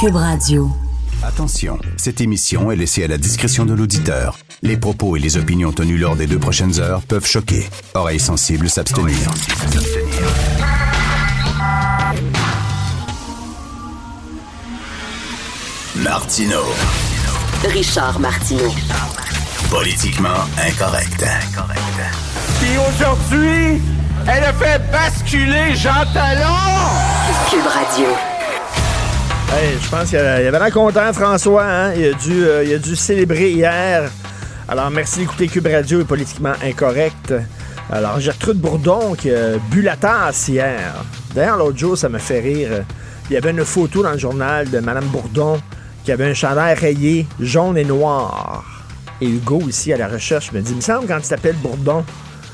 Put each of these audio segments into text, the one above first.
Cube Radio. Attention, cette émission est laissée à la discrétion de l'auditeur. Les propos et les opinions tenues lors des deux prochaines heures peuvent choquer. Oreilles sensibles s'abstenir. Martino. Richard Martineau. Politiquement incorrect. Puis aujourd'hui, elle a fait basculer Jean Talon! Cube Radio. Hey, je pense qu'il y avait l'air content, François. Hein? Il, a dû, euh, il a dû célébrer hier. Alors, merci d'écouter Cube Radio est politiquement incorrect. Alors, Gertrude Bourdon qui a bu la tasse hier. D'ailleurs, l'autre jour, ça me fait rire. Il y avait une photo dans le journal de Mme Bourdon qui avait un chandail rayé jaune et noir. Et Hugo, ici, à la recherche, me dit, me semble, quand tu t'appelles Bourdon,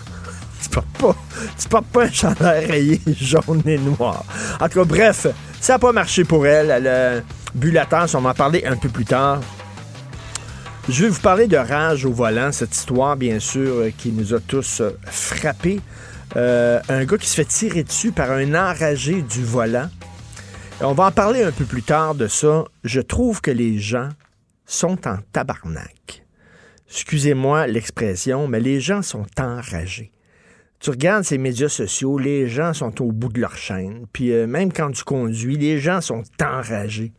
tu portes pas, tu portes pas un chandail rayé jaune et noir. En tout cas, bref, ça n'a pas marché pour elle. Elle a bu la tasse. On va en parler un peu plus tard. Je vais vous parler de rage au volant, cette histoire, bien sûr, euh, qui nous a tous euh, frappés. Euh, un gars qui se fait tirer dessus par un enragé du volant. On va en parler un peu plus tard de ça. Je trouve que les gens sont en tabarnak. Excusez-moi l'expression, mais les gens sont enragés. Tu regardes ces médias sociaux, les gens sont au bout de leur chaîne. Puis euh, même quand tu conduis, les gens sont enragés.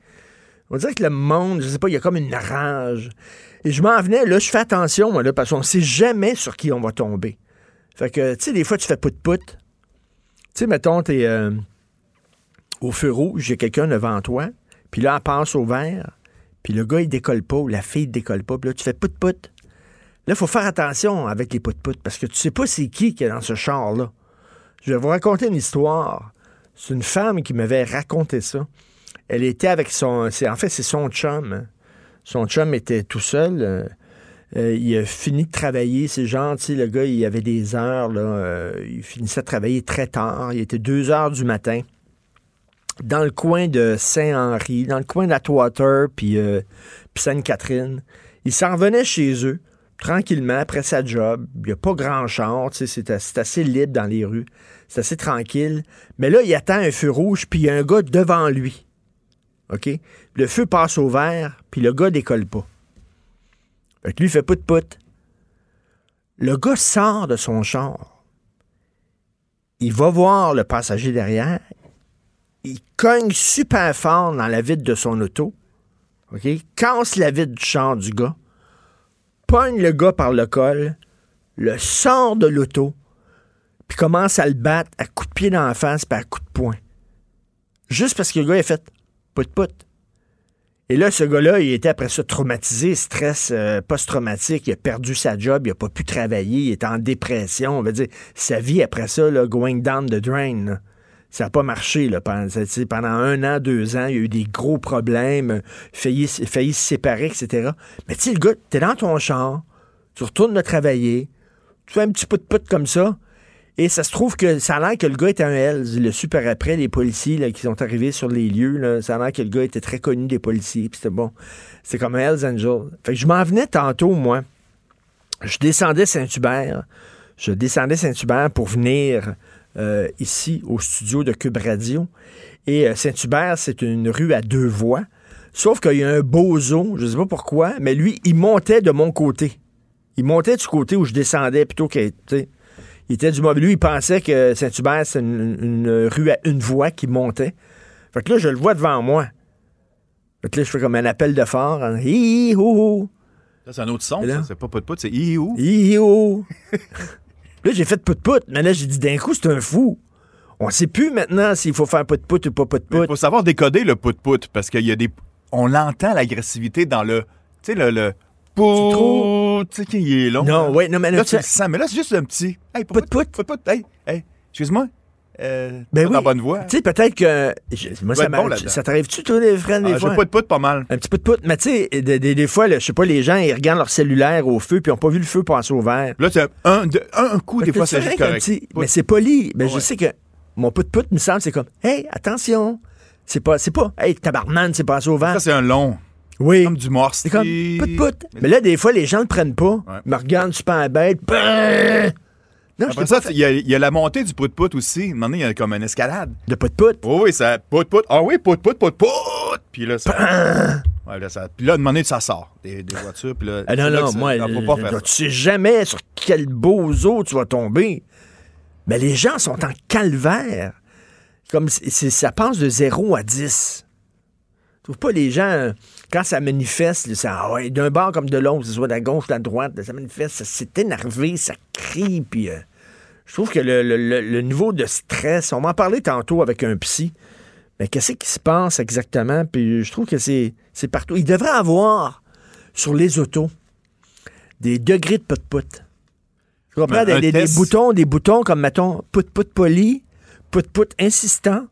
On dirait que le monde, je sais pas, il y a comme une rage. Et je m'en venais, là, je fais attention, moi, là, parce qu'on sait jamais sur qui on va tomber. Fait que, tu sais, des fois, tu fais pout-pout. Tu sais, mettons, t'es euh, au feu rouge, j'ai quelqu'un devant toi, puis là, elle passe au vert, puis le gars, il décolle pas, ou la fille, il décolle pas, puis là, tu fais pout-pout. Là, il faut faire attention avec les pout-pout, parce que tu sais pas c'est qui qui est dans ce char-là. Je vais vous raconter une histoire. C'est une femme qui m'avait raconté ça. Elle était avec son... En fait, c'est son chum. hein. Son chum était tout seul. euh, euh, il a fini de travailler. C'est sais, le gars, il avait des heures. Euh, il finissait de travailler très tard. Il était 2 heures du matin. Dans le coin de Saint-Henri, dans le coin d'Atwater, puis euh, puis Sainte-Catherine. Il s'en revenait chez eux, tranquillement, après sa job. Il n'y a pas grand char, c'est as- c'est assez libre dans les rues. C'est assez tranquille. Mais là, il attend un feu rouge, puis il y a un gars devant lui. OK? Le feu passe au vert, puis le gars décolle pas. Fait que lui, fait pout-pout. Le gars sort de son char. Il va voir le passager derrière. Il cogne super fort dans la vitre de son auto. OK? Casse la vitre du char du gars. Pogne le gars par le col. Le sort de l'auto. Puis commence à le battre à coups de pied dans la face puis à coups de poing. Juste parce que le gars a fait pout-pout. Et là, ce gars-là, il était après ça traumatisé, stress euh, post-traumatique, il a perdu sa job, il n'a pas pu travailler, il est en dépression. On va dire, sa vie après ça, là, going down the drain. Ça n'a pas marché. Pendant, un an, deux ans, il y a eu des gros problèmes, failli, failli se séparer, etc. Mais tu sais, le gars, t'es dans ton char, tu retournes de travailler, tu fais un petit pout-pout comme ça, et ça se trouve que ça a l'air que le gars était un Hells. Le super après, les policiers qui sont arrivés sur les lieux, ça a l'air que le gars était très connu des policiers. Puis c'était bon. C'est comme un Hells Angel. Fait que je m'en venais tantôt, moi. Je descendais Saint-Hubert. Je descendais Saint-Hubert pour venir euh, ici au studio de Cube Radio. Et euh, Saint-Hubert, c'est une rue à deux voies. Sauf qu'il y a un bozo, je sais pas pourquoi, mais lui, il montait de mon côté. Il montait du côté où je descendais plutôt qu'il était. Il était du mauvais. Lui, il pensait que Saint-Hubert, c'est une, une rue à une voie qui montait. Fait que là, je le vois devant moi. Fait que là, je fais comme un appel de phare. hein. Hi, ho, ho. Ça, c'est un autre son, là? ça. C'est pas pot pot, c'est. Hi, hi, ho. là, j'ai fait pout-pout. Mais là, j'ai dit, d'un coup, c'est un fou. On sait plus maintenant s'il faut faire pout-pout ou pas Il pout-pout. faut savoir décoder le pot parce qu'il y a des. On l'entend l'agressivité dans le. Tu sais, le. le pout, tu sais, qui est long. Non, ouais, non, mais là, Là, tu le sens, mais là, c'est juste un petit. Hey, Pout, pout. Pout pout. Hey, hey, excuse-moi. Euh, Ben pas oui. bonne voie. Tu sais, peut-être que. je- moi, ça bon ça t'arrive-tu, toi, les frères, des Ah, fois? J'ai pot pot pas mal. Un petit peu de pout. Mais tu sais, des, des- des fois, je sais pas, les gens, ils regardent leur cellulaire au feu, puis ils n'ont pas vu le feu passer au vert. Là, c'est un, de- un, un coup, des Fait fois, tu c'est juste correct. petit- Pout. Mais c'est poli. Mais je Ouais. sais que mon pout-pout, me semble, c'est comme, hey, attention. C'est pas, c'est pas, hey, tabarnan, c'est passé au vert. Ça, c'est un long. Oui. Comme du morse. C'est comme, pout-pout. Mais là, des fois, les gens le prennent pas. Ouais. Me regardent super bête. Brrr. Non, je Après ça, il y, a- il y a la montée du pout-pout aussi. À un moment donné, il y a comme une escalade. de pout-pout? Oh oui, ça. Pout pout. Ah oui, pout pout, pout pout. puis là, ça. Ouais, là, ça- puis là, à un moment donné, ça sort des, des voitures. Puis là, Ah non, là non, ça- moi, pas faire tu sais jamais sur quel beau zoo tu vas tomber. Mais les gens sont en calvaire. Comme ça passe de 0 à 10. Je trouve pas les gens, quand ça manifeste, ça, ah ouais, d'un bord comme de l'autre, que ce soit de la gauche de la droite, ça manifeste, ça- c'est énervé, ça crie, puis euh, je trouve que le, le- le- le niveau de stress, on m'en parlait tantôt avec un psy, mais qu'est-ce qui se passe exactement? Puis je trouve que c'est c'est partout. Il devrait avoir sur les autos des degrés de put-put. Tu comprends? Des, des- boutons, des boutons comme, mettons, put-put poli, put-put insistant.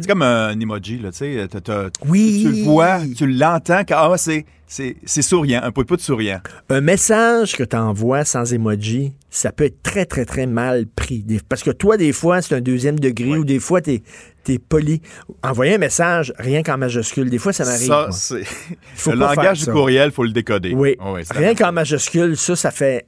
C'est comme un emoji, là, tu sais. t'as- Oui. Tu le vois, tu l'entends, quand ah, c'est, c'est, c'est souriant, un pout-pout souriant. Un message que tu envoies sans emoji, ça peut être très, très, très mal pris. Parce que toi, des fois, c'est un deuxième degré ou des fois, tu es, poli. Envoyer un message rien qu'en majuscule, des fois, ça m'arrive. Ça, c'est. Le langage du courriel, faut le décoder. Oui. Oh, c'est rien qu'en majuscule, ça, ça fait...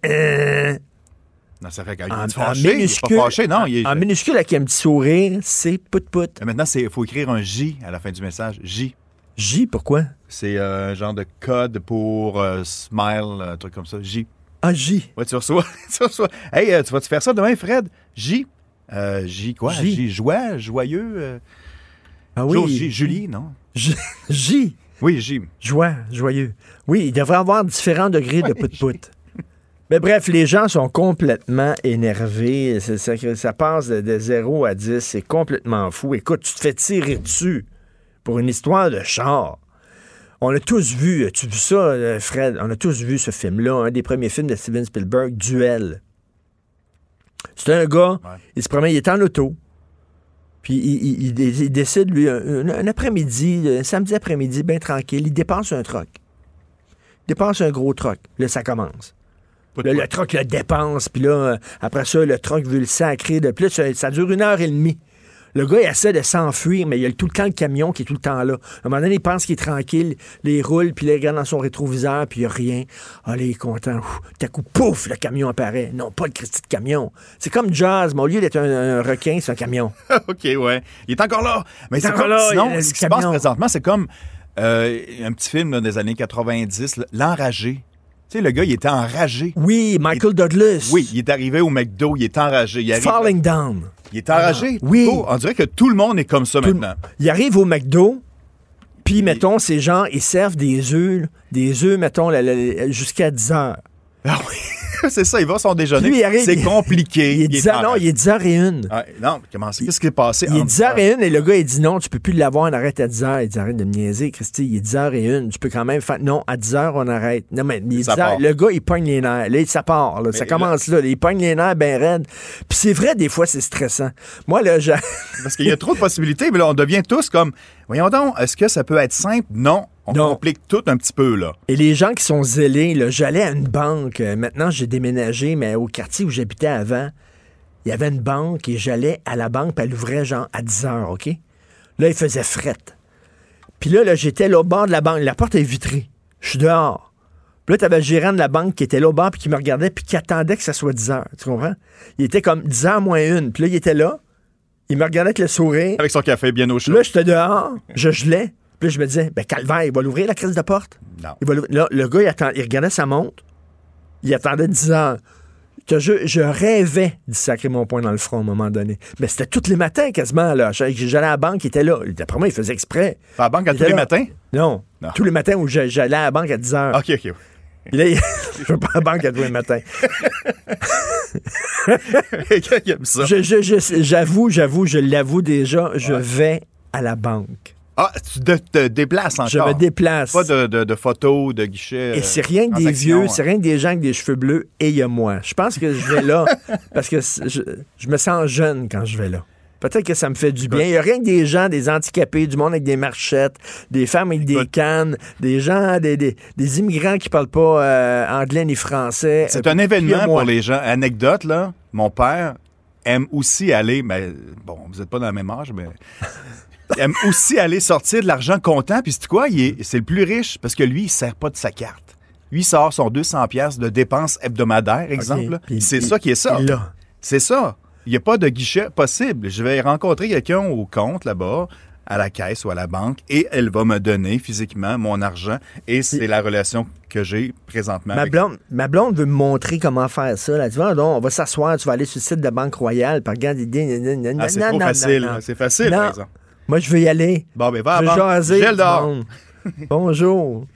Non, ça fait quand il en, est. Il minuscule, pas fâché, non. Il est... en minuscule avec un petit sourire, c'est put-put. Mais Maintenant, il faut écrire un J à la fin du message. J. J, pourquoi? C'est euh, un genre de code pour euh, smile, un truc comme ça. J. Ah, J. Ouais, tu reçois. tu reçois. Hey, euh, tu vas-tu faire ça demain, Fred? J. J quoi? J. J. Joie, joyeux. Ah oui. J. Julie, non? J. J. Oui, J. Joie, joyeux. Oui, il devrait avoir différents degrés de put-put. Mais bref, les gens sont complètement énervés. Ça, ça passe de, de 0 à 10. C'est complètement fou. Écoute, tu te fais tirer dessus pour une histoire de char. On a tous vu, tu vu ça, euh, Fred? On a tous vu ce film-là, un des premiers films de Steven Spielberg, Duel. C'est un gars, Ouais. il se promène, il est en auto. Puis il, il- il dé- il décide, lui, un, un après-midi, un samedi après-midi, bien tranquille, il dépense un troc. Il dépense un gros troc. Là, ça commence. Le troc le dépense, puis là, euh, après ça, le troc veut le sacrer. De plus, ça, ça dure une heure et demie. Le gars, il essaie de s'enfuir, mais il y a tout le temps le camion qui est tout le temps là. À un moment donné, il pense qu'il est tranquille, là, il roule, puis il regarde dans son rétroviseur, puis il n'y a rien. Ah, là, il est content. À coup, pouf, le camion apparaît. Non, pas le Christy de camion. C'est comme Jazz, mais au lieu d'être un, un requin, c'est un camion. OK, ouais. Il est encore là. Mais est c'est encore comme- là, il y Sinon, a le ce qui se passe présentement, c'est comme euh, un petit film là, des années 90, là, L'Enragé. Tu sais, le gars, il était enragé. Oui, Michael Douglas. Oui, il est arrivé au McDo, il est enragé. Il, arrive- Falling Down. il est enragé. Oui. Oh, on dirait que tout le monde est comme ça Tout maintenant. Il arrive au McDo, puis, mettons, ces gens, ils servent des œufs, des œufs, mettons, jusqu'à 10 heures. Ah oui, c'est ça, il va à son déjeuner. Lui, il arrive, c'est il- compliqué. Il est 10 heures, non, il est 10 heures et une. Ouais, non, comment c'est? Qu'est-ce qui est passé? Il est entre 10 heures et une, et le gars, il dit non, tu peux plus l'avoir, on arrête à 10 heures. Il dit arrête de me niaiser, Christy, il est 10 heures et une. Tu peux quand même faire, non, à 10 heures, on arrête. Non, mais il est Ça 10 heures. part. le gars, il pogne les nerfs. Là, ça part, là, ça là- commence là, Il pogne les nerfs ben raide. Puis c'est vrai, des fois, c'est stressant. Moi, là, j'ai- Parce qu'il y a trop de possibilités, mais là, on devient tous comme, voyons donc, est-ce que ça peut être simple? Non. On complique tout un petit peu, là. Et les gens qui sont zélés, là, j'allais à une banque. euh, maintenant, j'ai déménagé, mais au quartier où j'habitais avant, il y avait une banque et j'allais à la banque, puis elle ouvrait genre à 10 heures, OK? Là, il faisait frette. Puis là, là j'étais là au bord de la banque. La porte est vitrée. Je suis dehors. Puis là, tu avais le gérant de la banque qui était là au bord, puis qui me regardait, puis qui attendait que ça soit 10 heures. Tu comprends? Il était comme 10 heures moins une. Puis là, il était là. Il me regardait avec le sourire. Avec son café bien au chaud. Là, j'étais dehors. Je gelais. Puis là, je me disais, ben, Calvaire, il va l'ouvrir, la crise de porte? Non. Il va. Là, le gars, il, attend- il regardait sa montre. Il attendait 10 heures. Je, rêvais d'y sacrer mon poing dans le front à un moment donné. Mais c'était tous les matins quasiment. là. J'allais à la banque, il était là. D'après moi, il faisait exprès. À la banque à tous était les là. matins? Non. Non. Tous les matins où j'a- j'allais à la banque à 10 heures. OK, OK. Là, il- je vais pas à la banque à tous les matins. J'avoue, j'avoue, je l'avoue déjà, je vais à la banque. Ah, tu te, te déplaces encore. Je me déplace. Pas de, de, de photos, de guichets. Et c'est rien que des vieux, c'est rien que des gens avec des cheveux bleus, et il y a moi. Je pense que je vais là parce que je, je me sens jeune quand je vais là. Peut-être que ça me fait du bien. Il n'y a rien que des gens, des handicapés, du monde avec des marchettes, des femmes avec des cannes, des gens, des, des, des immigrants qui parlent pas euh, anglais ni français. C'est Euh, un événement pour les gens. Anecdote, là, mon père aime aussi aller, mais bon, vous n'êtes pas dans le même âge, mais aime aussi aller sortir de l'argent comptant. Puis c'est quoi? Il est- C'est le plus riche parce que lui, il ne sert pas de sa carte. Lui, il sort son 200 pièces de dépenses hebdomadaires, exemple. c'est ça qui est ça. l'a. C'est ça. Il n'y a pas de guichet possible. Je vais rencontrer quelqu'un au compte là-bas à la caisse ou à la banque et elle va me donner physiquement mon argent et c'est la relation que j'ai présentement. Ma avec- blonde, ma blonde veut me montrer comment faire ça. Là. Tu vois, donc, on va s'asseoir, tu vas aller sur le site de Banque Royale, puis regarde, Ah, c'est facile. C'est facile, Non. par exemple. Moi, je veux y aller. Bon, ben va je veux jaser. Bonjour.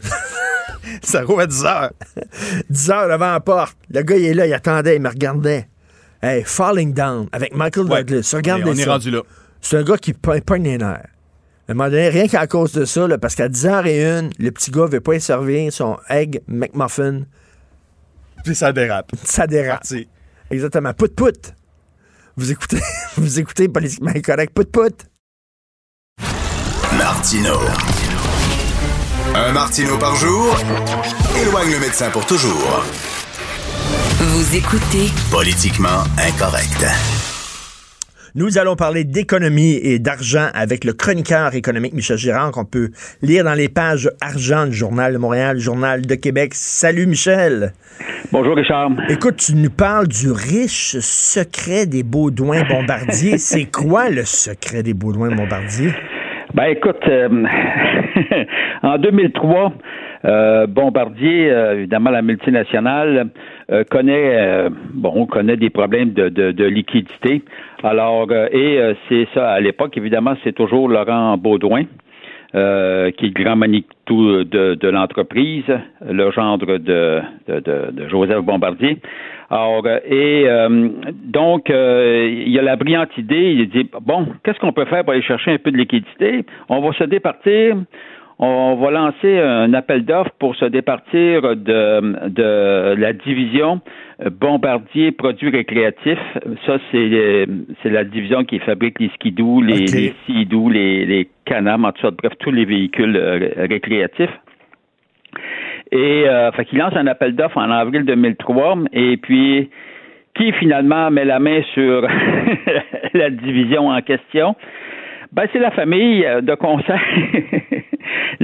Ça roule à 10 heures. 10 heures devant la porte. Le gars, il est là, il attendait, il me regardait. Hey, Falling Down avec Michael Ouais. Douglas. Regardez on est rendu là. C'est un gars qui pogne les nerfs. À un moment donné, rien qu'à cause de ça, là, parce qu'à 10h01, le petit gars veut pas y servir son egg McMuffin. Puis ça dérape. Ça dérape. Parti. Exactement. Pout pout. Vous écoutez, vous écoutez politiquement incorrect. Pout pout. Martino. Un Martino par jour éloigne le médecin pour toujours. Vous écoutez Politiquement incorrect. Nous allons parler d'économie et d'argent avec le chroniqueur économique Michel Girard qu'on peut lire dans les pages Argent du Journal de Montréal, Journal de Québec. Salut Michel. Bonjour Richard. Écoute, tu nous parles du riche secret des Baudouins Bombardier. C'est quoi le secret des Baudouins Bombardier? Ben écoute, euh, en 2003, euh, Bombardier, euh, évidemment la multinationale, euh, connaît euh, bon connaît des problèmes de, de, de liquidité. Alors euh, et c'est ça à l'époque évidemment c'est toujours Laurent Baudouin. euh, qui est le grand Manitou de, de l'entreprise, le gendre de, de, de Joseph Bombardier. Alors, euh, et euh, donc, euh, il y a la brillante idée, il dit, bon, qu'est-ce qu'on peut faire pour aller chercher un peu de liquidité? On va se départir, on va lancer un appel d'offres pour se départir de, de la division Bombardier Produits récréatifs. Ça, c'est euh, c'est la division qui fabrique les skidoo, les, Ok. les sidous, les, les canams, en tout cas, bref, tous les véhicules euh, récréatifs. Et euh, fait qu'il lance un appel d'offres en avril 2003 et puis qui finalement met la main sur la division en question? Ben, c'est la famille euh, de concert.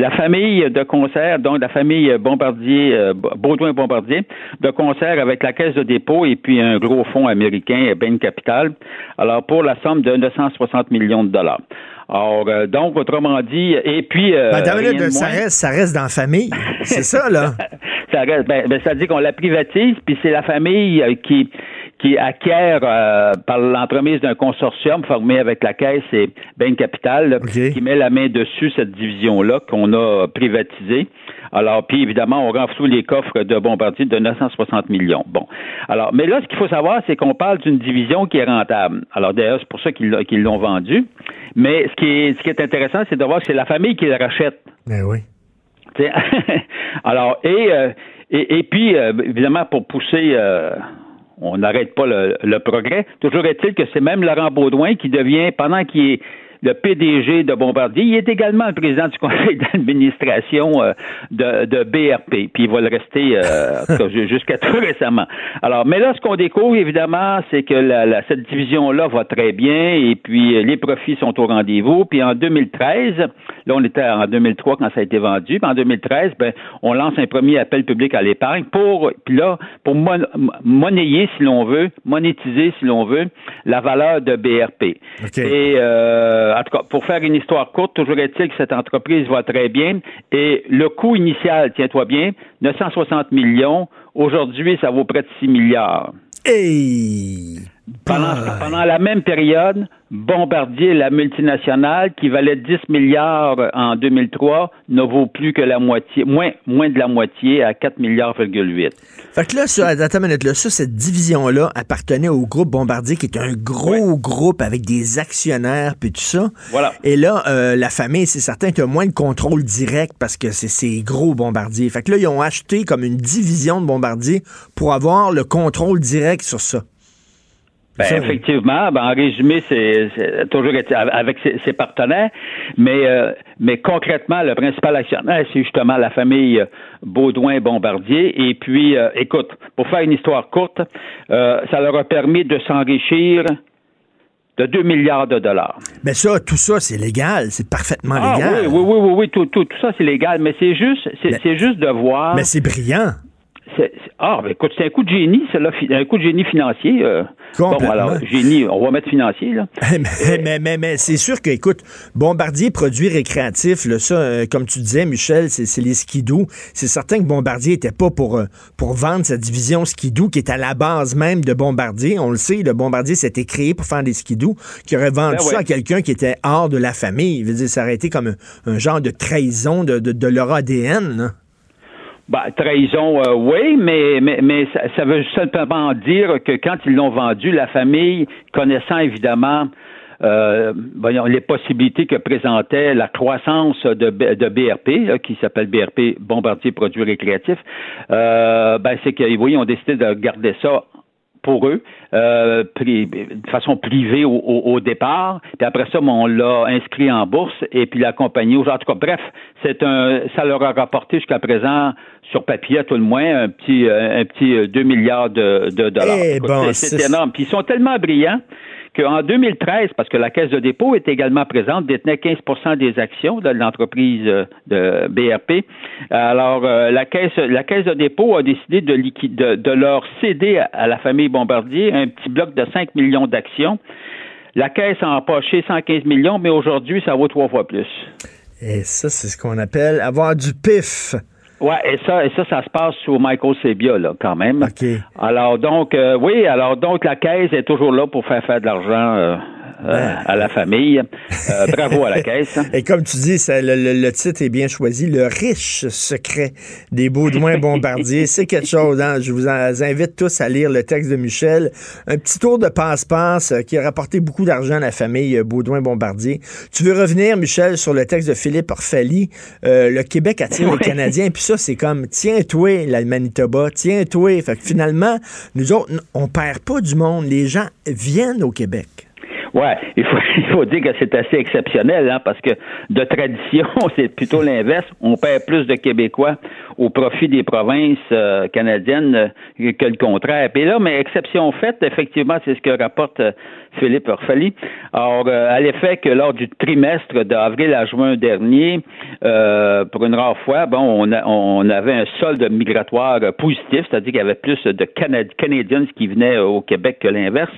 la famille de concert, donc la famille Bombardier, euh, Baudouin Bombardier, de concert avec la Caisse de dépôt et puis un gros fonds américain, Bain Capital. Alors, pour la somme de 960 millions de dollars. Alors, euh, donc, autrement dit, et puis. Euh, Ben, rien de ça, reste, ça reste dans la famille. C'est ça, là. ça reste, ben, ben, ça dit qu'on la privatise, puis c'est la famille euh, qui qui acquiert euh, par l'entremise d'un consortium formé avec la Caisse et Bain Capital, qui met la main dessus cette division-là qu'on a privatisée. Alors, puis évidemment, on renfloue les coffres de Bombardier de 960 millions. Bon. Alors, mais là, ce qu'il faut savoir, c'est qu'on parle d'une division qui est rentable. Alors, d'ailleurs, c'est pour ça qu'ils l'a- l'ont vendue. Mais ce qui est, ce qui est intéressant, c'est de voir que c'est la famille qui le rachète. Ben oui. Alors, et, euh, et, et puis, euh, évidemment, pour pousser, euh, on n'arrête pas le, le progrès. Toujours est-il que c'est même Laurent Baudouin qui devient, pendant qu'il est le PDG de Bombardier, il est également le président du conseil d'administration euh, de, de BRP, puis il va le rester euh, jusqu'à tout récemment. Alors, mais là, ce qu'on découvre, évidemment, c'est que la, la- cette division-là va très bien, et puis euh, les profits sont au rendez-vous. Puis en 2013, là, on était en 2003 quand ça a été vendu, puis en 2013, ben, on lance un premier appel public à l'épargne pour, puis là, pour mon- monnayer, si l'on veut, monétiser, si l'on veut, la valeur de BRP. Et euh, cas, pour faire une histoire courte, toujours est-il que cette entreprise va très bien. Et le coût initial, tiens-toi bien, 960 millions. Aujourd'hui, ça vaut près de 6 milliards. Hey! Pendant, la même période, Bombardier, la multinationale, qui valait 10 milliards en 2003, ne vaut plus que la moitié, moins, moins de la moitié, à 4 milliards,8. Fait que là, ça, attends une minute, là, ça, cette division-là appartenait au groupe Bombardier, qui est un gros groupe avec des actionnaires, puis tout ça. Voilà. Et là, euh, la famille, c'est certain qu'il y a moins de contrôle direct parce que c'est ces gros Bombardier. Fait que là, ils ont acheté comme une division de Bombardier pour avoir le contrôle direct sur ça. Ben, effectivement, ben, en résumé, c'est toujours avec ses, ses partenaires, mais euh, mais concrètement, le principal actionnaire, c'est justement la famille Baudouin-Bombardier. Et puis, euh, écoute, pour faire une histoire courte, euh, ça leur a permis de s'enrichir de 2 milliards de dollars. Mais ça, tout ça, c'est légal. C'est parfaitement Ah légal. oui, oui, oui, oui, oui, tout, tout, tout ça, c'est légal, mais c'est juste, c'est juste de voir. Mais c'est brillant. C'est- ah, ben, écoute, c'est un coup de génie, c'est là, un coup de génie financier. euh. Bon, alors, génie, on va mettre financier, là. mais mais, mais, mais c'est sûr que, écoute, Bombardier produits récréatifs, là, ça, euh, comme tu disais, Michel, c'est les skidoo. C'est certain que Bombardier était pas pour, euh, pour vendre sa division skidoo qui est à la base même de Bombardier. On le sait, le Bombardier s'était créé pour faire des skidoo, qui aurait vendu Ben ça à quelqu'un qui était hors de la famille. Dire, ça aurait été comme un, un genre de trahison de, de, de leur ADN. là. Ben, trahison, euh, oui, mais, mais, mais ça, veut simplement dire que quand ils l'ont vendu, la famille, connaissant évidemment euh, voyons, les possibilités que présentait la croissance de, de BRP, là, qui s'appelle BRP Bombardier Produits Récréatifs, euh, ben, c'est que oui, ont décidé de garder ça pour eux, euh, pri- de façon privée au, au- au départ. Puis après ça, ben, on l'a inscrit en bourse et puis la compagnie. En tout cas, bref, c'est un, ça leur a rapporté jusqu'à présent sur papier à tout le moins un petit, euh, un petit euh, 2 milliards de, de dollars. Eh Écoute, bon, c'est- énorme. Puis ils sont tellement brillants qu'en 2013, parce que la Caisse de dépôt est également présente, détenait 15% des actions de l'entreprise euh, de BRP. Alors, euh, la Caisse la Caisse de dépôt a décidé de, de, leur céder à la famille Bombardier un petit bloc de 5 millions d'actions. La Caisse a empoché 115 millions, mais aujourd'hui, ça vaut trois fois plus. Et ça, c'est ce qu'on appelle avoir du pif. Ouais, et ça, et ça, ça se passe sous Michael Sebia, là, quand même. OK. Alors donc, euh, oui, alors donc la caisse est toujours là pour faire faire de l'argent euh, euh, à la famille. Euh, bravo à la caisse. Et comme tu dis, ça, le, le- le titre est bien choisi, Le riche secret des Baudouin Bombardier. C'est quelque chose, hein? Je vous invite tous à lire le texte de Michel. Un petit tour de passe-passe euh, qui a rapporté beaucoup d'argent à la famille euh, Baudouin Bombardier. Tu veux revenir, Michel, sur le texte de Philippe? Euh, le Québec attire les. Canadiens, puis ça, c'est comme, tiens-toi, la Manitoba, tiens-toi. Fait que finalement, nous autres, on perd pas du monde. Les gens viennent au Québec. Ouais, il faut, il faut dire que c'est assez exceptionnel, hein, parce que de tradition, c'est plutôt l'inverse. On perd plus de Québécois au profit des provinces euh, canadiennes euh, que le contraire. Et là, mais exception faite, effectivement, c'est ce que rapporte euh, Philippe Orphalie. Alors, euh, à l'effet que lors du trimestre d'avril à juin dernier, euh, pour une rare fois, bon, on, a- on avait un solde migratoire euh, positif, c'est-à-dire qu'il y avait plus de Cana- Canadiens qui venaient euh, au Québec que l'inverse.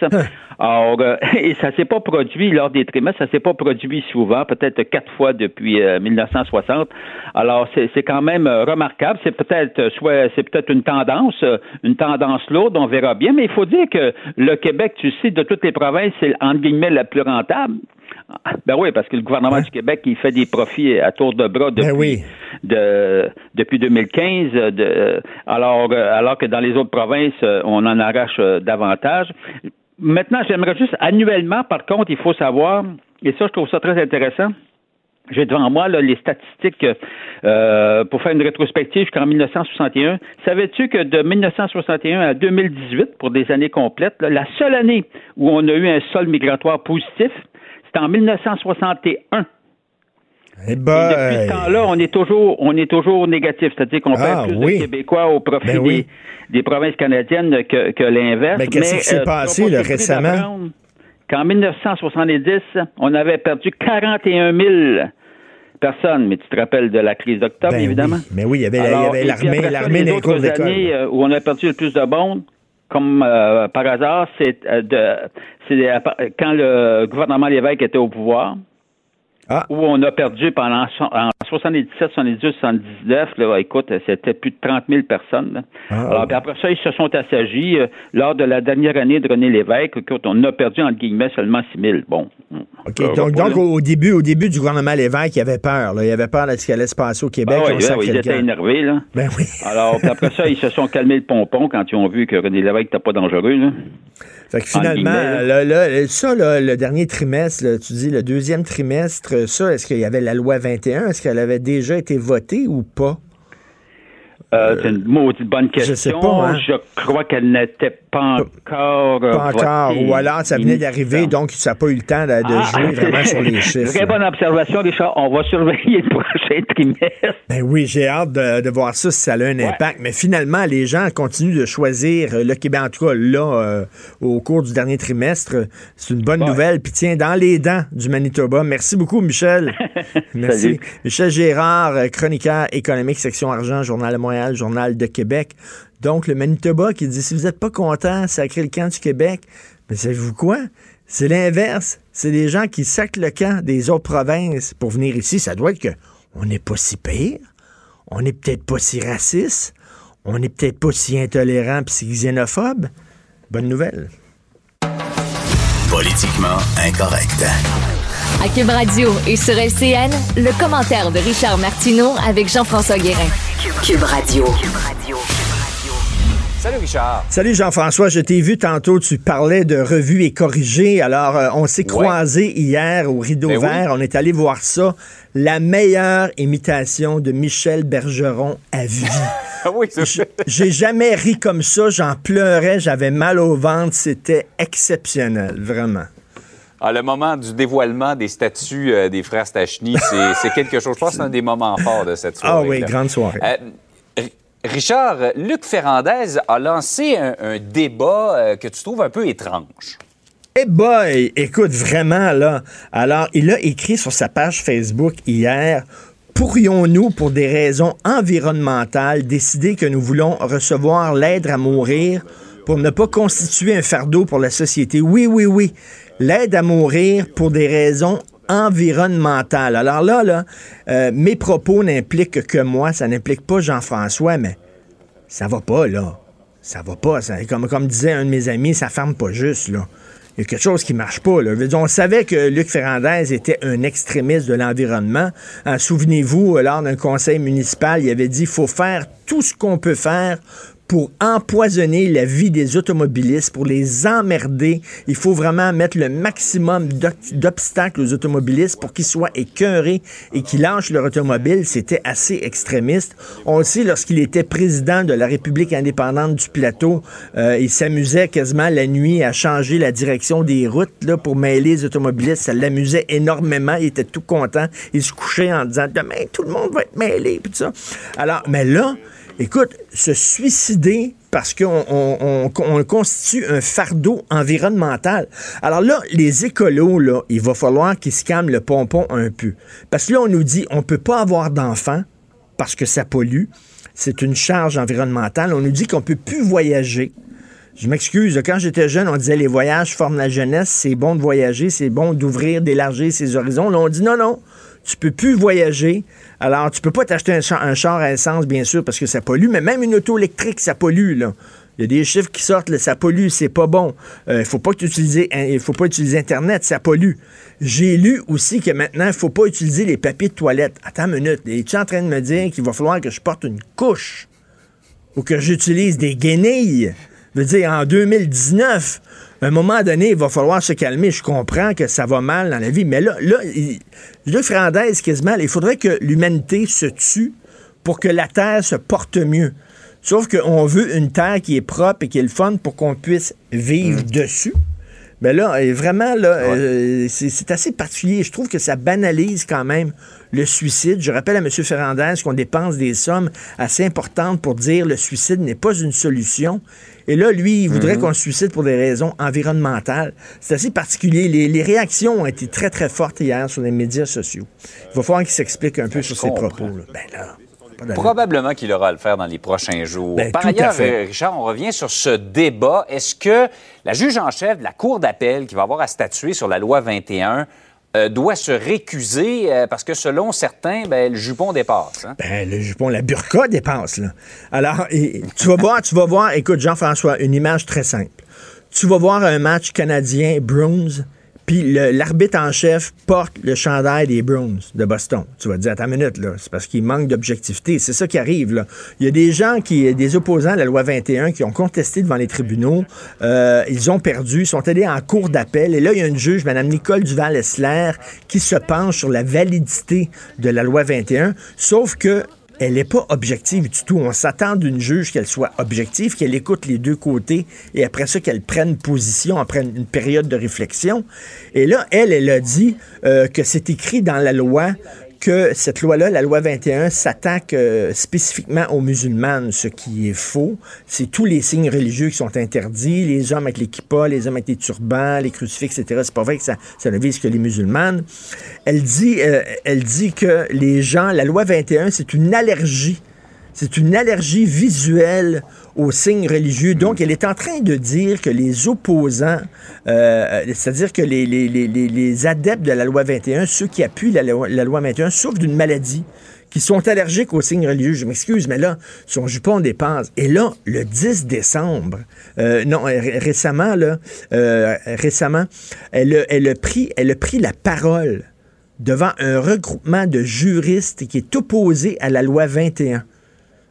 Alors, euh, et ça s'est pas produit lors des trimestres, ça s'est pas produit souvent, peut-être quatre fois depuis euh, 1960. Alors, c'est quand même euh, remarquable. C'est peut-être euh, soit c'est peut-être une tendance, euh, une tendance lourde, on verra bien. Mais il faut dire que le Québec, tu sais, de toutes les provinces, c'est entre guillemets la plus rentable. Ben oui, parce que le gouvernement du Québec, il fait des profits à tour de bras depuis, Ben oui. de, depuis 2015. euh, De, alors, euh, alors que dans les autres provinces, euh, on en arrache euh, davantage. Maintenant, j'aimerais juste annuellement, par contre, il faut savoir, et ça, je trouve ça très intéressant. J'ai devant moi là, les statistiques euh, pour faire une rétrospective jusqu'en 1961. Savais-tu que de 1961 à 2018, pour des années complètes, là, la seule année où on a eu un sol migratoire positif, c'était en 1961. Eh Et ben, depuis ce temps-là, on est toujours, on est toujours négatif, c'est-à-dire qu'on Ah, perd plus oui. de Québécois au profit Ben oui. des, des provinces canadiennes que, que l'inverse. Mais qu'est-ce qui s'est euh, passé, là, récemment? Qu'en 1970, on avait perdu 41 000 personnes, mais tu te rappelles de la crise d'octobre, Ben évidemment? oui. Mais oui, il y avait, l'armée, l'armée les cours d'école. années euh, où on a perdu le plus de monde, comme euh, par hasard, c'est euh, quand le gouvernement Lévesque était au pouvoir, Ah. où on a perdu pendant en 77, 78, 79, là, écoute, c'était plus de 30 000 personnes. là. Ah. Alors, puis après ça, ils se sont assagis. euh, lors de la dernière année de René Lévesque, écoute, on a perdu, entre guillemets, seulement 6 000. Bon. OK, donc, donc au début, au début du gouvernement Lévesque, il avait peur. Là. Il avait peur de ce qui allait se passer au Québec. Ah oui, ils étaient énervés, là. Ben oui. Alors, puis après ça, ils se sont calmés le pompon quand ils ont vu que René Lévesque n'était pas dangereux, là. Fait que finalement, là, là, ça, là, le dernier trimestre, tu dis le deuxième trimestre, est-ce qu'il y avait la loi 21? Est-ce qu'elle avait déjà été votée ou pas? Euh, c'est une maudite bonne je question. sais pas, hein. Je crois qu'elle n'était pas encore. euh, Pas encore. votée. Ou alors, ça venait d'arriver, donc ça n'a pas eu le temps de, de Ah, jouer vraiment sur les chiffres. Très bonne observation, Richard. On va surveiller le prochain trimestre. Ben oui, j'ai hâte de, de voir ça si ça a un impact. Mais finalement, les gens continuent de choisir euh, le Québec. En tout cas, là, euh, au cours du dernier trimestre, c'est une bonne Ouais. nouvelle. Puis tiens, dans les dents du Manitoba. Merci beaucoup, Michel. Merci. Salut. Michel Gérard, euh, chroniqueur économique, section argent, Journal de Montréal, Journal de Québec. Donc, le Manitoba qui dit, si vous n'êtes pas content, sacrez le camp du Québec. Mais savez-vous quoi? C'est l'inverse. C'est des gens qui sacrent le camp des autres provinces pour venir ici. Ça doit être que on n'est pas si pire. On n'est peut-être pas si raciste. On n'est peut-être pas si intolérant et si xénophobe. Bonne nouvelle. Politiquement incorrect. À Cube Radio et sur LCN, le commentaire de Richard Martineau avec Jean-François Guérin. Cube Radio. Salut Richard. Salut Jean-François, je t'ai vu tantôt, tu parlais de revue et corrigé. Alors, euh, on s'est croisés hier au Rideau Ben oui. Vert, on est allé voir ça. La meilleure imitation de Michel Bergeron à vie. Ah oui, J'ai jamais ri comme ça, j'en pleurais, j'avais mal au ventre, c'était exceptionnel, vraiment. Ah, le moment du dévoilement des statuts euh, des frères Stachny, c'est quelque chose. Je pense que c'est un des moments forts de cette Ah soirée. oui, grande soirée. R- Richard, euh, Luc Ferrandez a lancé un, un débat euh, que tu trouves un peu étrange. Eh boy, écoute, vraiment, là. Alors, il a écrit sur sa page Facebook hier Pourrions-nous, pour des raisons environnementales, décider que nous voulons recevoir l'aide à mourir pour ne pas constituer un fardeau pour la société? Oui, oui, oui. L'aide à mourir pour des raisons environnementales. Alors là, euh, mes propos n'impliquent que moi, ça n'implique pas Jean-François, mais ça va pas, là. Ça va pas. Comme, disait un de mes amis, ça ferme pas juste, là. Il y a quelque chose qui marche pas. Là. On savait que Luc Ferrandez était un extrémiste de l'environnement. Hein, Souvenez-vous, lors d'un conseil municipal, il avait dit faut faire tout ce qu'on peut faire pour empoisonner la vie des automobilistes, pour les emmerder. Il faut vraiment mettre le maximum d'ob- d'obstacles aux automobilistes pour qu'ils soient écœurés et qu'ils lâchent leur automobile. C'était assez extrémiste. On le sait, lorsqu'il était président de la République indépendante du Plateau, euh, il s'amusait quasiment la nuit à changer la direction des routes là, pour mêler les automobilistes. Ça l'amusait énormément. Il était tout content. Il se couchait en disant demain tout le monde va être mêlé. Alors, mais là, Écoute, se suicider parce qu'on on, on- on constitue un fardeau environnemental. Alors là, les écolos, il va falloir qu'ils se calment le pompon un peu. Parce que là, on nous dit on peut pas avoir d'enfants parce que ça pollue. C'est une charge environnementale. On nous dit qu'on peut plus voyager. Je m'excuse, quand j'étais jeune, on disait les voyages forment la jeunesse, c'est bon de voyager, c'est bon d'ouvrir, d'élargir ses horizons. Là, on dit non, non, tu peux plus voyager. Alors, tu peux pas t'acheter un, char- à essence, bien sûr, parce que ça pollue, mais même une auto électrique, ça pollue, là. Il y a des chiffres qui sortent, ça pollue, c'est pas bon. Euh, Il faut pas hein, il faut pas utiliser Internet, ça pollue. J'ai lu aussi que maintenant, il faut pas utiliser les papiers de toilette. Attends une minute, es-tu en train de me dire qu'il va falloir que je porte une couche? Ou que j'utilise des guenilles? Je veux dire, en 2019, à un moment donné, il va falloir se calmer. Je comprends que ça va mal dans la vie, mais là, là, Luc Fernandez, quasiment, il faudrait que l'humanité se tue pour que la Terre se porte mieux. Sauf qu'on veut une Terre qui est propre et qui est le fun pour qu'on puisse vivre dessus. Mais là, euh, vraiment, là, euh, c'est c'est assez particulier. Je trouve que ça banalise quand même le suicide. Je rappelle à M. Ferrandez qu'on dépense des sommes assez importantes pour dire le suicide n'est pas une solution. Et là, lui, il voudrait qu'on se suicide pour des raisons environnementales. C'est assez particulier. Les, les réactions ont été très, très fortes hier sur les médias sociaux. Il va falloir qu'il s'explique un peu sur ses propos. là. Ben là. Probablement qu'il aura à le faire dans les prochains jours. Ben, Par ailleurs, euh, Richard, on revient sur ce débat. Est-ce que la juge en chef de la Cour d'appel qui va avoir à statuer sur la loi 21 euh, doit se récuser euh, parce que selon certains, ben, le jupon dépasse? hein? Ben, le jupon, la burqa dépense, là. Alors, tu vas voir, tu vas voir, écoute, Jean-François, une image très simple. Tu vas voir un match canadien Bruins, puis l'arbitre en chef porte le chandail des Bruins de Boston. Tu vas te dire, attends une minute, là, c'est parce qu'il manque d'objectivité. C'est ça qui arrive, là. Il y a des gens qui, des opposants à la loi 21 qui ont contesté devant les tribunaux. Euh, ils ont perdu, sont allés en cours d'appel. Et là, il y a une juge, Mme Nicole Duval-Essler, qui se penche sur la validité de la loi 21. Sauf que elle n'est pas objective du tout. On s'attend d'une juge qu'elle soit objective, qu'elle écoute les deux côtés et après ça, qu'elle prenne position après une période de réflexion. Et là, elle, elle a dit euh, que c'est écrit dans la loi que cette loi-là, la loi 21, s'attaque euh, spécifiquement aux musulmanes, ce qui est faux. C'est tous les signes religieux qui sont interdits, les hommes avec les les hommes avec les turbans, les crucifix, etc. C'est pas vrai que ça, ça ne vise que les musulmanes. Elle dit, euh, elle dit que les gens, la loi 21, c'est une allergie. C'est une allergie visuelle aux signes religieux. Donc, elle est en train de dire que les opposants, euh, c'est-à-dire que les, adeptes de la loi 21, ceux qui appuient la, loi, la loi 21, souffrent d'une maladie qui sont allergiques aux signes religieux. Je m'excuse, mais là, son jupon dépasse. Et là, le 10 décembre, euh, non, récemment, là, euh, récemment, elle, elle a pris la parole devant un regroupement de juristes qui est opposé à la loi 21.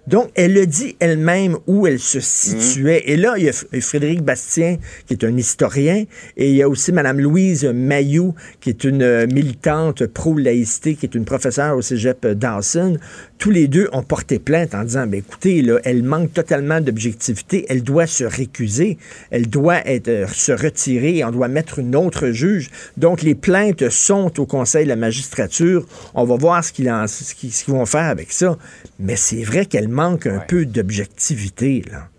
Donc, elle le dit elle-même où elle se situait. Et là, il y a Frédéric Bastien, qui est un historien, et il y a aussi Mme Louise Mayou, qui est une euh, militante pro-laïcité, qui est une professeure au cégep Dawson. Tous les deux ont porté plainte en disant, ben, écoutez, là, elle manque totalement d'objectivité, elle doit se récuser, elle doit être, euh, se retirer, on doit mettre une autre juge. Donc, les plaintes sont au Conseil de la magistrature. On va voir ce qu'ils vont faire avec ça. Mais c'est vrai qu'elle manque un peu d'objectivité, là.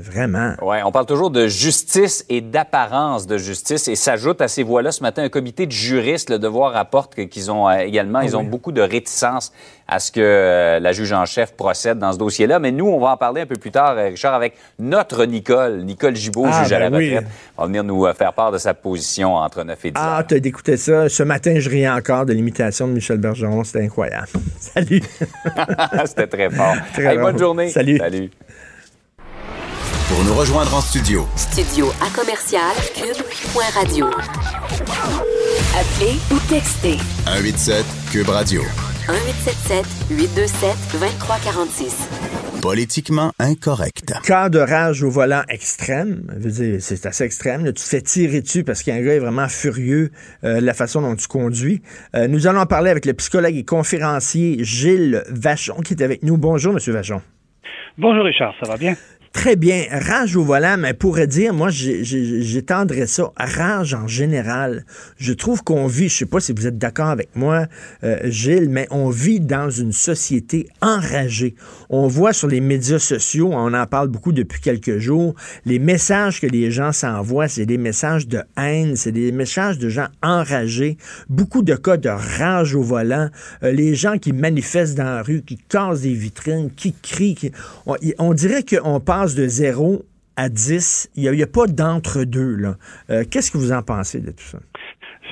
Vraiment. Oui, on parle toujours de justice et d'apparence de justice. Et s'ajoute à ces voix-là ce matin un comité de juristes. Le devoir rapporte qu'ils ont euh, également, ils ont beaucoup de réticence à ce que euh, la juge en chef procède dans ce dossier-là. Mais nous, on va en parler un peu plus tard, euh, Richard, avec notre Nicole, Nicole Gibault, ah, juge à la ben retraite. va venir nous faire part de sa position entre 9 et 10 Ah, t'as d'écouter ça. Ce matin, je riais encore de l'imitation de Michel Bergeron. C'était incroyable. Salut. C'était très fort. Très bonne journée. Salut. Salut. Pour nous rejoindre en studio. Studio à commercial cube.radio. Appelez ou textez. 187 cube radio. 1877 827 2346. Politiquement incorrect. Cas de rage au volant extrême, c'est assez extrême. tu te fais tirer dessus parce qu'un gars est vraiment furieux euh, de la façon dont tu conduis. Euh, nous allons parler avec le psychologue et conférencier Gilles Vachon qui est avec nous. Bonjour, Monsieur Vachon. Bonjour Richard, ça va bien? Très bien. Rage au volant, mais pourrait dire, moi, j'étendrais ça. Rage en général. Je trouve qu'on vit, je sais pas si vous êtes d'accord avec moi, euh, Gilles, mais on vit dans une société enragée. On voit sur les médias sociaux, on en parle beaucoup depuis quelques jours, les messages que les gens s'envoient, c'est des messages de haine, c'est des messages de gens enragés. Beaucoup de cas de rage au volant. Euh, les gens qui manifestent dans la rue, qui cassent des vitrines, qui crient. On, on dirait qu'on parle de 0 à 10. Il n'y a, pas d'entre-deux. Euh, Qu'est-ce que vous en pensez de tout ça?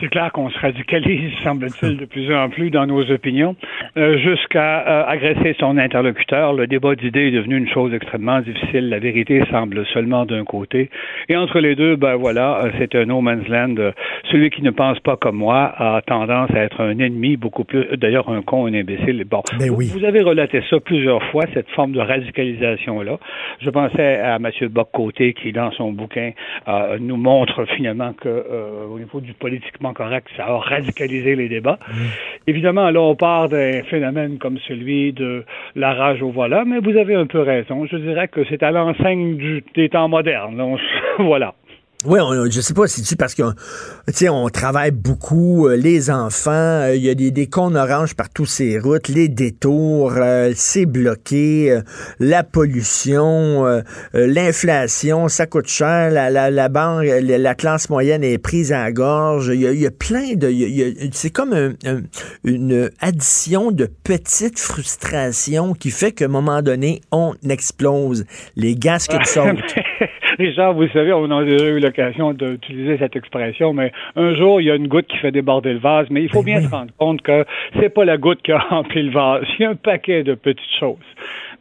C'est clair qu'on se radicalise, semble-t-il, de plus en plus dans nos opinions, euh, jusqu'à euh, agresser son interlocuteur. Le débat d'idées est devenu une chose extrêmement difficile. La vérité semble seulement d'un côté. Et entre les deux, ben voilà, euh, c'est un no man's land. Celui qui ne pense pas comme moi a tendance à être un ennemi, beaucoup plus, d'ailleurs, un con, un imbécile. Bon, ben oui. vous, avez relaté ça plusieurs fois, cette forme de radicalisation-là. Je pensais à M. Bock-Côté qui, dans son bouquin, nous montre finalement que au niveau du politiquement correct, ça a radicalisé les débats. Mm. Évidemment, là, on part d'un phénomène comme celui de la rage au volant, mais vous avez un peu raison. Je dirais que c'est à l'enseigne des temps modernes. voilà. Oui, je sais pas si tu parce tu on travaille beaucoup euh, les enfants, euh, il y a des, des cônes oranges par toutes ces routes, les détours, euh, c'est bloqué, la pollution, l'inflation, ça coûte cher, la, la, la banque, la, classe moyenne est prise à la gorge, il y a, plein de c'est comme une addition de petites frustrations qui fait qu'à un moment donné, on explose. Les gaz qui sautent. Richard, vous savez, on a déjà eu l'occasion d'utiliser cette expression, mais un jour, il y a une goutte qui fait déborder le vase, mais il faut bien se rendre compte que c'est pas la goutte qui a rempli le vase, il y a un paquet de petites choses.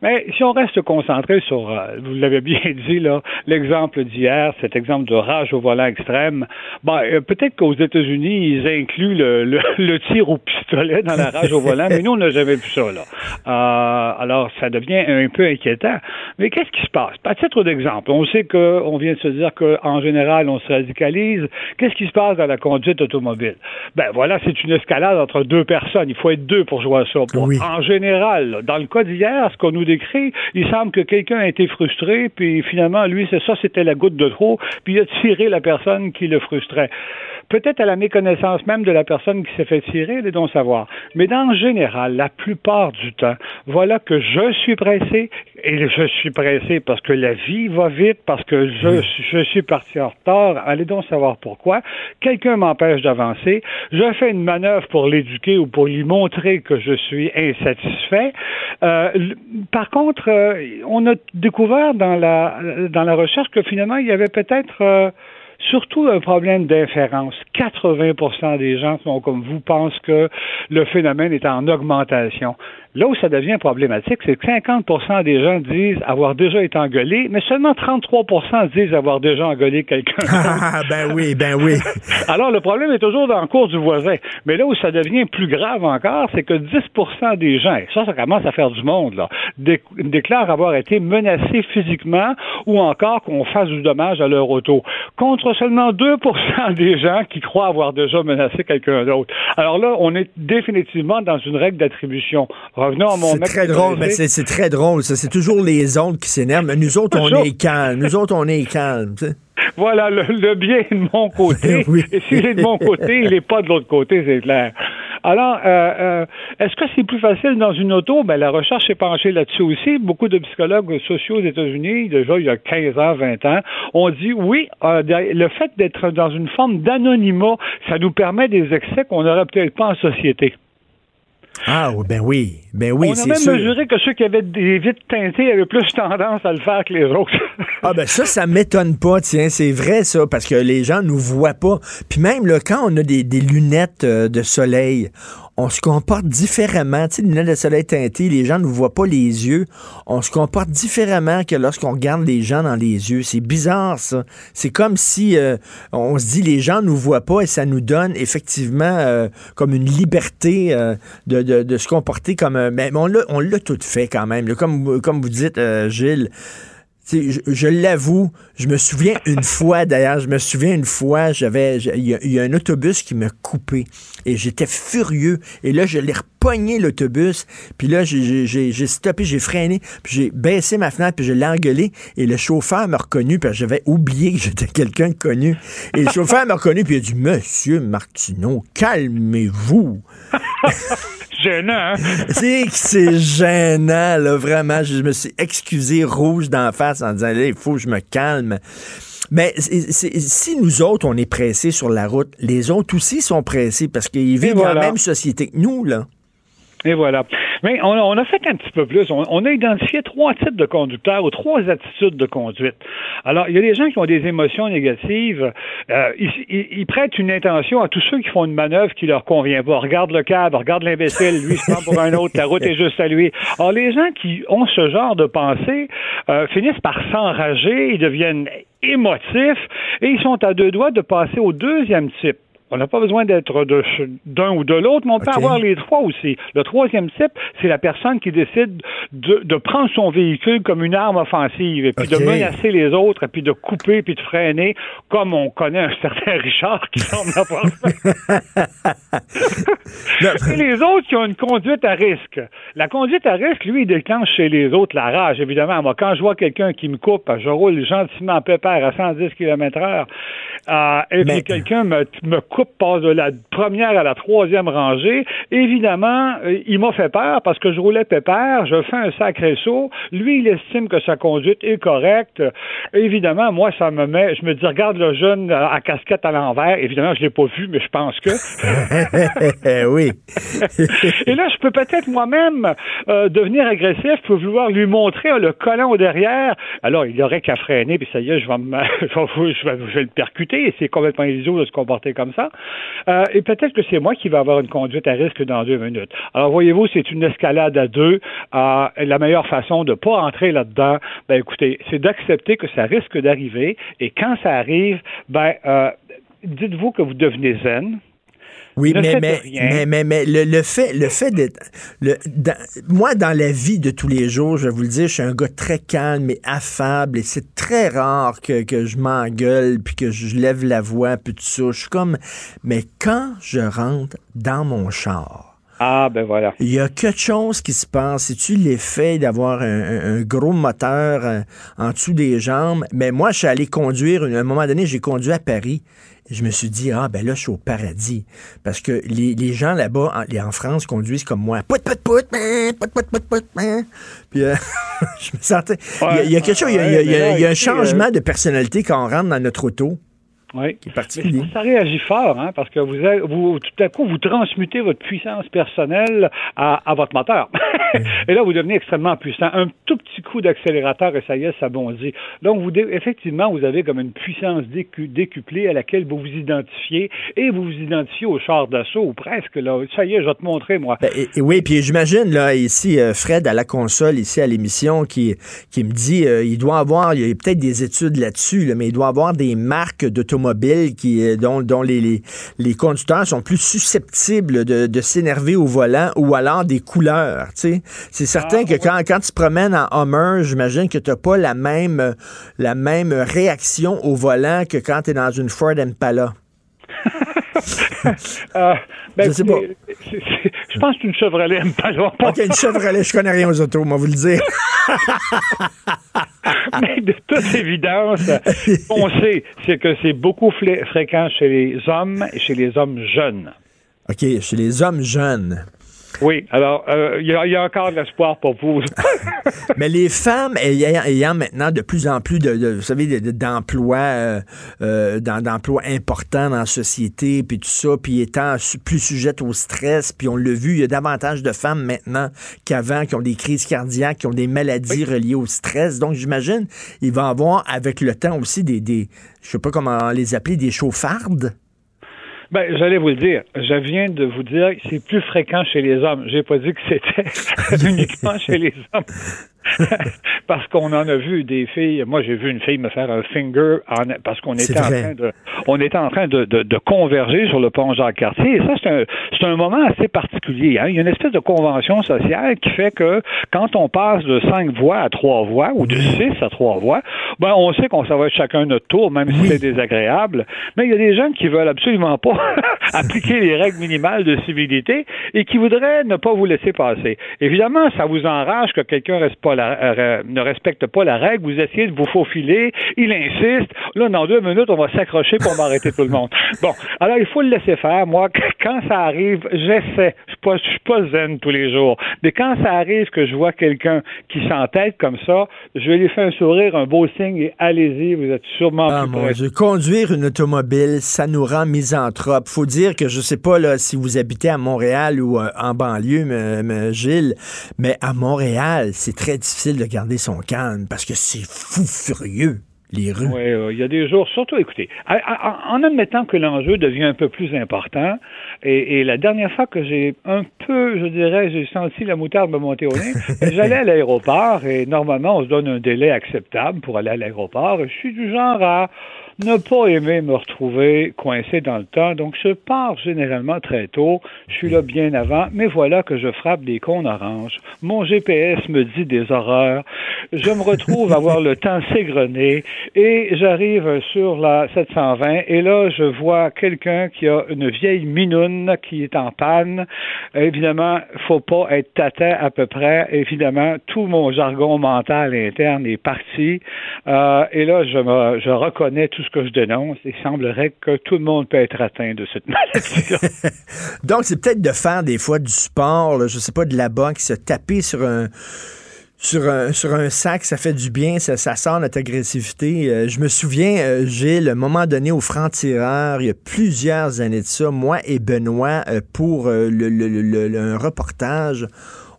Mais si on reste concentré sur, euh, vous l'avez bien dit, là, l'exemple d'hier, cet exemple de rage au volant extrême, ben, euh, peut-être qu'aux États-Unis, ils incluent le, le, tir au pistolet dans la rage au volant, mais nous, on n'a jamais vu ça, là. Euh, alors, ça devient un peu inquiétant. Mais qu'est-ce qui se passe? À titre d'exemple, on sait qu'on vient de se dire qu'en général, on se radicalise. Qu'est-ce qui se passe dans la conduite automobile? Ben voilà, c'est une escalade entre deux personnes. Il faut être deux pour jouer à ça. En général, dans le cas d'hier, ce qu'on nous il semble que quelqu'un a été frustré, puis finalement, lui, c'est ça, c'était la goutte de trop, puis il a tiré la personne qui le frustrait peut-être à la méconnaissance même de la personne qui s'est fait tirer, les dons savoir. Mais dans le général, la plupart du temps, voilà que je suis pressé, et je suis pressé parce que la vie va vite, parce que je, je suis parti en retard, allez donc savoir pourquoi. Quelqu'un m'empêche d'avancer, je fais une manœuvre pour l'éduquer ou pour lui montrer que je suis insatisfait. Euh, par contre, euh, on a découvert dans la, dans la recherche que finalement, il y avait peut-être... Euh, surtout un problème d'inférence. 80% des gens sont comme vous pensent que le phénomène est en augmentation. Là où ça devient problématique, c'est que 50% des gens disent avoir déjà été engueulés, mais seulement 33% disent avoir déjà engueulé quelqu'un. Ah, ben oui, ben oui. Alors, le problème est toujours dans le cours du voisin. Mais là où ça devient plus grave encore, c'est que 10% des gens, et ça, ça commence à faire du monde, là, déclarent avoir été menacés physiquement ou encore qu'on fasse du dommage à leur auto. Contre seulement 2% des gens qui croient avoir déjà menacé quelqu'un d'autre. Alors là, on est définitivement dans une règle d'attribution c'est très drôle, mais c'est très drôle. C'est toujours les autres qui s'énervent. Mais nous autres, on est calme. Nous autres, on est calme. Voilà, le, bien est de mon côté. Et s'il est de mon côté, il n'est pas de l'autre côté, c'est clair. Alors, euh, euh, est-ce que c'est plus facile dans une auto? Ben, la recherche s'est penchée là-dessus aussi. Beaucoup de psychologues sociaux aux États-Unis, déjà il y a 15 ans, 20 ans, ont dit oui, euh, le fait d'être dans une forme d'anonymat, ça nous permet des excès qu'on n'aurait peut-être pas en société. Ah, ben oui. Ben oui, On a même mesuré que ceux qui avaient des vitres teintées avaient plus tendance à le faire que les autres. ah, ben ça, ça m'étonne pas, tiens. C'est vrai, ça, parce que les gens nous voient pas. Puis même, là, quand on a des, des lunettes euh, de soleil, on se comporte différemment. Tu sais, lunettes de soleil teintées, les gens ne voient pas les yeux. On se comporte différemment que lorsqu'on regarde les gens dans les yeux. C'est bizarre, ça. C'est comme si euh, on se dit les gens ne nous voient pas et ça nous donne effectivement euh, comme une liberté euh, de, de, se comporter comme... mais on l'a tout fait quand même. comme, comme vous dites, Gilles, je, l'avoue, je me souviens une fois, d'ailleurs, je me souviens une fois, j'avais, il y, a un autobus qui m'a coupé et j'étais furieux. Et là, je l'ai repogné l'autobus, puis là, j'ai stoppé, j'ai freiné, puis j'ai baissé ma fenêtre, puis je l'ai engueulé. Et le chauffeur m'a reconnu, parce que j'avais oublié que j'étais quelqu'un de connu. Et le chauffeur m'a reconnu, puis il a dit, Monsieur Martineau, calmez-vous. Gênant, hein? C'est que c'est gênant, là, vraiment. Je me suis excusé rouge d'en face en disant, là, il faut que je me calme. Mais si nous autres, on est pressés sur la route, les autres aussi sont pressés parce qu'ils vivent dans la même société que nous, là. Et voilà. Mais on, a fait un petit peu plus. On, a identifié trois types de conducteurs ou trois attitudes de conduite. Alors, il y a des gens qui ont des émotions négatives. Euh, ils, prêtent une intention à tous ceux qui font une manœuvre qui leur convient pas. Regarde le cadre, regarde l'imbécile, lui se prend pour un autre, la route est juste à lui. Alors, les gens qui ont ce genre de pensée euh, finissent par s'enrager, ils deviennent émotifs et ils sont à deux doigts de passer au deuxième type. On n'a pas besoin d'être d'un ou de l'autre, mais on peut avoir les trois aussi. Le troisième type, c'est la personne qui décide de, prendre son véhicule comme une arme offensive, et puis de menacer les autres, et puis de couper, puis de freiner, comme on connaît un certain Richard qui semble avoir fait. et les autres qui ont une conduite à risque. La conduite à risque, lui, il déclenche chez les autres la rage, évidemment. Moi, quand je vois quelqu'un qui me coupe, je roule gentiment pépère à 110 km heure, euh, et puis quelqu'un me, me coupe passe de la première à la troisième rangée. Évidemment, euh, il m'a fait peur parce que je roulais pépère, je fais un sacré saut. Lui, il estime que sa conduite est correcte. Évidemment, moi, ça me met, je me dis, regarde le jeune à casquette à l'envers. Évidemment, je l'ai pas vu, mais je pense que. oui. Et là, je peux peut-être moi-même euh, devenir agressif, pour vouloir lui montrer le collant au derrière. Alors, il aurait qu'à freiner, puis ça y est, je vais, me... je vais, je vais percuter. C'est complètement idiot de se comporter comme ça. Euh, et peut-être que c'est moi qui vais avoir une conduite à risque dans deux minutes. Alors, voyez-vous, c'est une escalade à deux. Euh, la meilleure façon de ne pas entrer là-dedans, ben écoutez, c'est d'accepter que ça risque d'arriver. Et quand ça arrive, ben euh, dites-vous que vous devenez zen. Oui, mais, mais, mais, mais, le, fait, le fait d'être. moi, dans la vie de tous les jours, je vais vous le dire, je suis un gars très calme et affable et c'est très rare que, que je m'engueule puis que je lève la voix puis tout ça. Je suis comme. Mais quand je rentre dans mon char, Ah, ben voilà. Il y a quelque chose qui se passe. C'est-tu l'effet d'avoir un, gros moteur euh, en dessous des jambes? Mais moi, je suis allé conduire, à un moment donné, j'ai conduit à Paris. Je me suis dit, ah, ben là, je suis au paradis. Parce que les, les gens là-bas, en, en, France, conduisent comme moi. Pout, pout, pout, pout, pout, pout, pout, Puis, euh, je me sentais. il, y a, quelque chose, il y a, il y a un changement de personnalité quand on rentre dans notre auto. Oui. Ça réagit fort, hein, parce que vous, vous, tout à coup, vous transmutez votre puissance personnelle à, votre moteur. et là, vous devenez extrêmement puissant. Un tout petit coup d'accélérateur et ça y est, ça bondit. Donc, vous, effectivement, vous avez comme une puissance décuplée à laquelle vous vous identifiez et vous vous identifiez au char d'assaut ou presque. Là. Ça y est, je vais te montrer, moi. Ben, et, oui, puis j'imagine, là, ici, euh, Fred, à la console, ici, à l'émission, qui, qui me dit, euh, il doit avoir, il y a peut-être des études là-dessus, mais il doit avoir des marques d'automobiles qui, euh, dont, dont les, les, conducteurs sont plus susceptibles de, de s'énerver au volant ou alors des couleurs. C'est certain ah, que quand, quand tu te promènes en Hummer, j'imagine que tu n'as pas la même, la même réaction au volant que quand tu es dans une Ford Impala. euh, ben, pas. Je pense que c'est une Chevrolet Impala. OK, une Chevrolet, je connais rien aux autos, moi vous le dire. Mais de toute évidence, on sait, c'est que c'est beaucoup fréquent chez les hommes et chez les hommes jeunes. OK, chez les hommes jeunes. Oui, alors, euh, il y, a encore de l'espoir pour vous. Mais les femmes ayant, maintenant de plus en plus de, vous savez, d'emplois euh, euh, d'emplois importants dans la société, puis tout ça, puis étant plus sujettes au stress, puis on l'a vu, il y a davantage de femmes maintenant qu'avant qui ont des crises cardiaques, qui ont des maladies reliées au stress. Donc, j'imagine, il va y avoir avec le temps aussi des, des je sais pas comment les appeler, des chauffardes. Ben, j'allais vous le dire. Je viens de vous dire que c'est plus fréquent chez les hommes. J'ai pas dit que c'était uniquement chez les hommes. parce qu'on en a vu des filles. Moi, j'ai vu une fille me faire un finger en, parce qu'on était, en train de, on était en train de, de, converger sur le pont Jacques-Cartier. Et ça, c'est un, c'est un moment assez particulier. Hein. Il y a une espèce de convention sociale qui fait que quand on passe de cinq voies à trois voies ou de six à trois voies, ben, on sait qu'on s'en va être chacun notre tour, même si c'est désagréable. Mais il y a des gens qui veulent absolument pas appliquer les règles minimales de civilité et qui voudraient ne pas vous laisser passer. Évidemment, ça vous enrage que quelqu'un reste pas euh, ne respecte pas la règle, vous essayez de vous faufiler, il insiste. Là, dans deux minutes, on va s'accrocher pour m'arrêter tout le monde. Bon, alors il faut le laisser faire. Moi, quand ça arrive, j'essaie. Je ne suis pas zen tous les jours. Mais quand ça arrive que je vois quelqu'un qui s'entête comme ça, je vais lui faire un sourire, un beau signe et allez-y, vous êtes sûrement ah, mon Dieu. Conduire une automobile, ça nous rend misanthrope. Faut dire que je sais pas là, si vous habitez à Montréal ou euh, en banlieue, Gilles, mais à Montréal, c'est très difficile de garder son calme parce que c'est fou furieux. Les rues. Oui, euh, il y a des jours, surtout, écoutez, en admettant que l'enjeu devient un peu plus important, et, la dernière fois que j'ai un peu, je dirais, j'ai senti la moutarde me monter au nez, j'allais à l'aéroport, et normalement, on se donne un délai acceptable pour aller à l'aéroport, je suis du genre à ne pas aimer me retrouver coincé dans le temps. Donc, je pars généralement très tôt. Je suis là bien avant, mais voilà que je frappe des cônes oranges. Mon GPS me dit des horreurs. Je me retrouve à voir le temps s'égrener et j'arrive sur la 720 et là, je vois quelqu'un qui a une vieille minoune qui est en panne. Évidemment, faut pas être tâté à peu près. Évidemment, tout mon jargon mental interne est parti. Euh, et là, je, me, je reconnais tout que je dénonce, il semblerait que tout le monde peut être atteint de cette maladie Donc, c'est peut-être de faire des fois du sport, je je sais pas, de la boxe, se taper sur un sur un, sur un sac, ça fait du bien, ça, sort notre agressivité. Euh, je me souviens, euh, j'ai le moment donné au franc-tireur, il y a plusieurs années de ça, moi et Benoît, euh, pour le, le, un reportage,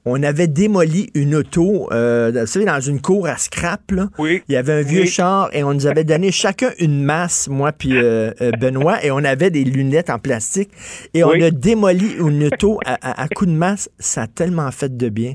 on avait démoli une auto, euh, vous savez, dans une cour à scrap. Là. Oui. Il y avait un vieux char et on nous avait donné chacun une masse, moi puis euh, euh, Benoît, et on avait des lunettes en plastique. Et on a démoli une auto à, à, coup de masse. Ça a tellement fait de bien.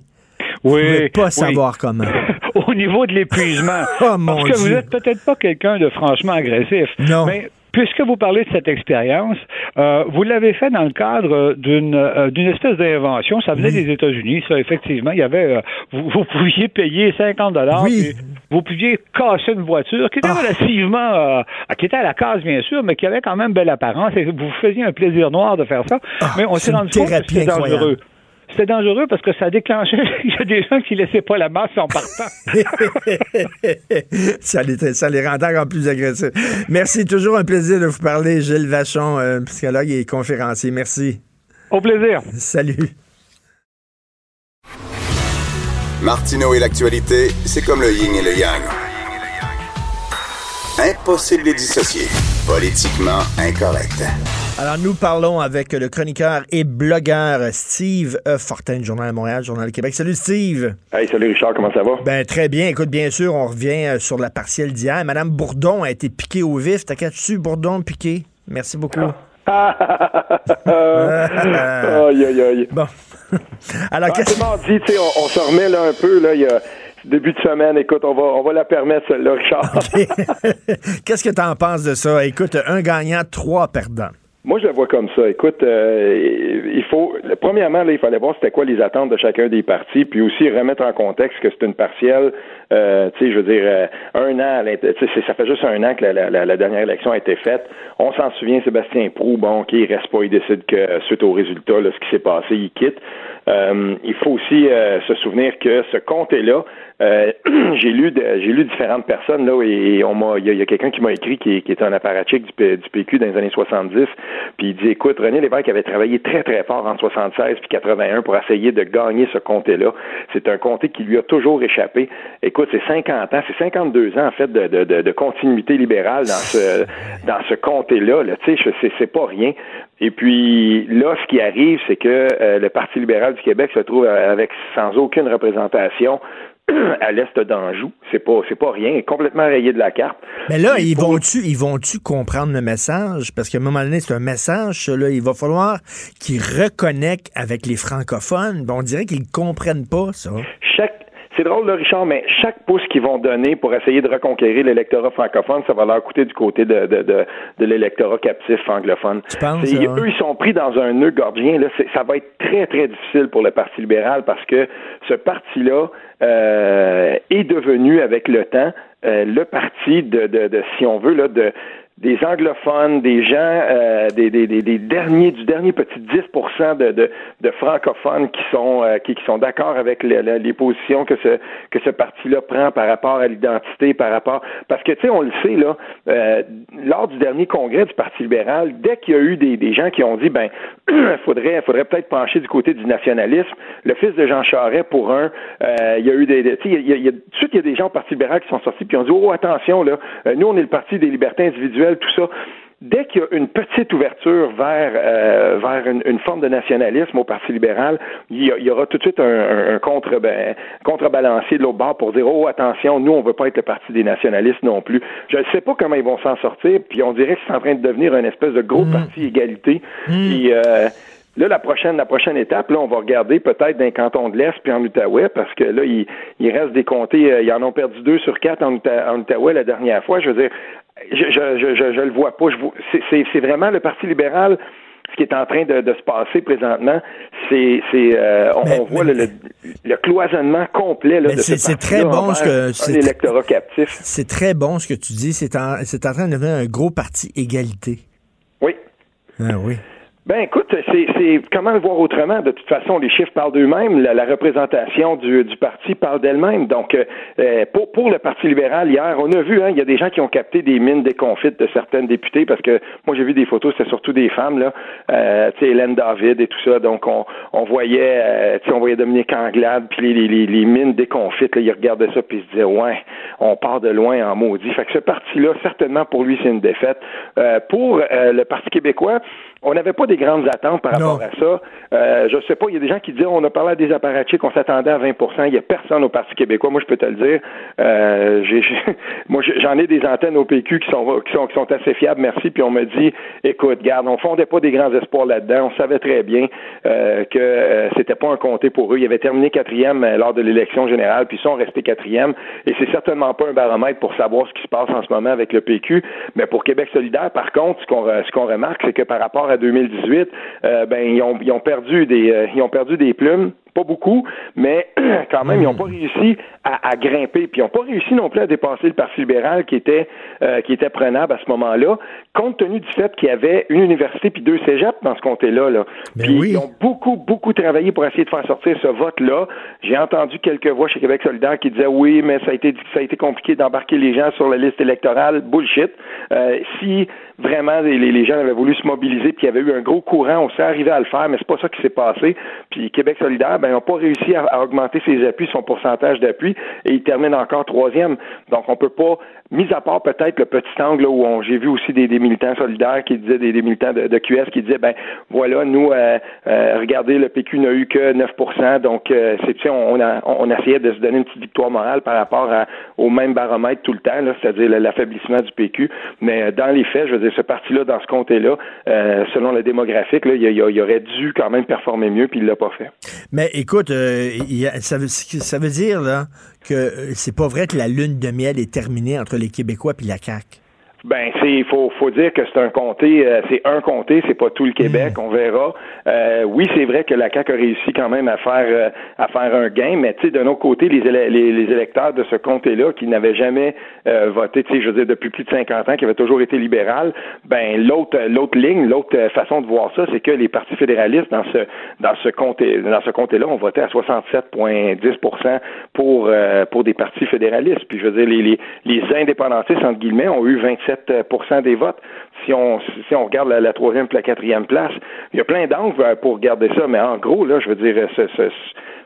Oui. Vous ne pas savoir comment. Au niveau de l'épuisement. oh, mon Parce que vous n'êtes peut-être pas quelqu'un de franchement agressif. Non. Mais puisque vous parlez de cette expérience, euh, vous l'avez fait dans le cadre d'une euh, d'une espèce d'invention. Ça venait des États-Unis, ça effectivement. Il y avait, euh, vous, pouviez payer 50 dollars. Vous pouviez casser une voiture qui était ah. relativement, qui était à la case bien sûr, mais qui avait quand même belle apparence. Et vous faisiez un plaisir noir de faire ça. Ah, mais on s'est rendu compte que c'était dangereux. C'était dangereux parce que ça déclenchait. Il y a des gens qui laissaient pas la masse en partant. ça, les, ça les rendait encore plus agressifs. Merci, toujours un plaisir de vous parler, Gilles Vachon, euh, psychologue et conférencier. Merci. Au plaisir. Salut. Martineau et l'actualité, c'est comme le yin et le yang. Impossible de les dissocier. Politiquement incorrect. Alors, nous parlons avec le chroniqueur et blogueur Steve e. Fortin, Journal de Montréal, Journal du Québec. Salut, Steve. Hey, salut, Richard, comment ça va? Ben, très bien. Écoute, bien sûr, on revient euh, sur la partielle d'hier. Madame Bourdon a été piquée au vif. T'as qu'à-tu, Bourdon, piqué? Merci beaucoup. aïe, aïe, aïe. Bon. Alors, Ah, qu'est-ce sais, on, on se remet là un peu, là, il y a début de semaine, écoute, on va, on va la permettre, celle-là, Richard. Qu'est-ce que tu en penses de ça? Écoute, un gagnant, trois perdants. Moi, je le vois comme ça. Écoute, euh, il faut, premièrement, là, il fallait voir c'était quoi les attentes de chacun des partis, puis aussi remettre en contexte que c'est une partielle, euh, tu sais, je veux dire, euh, un an, ça fait juste un an que la, la- la- dernière élection a été faite. On s'en souvient, Sébastien Prou, bon, il reste pas, il décide que, euh, suite au résultat, là, ce qui s'est passé, il quitte. Euh, il faut aussi euh, se souvenir que ce comté-là, j'ai lu j'ai lu différentes personnes là et on m'a il y a, quelqu'un qui m'a écrit qui, est- qui un apparatchik du, du PQ dans les années 70 puis il dit écoute René Lévesque avait travaillé très très fort en 76 puis 81 pour essayer de gagner ce comté-là c'est un comté qui lui a toujours échappé écoute c'est 50 ans c'est 52 ans en fait de, de, de, de continuité libérale dans ce dans ce comté-là là, tu sais c'est c'est pas rien et puis là, ce qui arrive, c'est que euh, le Parti libéral du Québec se trouve avec sans aucune représentation à l'est d'Anjou. C'est pas c'est pas rien, complètement rayé de la carte. Mais là, Il ils vont-tu ils vont-tu comprendre le message? Parce qu'à un moment donné, c'est un message, là. Il va falloir qu'ils reconnectent avec les francophones. On dirait qu'ils ne comprennent pas, ça. chaque c'est drôle, là, Richard, mais chaque pouce qu'ils vont donner pour essayer de reconquérir l'électorat francophone, ça va leur coûter du côté de, de, de, de l'électorat captif anglophone. Tu penses, hein? Eux, ils sont pris dans un nœud gordien. Là, ça va être très, très difficile pour le Parti libéral parce que ce parti-là euh, est devenu, avec le temps, euh, le parti de, de, de, si on veut, là, de des anglophones, des gens, euh, des, des, des, des derniers, du dernier petit 10 de, de, de francophones qui sont euh, qui, qui sont d'accord avec le- le- les positions que ce que ce parti-là prend par rapport à l'identité, par rapport parce que tu sais, on le sait là, euh, lors du dernier congrès du Parti libéral, dès qu'il y a eu des, des gens qui ont dit ben faudrait faudrait peut-être pencher du côté du nationalisme, le fils de Jean Charest pour un, euh, il y a eu des, des- tu sais, il y a, il y a- tout de suite il y a des gens au Parti libéral qui sont sortis puis ont dit oh attention là, euh, nous on est le parti des libertés individuelles, tout ça. Dès qu'il y a une petite ouverture vers euh, vers une, une forme de nationalisme au Parti libéral, il y, a- il y aura tout de suite un, un- un contre ben, contrebalancier de l'autre bord pour dire oh attention, nous on veut pas être le parti des nationalistes non plus. Je ne sais pas comment ils vont s'en sortir, puis on dirait que c'est en train de devenir une espèce de gros parti égalité. Puis euh, Là, la prochaine, la prochaine étape, là, on va regarder peut-être dans les cantons de l'Est puis en Outaouais, parce que là, il, il reste des comtés, euh, ils en ont perdu deux sur quatre en, Outa- en Outaouais la dernière fois. Je veux dire, je, je, je, je, je le vois pas. C'est- c'est, c'est vraiment le Parti libéral. Ce qui est en train de, de se passer présentement, c'est, c'est euh, on, Mais- voit mais- le, cloisonnement complet là, de ce c'est- très bon ce que- c'est- électorat captif. C'est très bon ce que tu dis. C'est en, c'est en train de devenir un gros parti égalité. Oui. Ah oui. Ben écoute, c'est, comment le voir autrement? De toute façon, les chiffres parlent d'eux-mêmes. La, la représentation du, du parti parle d'elle-même. Donc, euh, euh, pour, pour le Parti libéral hier, on a vu, hein, il y a des gens qui ont capté des mines déconfites de certaines députées parce que moi j'ai vu des photos, c'était surtout des femmes là, euh, tu sais Hélène David et tout ça. Donc on, on voyait, euh, tu sais, on voyait Dominique Anglade puis les, les, les, les mines déconfites. Là, ils regardaient ça puis ils se disaient ouais, on part de loin en maudit. Fait que ce parti-là, certainement pour lui c'est une défaite. Euh, pour euh, le Parti québécois, on n'avait pas des grandes attentes par Non. rapport à ça. Euh, je sais pas, il y a des gens qui disent on a parlé à des apparatchiks, on s'attendait à 20% Il n'y a personne au Parti québécois. Moi, je peux te le dire. Euh, j'ai- moi, j'en ai des antennes au PQ qui sont, qui sont, qui sont assez fiables, merci. Puis on me dit, écoute, garde, on fondait pas des grands espoirs là-dedans. On savait très bien euh, que euh, c'était pas un comté pour eux. Ils avaient terminé quatrième euh, lors de l'élection générale, puis ils sont restés quatrième. Et c'est certainement pas un baromètre pour savoir ce qui se passe en ce moment avec le PQ. Mais pour Québec solidaire, par contre, ce qu'on ce qu'on remarque, c'est que par rapport à 2018, euh, ben ils ont, ils ont perdu des euh, ils ont perdu des plumes pas beaucoup, mais quand même, ils n'ont pas réussi à, grimper, puis ils n'ont pas réussi non plus à dépasser le Parti libéral qui était euh, qui était prenable à ce moment-là, compte tenu du fait qu'il y avait une université puis deux cégeps dans ce comté-là. Là. Ben Puis oui. ils ont beaucoup, beaucoup travaillé pour essayer de faire sortir ce vote-là. J'ai entendu quelques voix chez Québec solidaire qui disaient oui, mais ça a été ça a été compliqué d'embarquer les gens sur la liste électorale. Bullshit. Euh, si vraiment les, les gens avaient voulu se mobiliser puis il y avait eu un gros courant, on s'est arrivé à le faire, mais c'est pas ça qui s'est passé. Puis Québec solidaire, ben, n'ont pas réussi à, augmenter ses appuis, son pourcentage d'appui, et ils terminent encore troisième. Donc on peut pas, mis à part peut-être le petit angle où on- j'ai vu aussi des, des militants solidaires qui disaient, des, des militants de, QS qui disaient, ben voilà, nous, euh, euh, regardez, le PQ n'a eu que 9 donc euh, c'est, sais, on, a, on essayait de se donner une petite victoire morale par rapport à- au même baromètre tout le temps, là, c'est-à-dire l'affaiblissement du PQ. Mais euh, dans les faits, je veux dire, ce parti-là, dans ce comté-là, euh, selon le démographique, là, il, il- il aurait dû quand même performer mieux, puis il l'a pas fait. Mais écoute, euh, ça, veut, ça veut dire là, que euh, c'est pas vrai que la lune de miel est terminée entre les Québécois et la CAQ. Ben, c'est il faut faut dire que c'est un comté, euh, c'est un comté, c'est pas tout le Québec, on verra. Euh, oui, c'est vrai que la CAQ a réussi quand même à faire euh, à faire un gain, mais tu sais, d'un autre côté, les, élè- les, les électeurs de ce comté-là qui n'avaient jamais euh, voté, tu sais, je veux dire depuis plus de 50 ans, qui avaient toujours été libéral, ben l'autre l'autre ligne, l'autre façon de voir ça, c'est que les partis fédéralistes dans ce dans ce comté dans ce comté-là ont voté à 67,10% pour euh, pour des partis fédéralistes. Puis je veux dire, les, les, les indépendantistes entre guillemets ont eu 27 des votes. Si on si on regarde la, la troisième et la quatrième place, il y a plein d'angles euh, pour regarder ça, mais en gros là, je veux dire, ce, ce,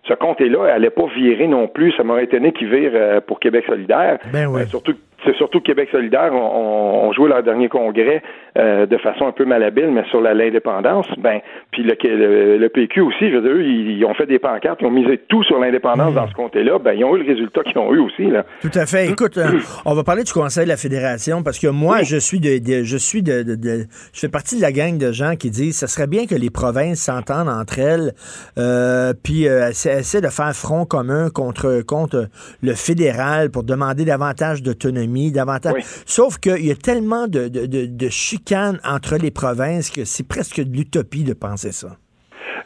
ce comté-là, elle n'allait pas virer non plus. Ça m'aurait étonné qu'il vire euh, pour Québec solidaire. Ben oui. Euh, surtout c'est surtout Québec solidaire ont on, on joué leur dernier congrès euh, de façon un peu malhabile, mais sur l'indépendance. Ben, puis le, le, le PQ aussi, je veux dire, eux, ils, ils ont fait des pancartes, ils ont misé tout sur l'indépendance dans ce comté-là. Ben, ils ont eu le résultat qu'ils ont eu aussi. Là. Tout à fait. Écoute, euh, on va parler du Conseil de la Fédération parce que moi, je suis de, de- je suis de, de- de- je fais partie de la gang de gens qui disent ce serait bien que les provinces s'entendent entre elles, euh, puis essa- essaient de faire front commun contre contre le fédéral pour demander davantage d'autonomie, davantage. Oui. Sauf qu'il y a tellement de, de, de, de chicanes entre les provinces que c'est presque de l'utopie de penser ça.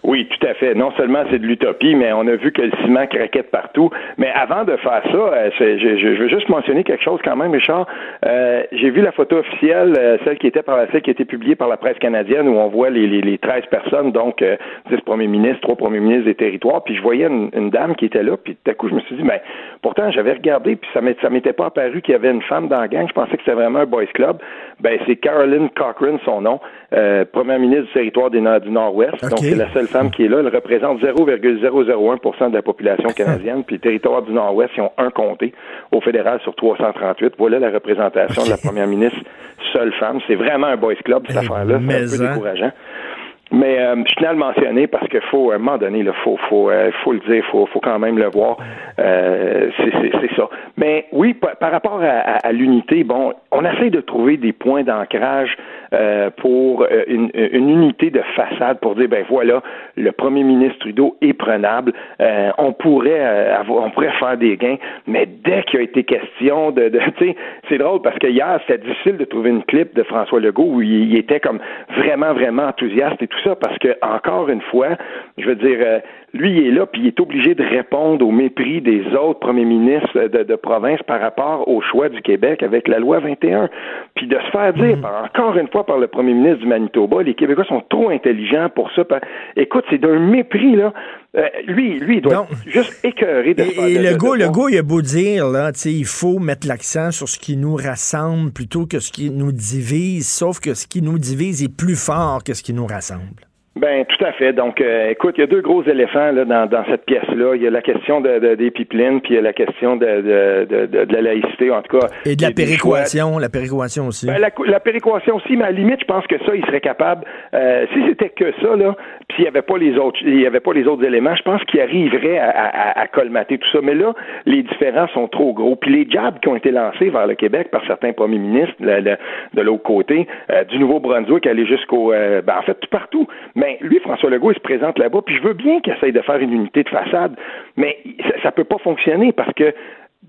Oui, tout à fait. Non seulement c'est de l'utopie, mais on a vu que le ciment craquait de partout. Mais avant de faire ça, euh, je, veux juste mentionner quelque chose quand même, Richard. Euh, J'ai vu la photo officielle, euh, celle qui était par celle qui publiée par la presse canadienne, où on voit les, les, les 13 personnes, donc euh, 10 premiers ministres, 3 premiers ministres des territoires. Puis je voyais une, dame qui était là, puis tout à coup je me suis dit, ben pourtant j'avais regardé, puis ça m'était pas apparu qu'il y avait une femme dans la gang. Je pensais que c'était vraiment un boys club. Ben c'est Caroline Cochrane, son nom, euh, première ministre du territoire des du Nord-Ouest. Donc c'est la seule femme qui est là. Elle représente 0,001% de la population canadienne. Puis le territoire du Nord-Ouest, ils ont un comté au fédéral sur 338. Voilà la représentation de la première ministre, seule femme. C'est vraiment un boys club, cette Eh, affaire-là. C'est un peu hein. décourageant. Mais euh, je tenais à le mentionner parce que faut, à un moment donné, il faut, faut, euh, faut le dire, faut, faut quand même le voir. Euh, c'est- ça. Mais oui, par, par rapport à, à- à l'unité, bon, on essaie de trouver des points d'ancrage euh, pour euh, une, une unité de façade pour dire, ben voilà, le premier ministre Trudeau est prenable. Euh, on pourrait euh, avoir, on pourrait faire des gains, mais dès qu'il a été question de, de tu sais, c'est drôle parce que hier c'était difficile de trouver une clip de François Legault où il, il était comme vraiment vraiment enthousiaste et tout ça parce que encore une fois, je veux dire, lui il est là puis il est obligé de répondre au mépris des autres premiers ministres de, de province par rapport au choix du Québec avec la loi 21, puis de se faire dire par- encore une fois par le premier ministre du Manitoba, les Québécois sont trop intelligents pour ça. Par- Écoute, c'est d'un mépris là. Euh, lui, lui, il doit Non. être juste écœuré de faire Et, de- le go, le go, il a beau dire, là, tu sais, il faut mettre l'accent sur ce qui nous rassemble plutôt que ce qui nous divise, sauf que ce qui nous divise est plus fort que ce qui nous rassemble. Ben tout à fait. Donc, euh, écoute, il y a deux gros éléphants là, dans, dans cette pièce-là. Il y a la question de, de- des pipelines, puis il y a la question de, de, de, de- de la laïcité, en tout cas. Et de la péréquation, la péréquation aussi. Ben, la, la péréquation aussi, mais à la limite, je pense que ça, il serait capable. euh, si c'était que ça, là, puis il n'y avait pas les autres, il y avait pas les autres éléments, je pense qu'il arriverait à, à- à colmater tout ça. Mais là, les différents sont trop gros. Puis les jabs qui ont été lancés vers le Québec par certains premiers ministres le- le- de l'autre côté, euh, du Nouveau-Brunswick, aller jusqu'au, euh, ben, en fait, tout partout. Mais lui, François Legault, il se présente là-bas, puis je veux bien qu'il essaye de faire une unité de façade, mais ça, ça peut pas fonctionner parce que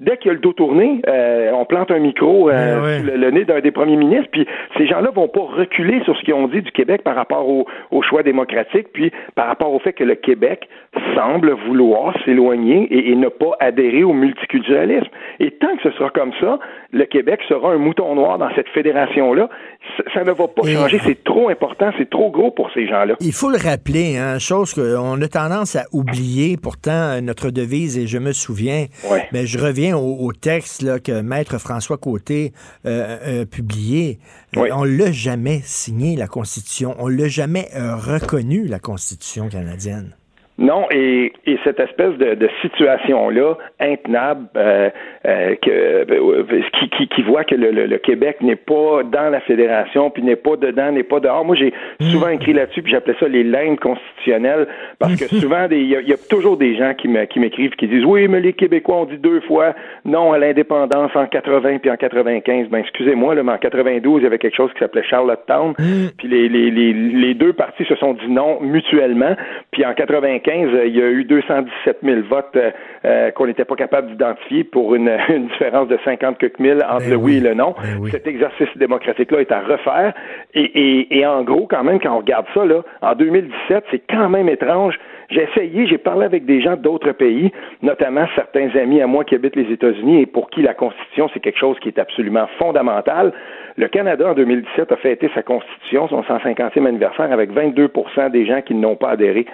Dès qu'il y a le dos tourné, euh, on plante un micro euh, Ben ouais. le, le nez d'un des premiers ministres, puis ces gens-là vont pas reculer sur ce qu'ils ont dit du Québec par rapport au, au choix démocratique, puis par rapport au fait que le Québec semble vouloir s'éloigner et, et, ne pas adhérer au multiculturalisme. Et tant que ce sera comme ça, le Québec sera un mouton noir dans cette fédération-là. Ça, ça ne va pas changer. C'est trop important, c'est trop gros pour ces gens-là. Il faut le rappeler, hein, chose qu'on a tendance à oublier. Pourtant, notre devise, et je me souviens, mais je reviens au, au texte là, que Maître François Côté euh, a publié. Euh, Oui. On l'a jamais signé, la Constitution. On l'a jamais euh, reconnu, la Constitution canadienne. Non, et, et cette espèce de, de situation-là, intenable, euh, euh, que, euh, qui, qui, qui voit que le, le, le Québec n'est pas dans la fédération, puis n'est pas dedans, n'est pas dehors. Moi, j'ai souvent écrit là-dessus, puis j'appelais ça les lignes constitutionnelles, parce que souvent, des- il y, a- il y a toujours des gens qui me- qui m'écrivent, qui disent, oui, mais les Québécois ont dit deux fois non à l'indépendance en 80 puis en 95. Ben, excusez-moi, mais en 92, il y avait quelque chose qui s'appelait Charlottetown, puis les, les, les, les deux partis se sont dit non mutuellement, puis en 95, il y a eu 217 000 votes euh, euh, qu'on n'était pas capable d'identifier pour une, une différence de 50 quelques mille entre Ben le oui oui, et le non. ben oui. Cet exercice démocratique-là est à refaire. Et, et, et en gros, quand même, quand on regarde ça, là, en 2017, c'est quand même étrange. J'ai essayé, j'ai parlé avec des gens d'autres pays, notamment certains amis à moi qui habitent les États-Unis et pour qui la Constitution, c'est quelque chose qui est absolument fondamental. Le Canada, en 2017, a fêté sa Constitution, son 150e anniversaire, avec 22% des gens qui n'ont pas adhéré.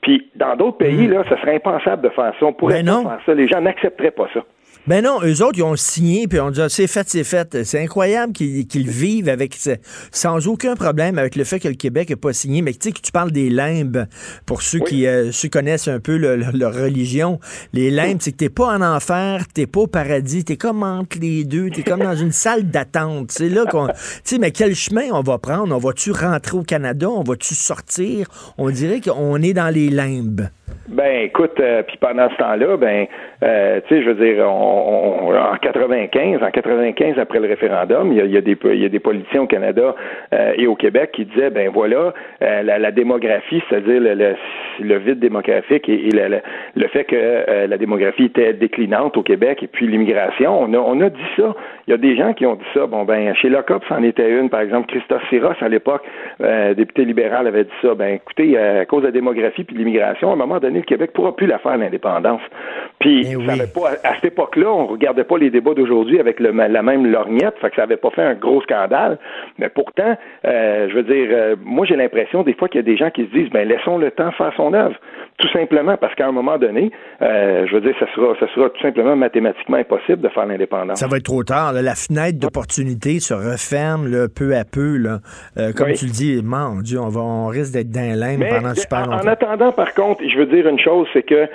Puis, dans d'autres pays, là, ce serait impensable de faire ça. On pourrait Ben pas non. faire ça. Les gens n'accepteraient pas ça. Ben non, eux autres, ils ont signé, puis on dit, ah, c'est fait, c'est fait. C'est incroyable qu'ils vivent avec sans aucun problème avec le fait que le Québec n'a pas signé. Mais tu sais, que tu parles des limbes, pour ceux qui euh, ceux connaissent un peu le- le- leur religion, les limbes, c'est que t'es pas en enfer, t'es pas au paradis, t'es comme entre les deux, t'es comme dans une salle d'attente. C'est là qu'on... Tu sais, mais quel chemin on va prendre? On va-tu rentrer au Canada? On va-tu sortir? On dirait qu'on est dans les limbes. Ben, écoute, euh, puis pendant ce temps-là, ben, euh, tu sais, je veux dire, on, on- en 95, en 95 après le référendum, il y a, il y a des, il y a des politiciens au Canada euh, et au Québec qui disaient, ben voilà, euh, la, la démographie, c'est-à-dire le, le, le vide démographique et, et le, fait que euh, la démographie était déclinante au Québec et puis l'immigration, on a, on a dit ça. Il y a des gens qui ont dit ça. Bon, ben, chez Lockup, c'en était une, par exemple, Christophe Siros, à l'époque, député libéral, avait dit ça. Ben, écoutez, à cause de la démographie puis de l'immigration, à un moment donné, le Québec pourra plus la faire, l'indépendance. Puis, Eh ça avait pas, à cette époque-là, on regardait pas les débats d'aujourd'hui avec le, la même lorgnette, fait que ça avait pas fait un gros scandale. Mais pourtant, euh, je veux dire, euh, moi, j'ai l'impression, des fois, qu'il y a des gens qui se disent, ben, laissons le temps faire son œuvre. Tout simplement parce qu'à un moment donné, euh, je veux dire, ça sera, ça sera tout simplement mathématiquement impossible de faire l'indépendance. Ça va être trop tard. là. La fenêtre d'opportunité se referme là, peu à peu. Là. Comme Oui. tu le dis, mon Dieu, on, va, on risque d'être dans Mais pendant super en, en longtemps. attendant, par contre, je veux dire une chose, c'est que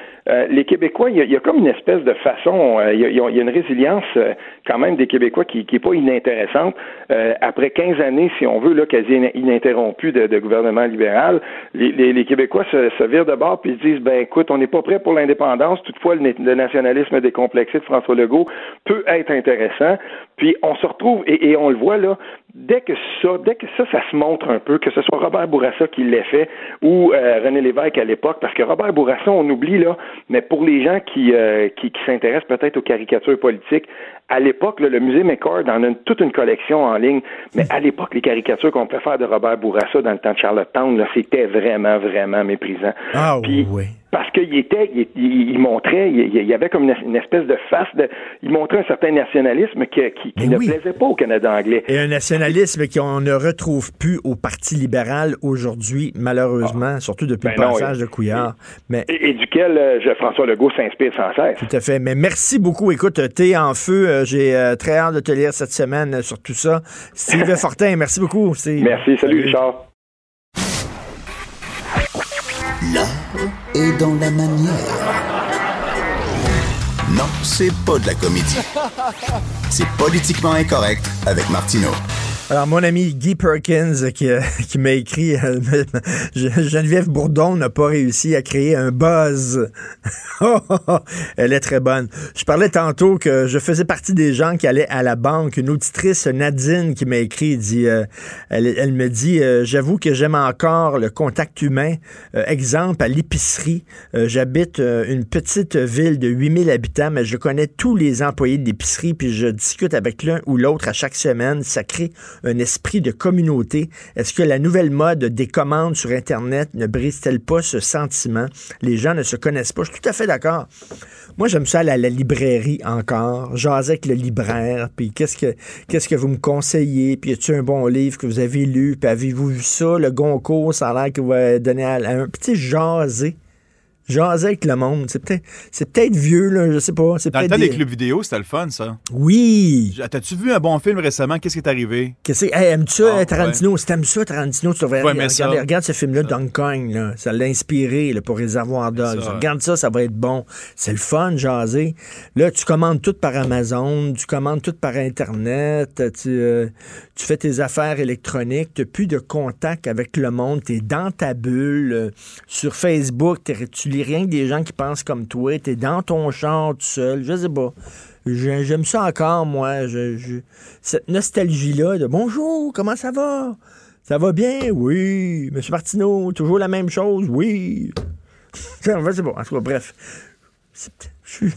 les Québécois, il y, a, il y a comme une espèce de façon, il, y a, il y a une résilience euh, quand même des Québécois qui n'est pas inintéressante. Euh, après 15 années, si on veut, là, quasi in- ininterrompues de, gouvernement libéral, les, Québécois se, virent de bord puis se disent, ben écoute, on n'est pas prêt pour l'indépendance. Toutefois, le, le nationalisme décomplexé de François Legault peut être intéressant. Puis on se retrouve, et, on le voit là, dès que ça, dès que ça, ça se montre un peu, que ce soit Robert Bourassa qui l'ait fait ou euh, René Lévesque à l'époque, parce que Robert Bourassa, on oublie là, mais pour les gens qui, euh, qui, qui s'intéressent peut-être aux caricatures politiques, à l'époque, le musée McCord en a une- toute une collection en ligne, mais à l'époque, les caricatures qu'on pouvait faire de Robert Bourassa dans le temps de Charlottetown, c'était vraiment, vraiment méprisant. Ah Puis, oui. parce qu'il était, il, il- il montrait, il, il y avait comme une, une espèce de face, de, il montrait un certain nationalisme qui, qui, qui Mais ne oui. plaisait pas au Canada anglais. Et un nationalisme qu'on ne retrouve plus au Parti libéral aujourd'hui, malheureusement, surtout depuis Ben le non, passage et- de Couillard. Mais Et, et duquel euh, François Legault s'inspire sans cesse. tout à fait. Mais merci beaucoup. Écoute, t'es en feu. Euh, J'ai euh, très hâte de te lire cette semaine euh, sur tout ça. Steve Fortin, merci beaucoup. Steve. Merci, salut Richard. L'art est dans la manière. Non, c'est pas de la comédie. C'est politiquement incorrect avec Martineau. Alors, mon ami Guy Perkins qui, euh, qui m'a écrit euh, Geneviève Bourdon n'a pas réussi à créer un buzz. Elle est très bonne. Je parlais tantôt que je faisais partie des gens qui allaient à la banque. Une auditrice, Nadine, qui m'a écrit, dit, euh, elle, elle me dit J'avoue que j'aime encore le contact humain. Exemple, à l'épicerie. J'habite une petite ville de 8000 habitants, mais je connais tous les employés de l'épicerie, puis je discute avec l'un ou l'autre à chaque semaine. Ça crée un esprit de communauté. Est-ce que la nouvelle mode des commandes sur Internet ne brise-t-elle pas ce sentiment? Les gens ne se connaissent pas. Je suis tout à fait d'accord. Moi, j'aime ça aller à la librairie encore, jaser avec le libraire, puis qu'est-ce que vous me conseillez, puis y a-tu un bon livre que vous avez lu, puis avez-vous vu ça, le Goncourt, ça a l'air que vous donner à, un petit jaser jaser avec le monde. C'est peut-être, c'est peut-être vieux, là, je sais pas. C'est Dans le temps des des- clubs vidéo, c'était le fun, ça. Oui. T'as-tu vu un bon film récemment? Qu'est-ce qui est arrivé? Qu'est-ce que- hey, aimes-tu ça, Ah, Tarantino? Si t'aimes ça, Tarantino, tu devrais regarder, regarde ce film-là, Donkey Kong, là. Ça l'a inspiré là, pour Réservoir Dogs. ça, ouais. Regarde ça, ça va être bon. C'est le fun, jaser. Là, tu commandes tout par Amazon, tu commandes tout par Internet, tu, euh, tu fais tes affaires électroniques, tu plus de contact avec le monde, tu es dans ta bulle. sur Facebook, tu lis rien que des gens qui pensent comme toi, tu es dans ton char tout seul, je sais pas. J'ai- J'aime ça encore, moi. Je, cette nostalgie-là de bonjour, comment ça va? Ça va bien? Oui. Monsieur Martineau, toujours la même chose? Oui. C'est bon. En tout cas, bref. Je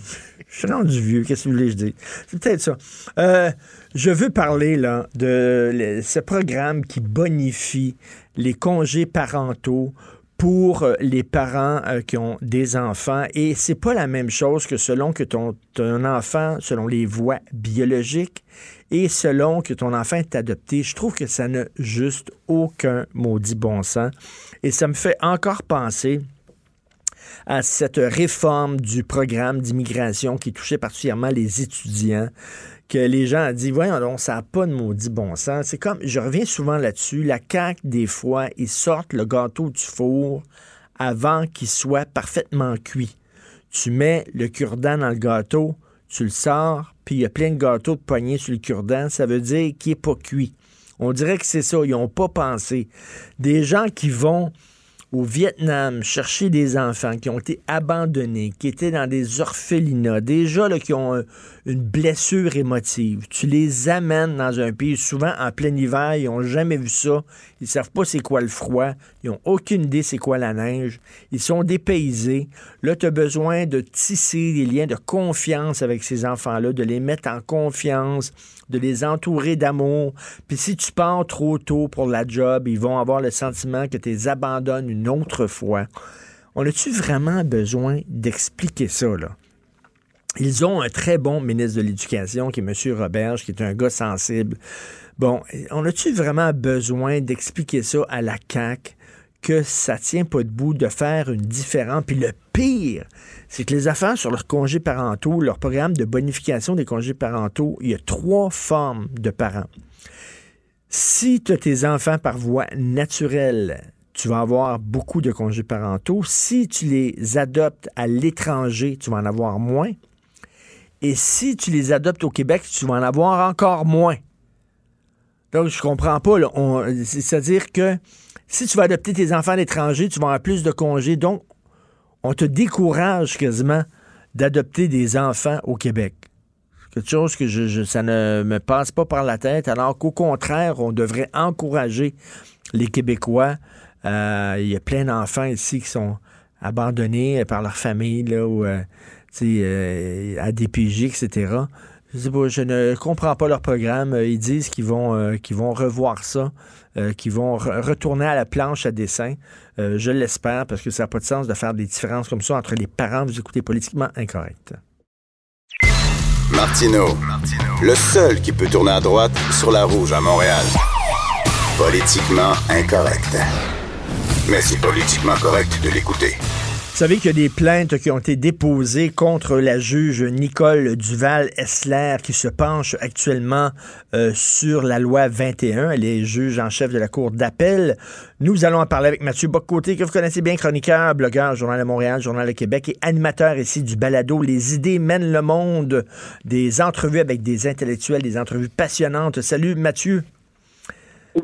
suis, rendu vieux. Qu'est-ce que vous voulez que je? C'est peut-être ça. Euh, je veux parler là, de ce programme qui bonifie les congés parentaux pour euh, les parents euh, qui ont des enfants. Et c'est pas la même chose que selon que ton, ton enfant selon les voies biologiques et selon que ton enfant est adopté. Je trouve que ça n'a juste aucun maudit bon sens. Et ça me fait encore penser à cette réforme du programme d'immigration qui touchait particulièrement les étudiants, que les gens dit, voyons donc, ça n'a pas de maudit bon sens. C'est comme, je reviens souvent là-dessus, la CAQ, des fois, ils sortent le gâteau du four avant qu'il soit parfaitement cuit. Tu mets le cure-dent dans le gâteau, tu le sors, puis il y a plein de gâteaux de poignée sur le cure-dent, ça veut dire qu'il n'est pas cuit. On dirait que c'est ça, ils n'ont pas pensé. Des gens qui vont au Vietnam chercher des enfants qui ont été abandonnés, qui étaient dans des orphelinats, déjà là, qui ont euh, une blessure émotive. Tu les amènes dans un pays, souvent en plein hiver, ils n'ont jamais vu ça. Ils savent pas c'est quoi le froid. Ils n'ont aucune idée c'est quoi la neige. Ils sont dépaysés. Là, tu as besoin de tisser des liens de confiance avec ces enfants-là, de les mettre en confiance, de les entourer d'amour. Puis si tu pars trop tôt pour la job, ils vont avoir le sentiment que tu les abandonnes une autre fois. On a-tu vraiment besoin d'expliquer ça, là? Ils ont un très bon ministre de l'Éducation, qui est M. Roberge, qui est un gars sensible. Bon, on a-tu vraiment besoin d'expliquer ça à la CAQ que ça tient pas debout de faire une différence? Puis le pire, c'est que les affaires sur leurs congés parentaux, leur programme de bonification des congés parentaux, il y a trois formes de parents. Si tu as tes enfants par voie naturelle, tu vas avoir beaucoup de congés parentaux. Si tu les adoptes à l'étranger, tu vas en avoir moins. Et si tu les adoptes au Québec, tu vas en avoir encore moins. Donc, je comprends pas. C'est-à-dire que si tu vas adopter tes enfants à l'étranger, tu vas avoir plus de congés. Donc, on te décourage quasiment d'adopter des enfants au Québec. Quelque chose que ça ne me passe pas par la tête, alors qu'au contraire, on devrait encourager les Québécois. Euh, Il y a plein d'enfants ici qui sont abandonnés par leur famille, euh, euh, à DPJ, etc. Je ne comprends pas leur programme. Euh, Ils disent qu'ils vont, euh, vont revoir ça, euh, qu'ils vont re- retourner à la planche à dessin. Je l'espère parce que ça n'a pas de sens de faire des différences comme ça entre les parents. Vous écoutez politiquement incorrect. Martino, le seul qui peut tourner à droite sur la rouge à Montréal. Politiquement incorrect. Mais c'est politiquement correct de l'écouter. Vous savez qu'il y a des plaintes qui ont été déposées contre la juge Nicole Duval-Essler qui se penche actuellement euh, sur la loi 21. Elle est juge en chef de la Cour d'appel. Nous allons en parler avec Mathieu Boccoté, que vous connaissez bien, chroniqueur, blogueur, Journal de Montréal, Journal de Québec et animateur ici du balado Les idées mènent le monde, des entrevues avec des intellectuels, des entrevues passionnantes. Salut Mathieu.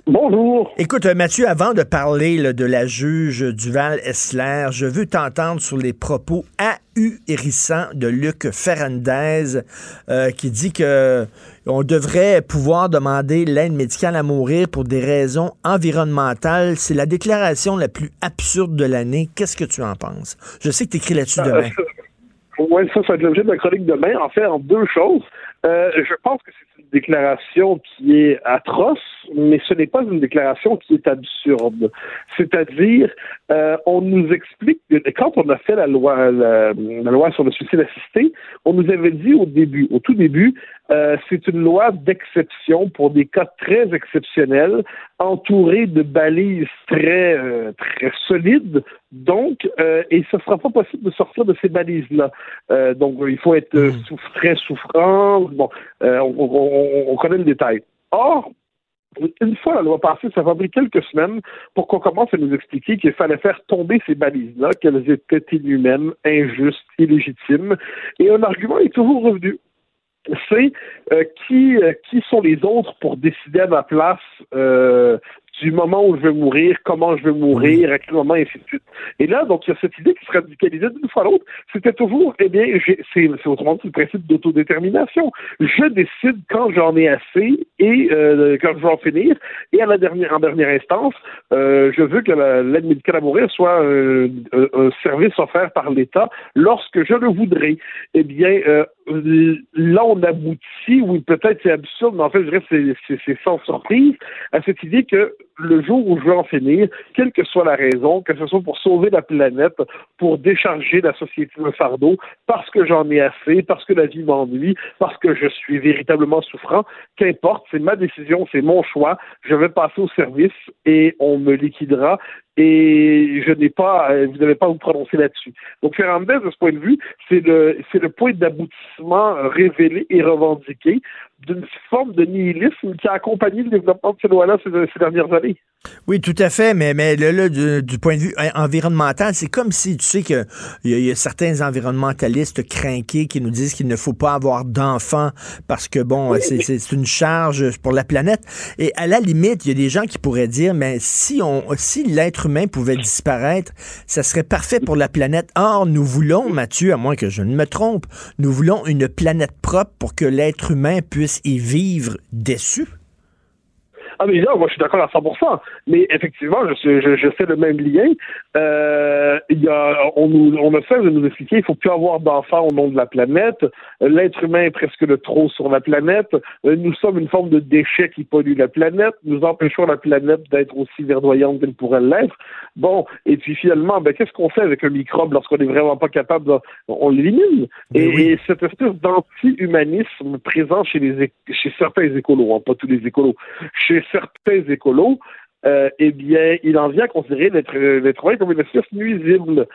Bonjour. Écoute, euh, Mathieu, avant de parler là, de la juge Duval-Essler, je veux t'entendre sur les propos ahurissants de Luc Ferrandez euh, qui dit que on devrait pouvoir demander l'aide médicale à mourir pour des raisons environnementales. C'est la déclaration la plus absurde de l'année. Qu'est-ce que tu en penses? Je sais que tu écris là-dessus demain. Oui, ça, ça va être l'objet de la chronique demain. En fait, en deux choses. Euh, je pense que c'est une déclaration qui est atroce, mais ce n'est pas une déclaration qui est absurde. C'est-à-dire, euh, on nous explique que quand on a fait la loi, la, loi sur le suicide assisté, on nous avait dit au début, au tout début, euh, c'est une loi d'exception pour des cas très exceptionnels, entourée de balises très euh, très solides. Donc, euh, et ce sera pas possible de sortir de ces balises-là. Euh, donc, il faut être euh, Hmm. très souffrant. Bon, euh, on, on- on connaît le détail. Or, une fois la loi passée, ça va pris quelques semaines pour qu'on commence à nous expliquer qu'il fallait faire tomber ces balises-là, qu'elles étaient inhumaines, injustes, illégitimes. Et un argument est toujours revenu. C'est euh, qui, euh, qui sont les autres pour décider à ma place euh, du moment où je vais mourir, comment je vais mourir, à quel moment, et ainsi de suite. Et là, donc, il y a cette idée qui se radicalisait d'une fois à l'autre. C'était toujours, eh bien, j'ai- c'est c'est autrement dit le principe d'autodétermination. Je décide quand j'en ai assez et euh, quand je vais en finir. Et à la dernière, en dernière instance, euh, je veux que la- l'aide médicale à mourir soit un, un- un service offert par l'État lorsque je le voudrais. Eh bien, euh, là, on aboutit, oui, peut-être c'est absurde, mais en fait, je dirais que c'est- sans surprise, à cette idée que le jour où je veux en finir, quelle que soit la raison, que ce soit pour sauver la planète, pour décharger la société d'un fardeau, parce que j'en ai assez, parce que la vie m'ennuie, parce que je suis véritablement souffrant, qu'importe, c'est ma décision, c'est mon choix, je vais passer au service et on me liquidera et je n'ai pas, euh, vous n'avez pas à vous prononcer là-dessus. Donc, Fernandez, de ce point de vue, c'est le, c'est le point d'aboutissement euh, révélé et revendiqué d'une forme de nihilisme qui a accompagné le développement de ces lois-là ces, ces dernières années. Oui, tout à fait, mais, mais là, là, du, du point de vue environnemental, c'est comme si, tu sais, que il y, y a certains environnementalistes crainqués qui nous disent qu'il ne faut pas avoir d'enfants parce que, bon, c'est- c'est c'est une charge pour la planète. Et à la limite, il y a des gens qui pourraient dire, mais si, on, si l'être humain pouvait disparaître, ça serait parfait pour la planète. Or, nous voulons, Mathieu, à moins que je ne me trompe, nous voulons une planète propre pour que l'être humain puisse y vivre déçu. Ah mais là, moi je suis d'accord à 100%. Mais effectivement, je, suis- je, je fais le même lien. Euh, il y a, on, nous, on a fait de nous expliquer il faut plus avoir d'enfants au nom de la planète. L'être humain est presque le trop sur la planète. Euh, Nous sommes une forme de déchet qui pollue la planète. Nous empêchons la planète d'être aussi verdoyante qu'elle pourrait l'être. Bon, et puis finalement, ben, qu'est-ce qu'on fait avec un microbe lorsqu'on n'est vraiment pas capable de... On l'élimine? Et, Ben oui. et cette espèce d'anti-humanisme présent chez, les, chez certains écolos, hein, pas tous les écolos, chez certains écolos, euh, eh bien, il en vient à considérer l'être l'être humain comme une espèce nuisible.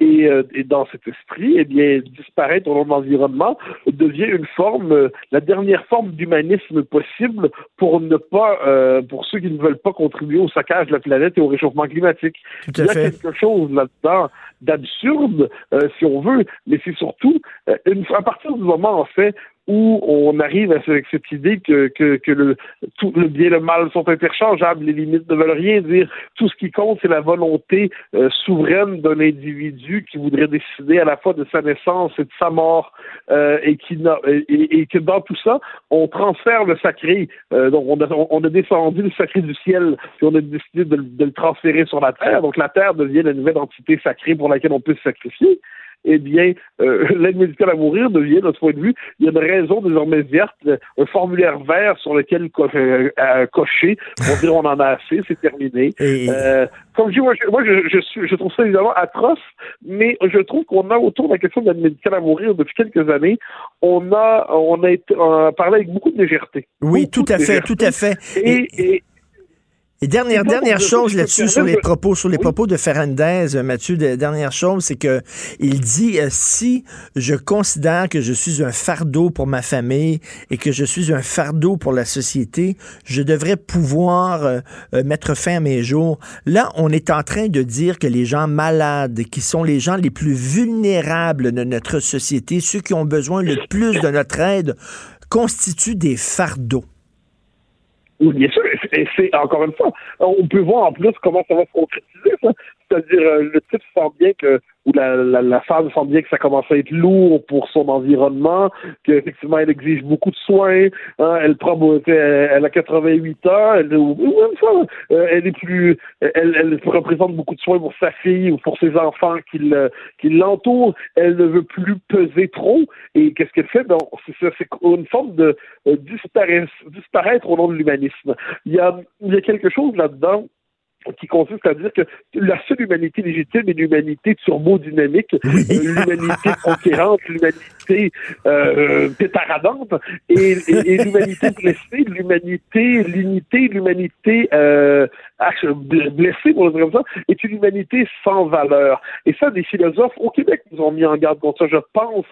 Et, euh, et dans cet esprit, eh bien, disparaître au nom de l'environnement devient une forme, euh, la dernière forme d'humanisme possible pour ne pas, euh, pour ceux qui ne veulent pas contribuer au saccage de la planète et au réchauffement climatique. Tout Il à y a fait. quelque chose là-dedans d'absurde, si on veut, mais c'est surtout une, à partir du moment, en fait, où on arrive avec cette idée que, que, que le, tout le bien et le mal sont interchangeables, les limites ne veulent rien dire. Tout ce qui compte, c'est la volonté euh, souveraine d'un individu qui voudrait décider à la fois de sa naissance et de sa mort, euh, et, qui et, et que dans tout ça, on transfère le sacré. Euh, donc, on a, on a descendu le sacré du ciel, puis on a décidé de, de le transférer sur la terre. Donc, la terre devient la nouvelle entité sacrée pour laquelle on peut se sacrifier eh bien, euh, l'aide médicale à mourir devient, de ce point de vue, il y a une raison désormais verte, euh, un formulaire vert sur lequel co- euh, euh, cocher pour dire on en a assez, c'est terminé. Comme je dis, moi, je, moi, je, je, suis, je trouve ça évidemment atroce, mais je trouve qu'on a autour de la question de l'aide médicale à mourir depuis quelques années, on a, on a été, on a parlé avec beaucoup de légèreté. Oui, Beaucoup tout à fait, légèreté. tout à fait. Et, et, Et dernière, pas dernière dire chose là-dessus sur les propos, sur les propos de Ferrandez, euh, Mathieu, de- dernière chose, c'est que il dit euh, si je considère que je suis un fardeau pour ma famille et que je suis un fardeau pour la société, je devrais pouvoir euh, euh, mettre fin à mes jours. Là, on est en train de dire que les gens malades, qui sont les gens les plus vulnérables de notre société, ceux qui ont besoin le plus de notre aide, constituent des fardeaux. Oui, bien sûr, et c'est encore une fois, on peut voir en plus comment ça va se concrétiser, ça. C'est-à-dire euh, le type sent bien que ou la, la, femme sent bien que ça commence à être lourd pour son environnement, qu'effectivement elle exige beaucoup de soins, hein, elle prend elle, a 88 ans, elle, euh, elle est plus elle, elle représente beaucoup de soins pour sa fille ou pour ses enfants qui, l'entourent, elle ne veut plus peser trop et qu'est-ce qu'elle fait? Ben, c'est une forme de euh, disparaître, disparaître au nom de l'humanisme. Il y a, il y a quelque chose là-dedans qui consiste à dire que la seule humanité légitime est l'humanité turbodynamique, euh, l'humanité conquérante, l'humanité euh, pétaradante, et, et, l'humanité blessée, l'humanité l'unité, l'humanité euh, blessée, pour le dire comme ça, est une humanité sans valeur. Et ça, des philosophes au Québec nous ont mis en garde contre ça. Je pense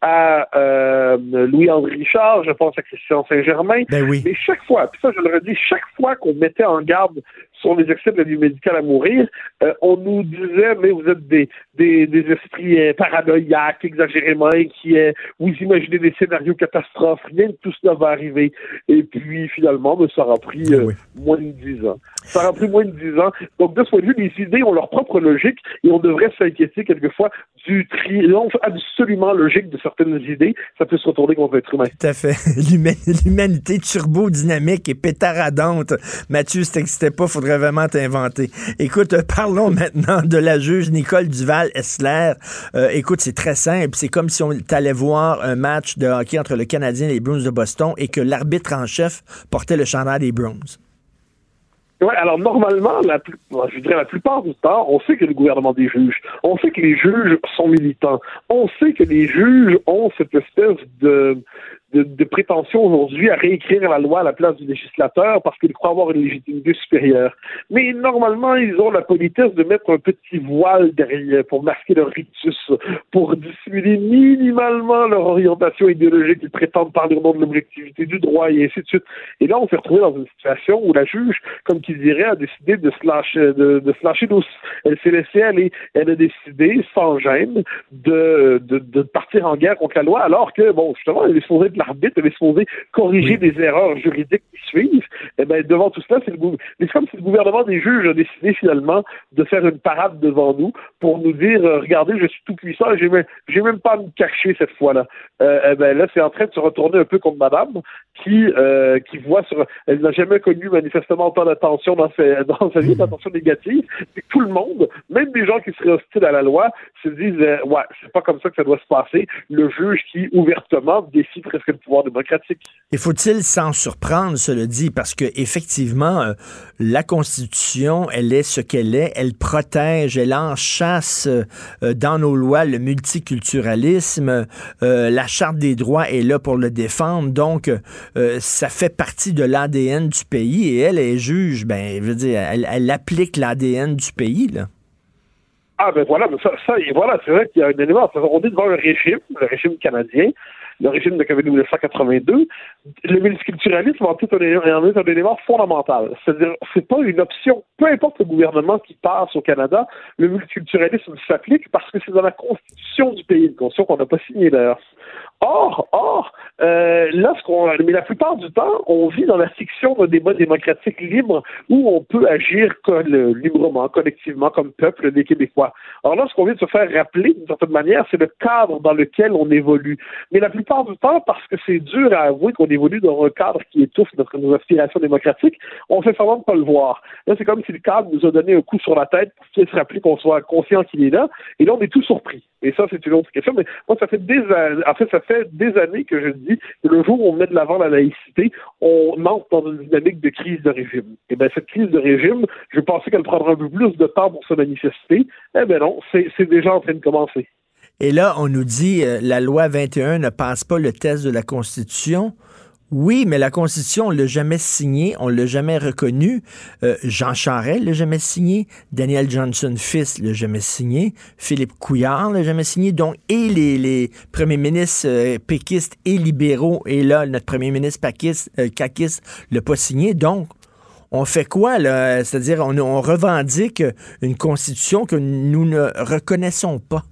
à euh, Louis-André Richard, je pense à Christian Saint-Germain, ben oui. mais chaque fois, puis ça je le redis, chaque fois qu'on mettait en garde sur les excès de la vie médicale à mourir, euh, on nous disait, mais vous êtes des, des, des esprits euh, paranoïaques, exagérément inquiets, vous imaginez des scénarios catastrophes, rien de tout cela va arriver. Et puis, finalement, ben, ça aura pris euh, moins de dix ans. Ça aura pris moins de dix ans. Donc, de ce point de vue, les idées ont leur propre logique et on devrait s'inquiéter quelquefois du triomphe absolument logique de certaines idées. Ça peut se retourner contre l'être humain. Tout à fait. L'humanité turbo-dynamique et pétaradante. Mathieu, si t'existais pas, faudrait vraiment t'inventer. Écoute, euh, parlons maintenant de la juge Nicole Duval-Essler. Euh, écoute, c'est très simple. C'est comme si on allait voir un match de hockey entre le Canadien et les Bruins de Boston et que l'arbitre en chef portait le chandail des Bruins. Oui, alors normalement, je dirais la plupart du temps, on sait que le gouvernement des juges, on sait que les juges sont militants, on sait que les juges ont cette espèce de de, de prétention aujourd'hui à réécrire la loi à la place du législateur parce qu'ils croient avoir une légitimité supérieure. Mais normalement, ils ont la politesse de mettre un petit voile derrière pour masquer leur rictus, pour dissimuler minimalement leur orientation idéologique. Ils prétendent parler au nom de l'objectivité du droit et ainsi de suite. Et là, on s'est retrouvé dans une situation où la juge, comme qui dirait, a décidé de se lâcher, de, de se lâcher douce. Elle s'est laissée aller. Elle a décidé, sans gêne, de, de, de partir en guerre contre la loi, alors que, bon, justement, elle est supposée l'arbitre est supposé corriger des erreurs juridiques qui suivent, eh ben devant tout cela, c'est le, comme si le gouvernement des juges a décidé finalement de faire une parade devant nous pour nous dire euh, regardez, je suis tout puissant, j'ai même, j'ai même pas à me cacher cette fois-là. Euh, eh ben là, c'est en train de se retourner un peu contre Madame qui euh, qui voit sur, elle n'a jamais connu manifestement autant d'attention dans sa dans sa vie, d'attention négative. Et tout le monde, même des gens qui seraient hostiles à la loi, se disent ouais, c'est pas comme ça que ça doit se passer. Le juge qui ouvertement décide presque le pouvoir démocratique. Et faut-il s'en surprendre, cela dit, parce que effectivement, euh, la Constitution, elle est ce qu'elle est, elle protège, elle enchasse euh, dans nos lois le multiculturalisme, euh, la Charte des droits est là pour le défendre, donc ça fait partie de l'ADN du pays et elle est juge, ben, je veux dire, elle, elle applique l'ADN du pays, là. Ah ben voilà, ça, ça voilà, c'est vrai qu'il y a un élément. On est devant un régime, le régime canadien, le régime de 1982, le multiculturalisme en est un, élément fondamental. C'est-à-dire, c'est pas une option. Peu importe le gouvernement qui passe au Canada, le multiculturalisme s'applique parce que c'est dans la constitution du pays, une constitution qu'on n'a pas signée d'ailleurs. Or, or, euh, lorsqu'on, mais la plupart du temps, on vit dans la fiction d'un débat démocratique libre où on peut agir comme, librement, collectivement, comme peuple des Québécois. Alors lorsqu'on vient de se faire rappeler d'une certaine manière, c'est le cadre dans lequel on évolue. Mais la plupart du temps, parce que c'est dur à avouer qu'on évolue dans un cadre qui étouffe notre, nos aspirations démocratiques, on fait semblant de pas le voir. Là, c'est comme si le cadre nous a donné un coup sur la tête pour qu'il se rappeler qu'on soit conscient qu'il est là. Et là, on est tout surpris. Et ça, c'est une autre question. Mais moi, ça fait des années, en fait, ça fait des années que je dis que le jour où on met de l'avant la laïcité, on entre dans une dynamique de crise de régime. Et bien, cette crise de régime, je pensais qu'elle prendrait un peu plus de temps pour se manifester. Eh bien non, c'est déjà en train de commencer. Et là, on nous dit euh, la loi 21 ne passe pas le test de la Constitution. Oui, mais la Constitution, on l'a jamais signée, on l'a jamais reconnue. Euh, Jean Charest l'a jamais signé, Daniel Johnson fils l'a jamais signé, Philippe Couillard l'a jamais signé. Donc, et les, les premiers ministres euh, péquistes et libéraux, et là, notre premier ministre paquiste, euh, l'a pas signé. Donc, on fait quoi? C'est-à-dire, on, on revendique une Constitution que nous ne reconnaissons pas.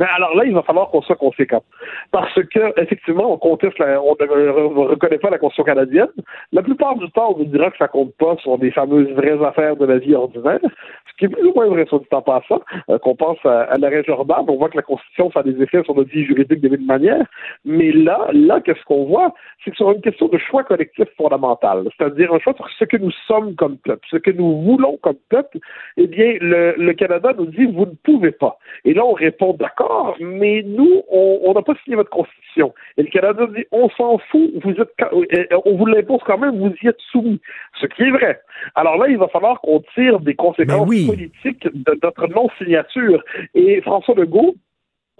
Mais alors là, il va falloir qu'on soit conséquent. Parce que, effectivement, on conteste, on ne reconnaît pas la Constitution canadienne. La plupart du temps, on nous dira que ça compte pas sur des fameuses vraies affaires de la vie ordinaire. Ce qui est plus ou moins vrai sur du temps passant, euh, qu'on pense à, à l'arrêt Jordan. On voit que la Constitution fait des effets sur notre vie juridique de mille manières. Mais là, là, qu'est-ce qu'on voit? C'est que sur une question de choix collectif fondamental. C'est-à-dire un choix sur ce que nous sommes comme peuple, ce que nous voulons comme peuple, eh bien, le Canada nous dit, vous ne pouvez pas. Et là, on répond, d'accord, mais nous, on n'a pas signé votre constitution. Et le Canada dit, on s'en fout, vous êtes, euh, on vous l'impose quand même, vous y êtes soumis. Ce qui est vrai. Alors là, il va falloir qu'on tire des conséquences politiques de notre non-signature. Et François Legault,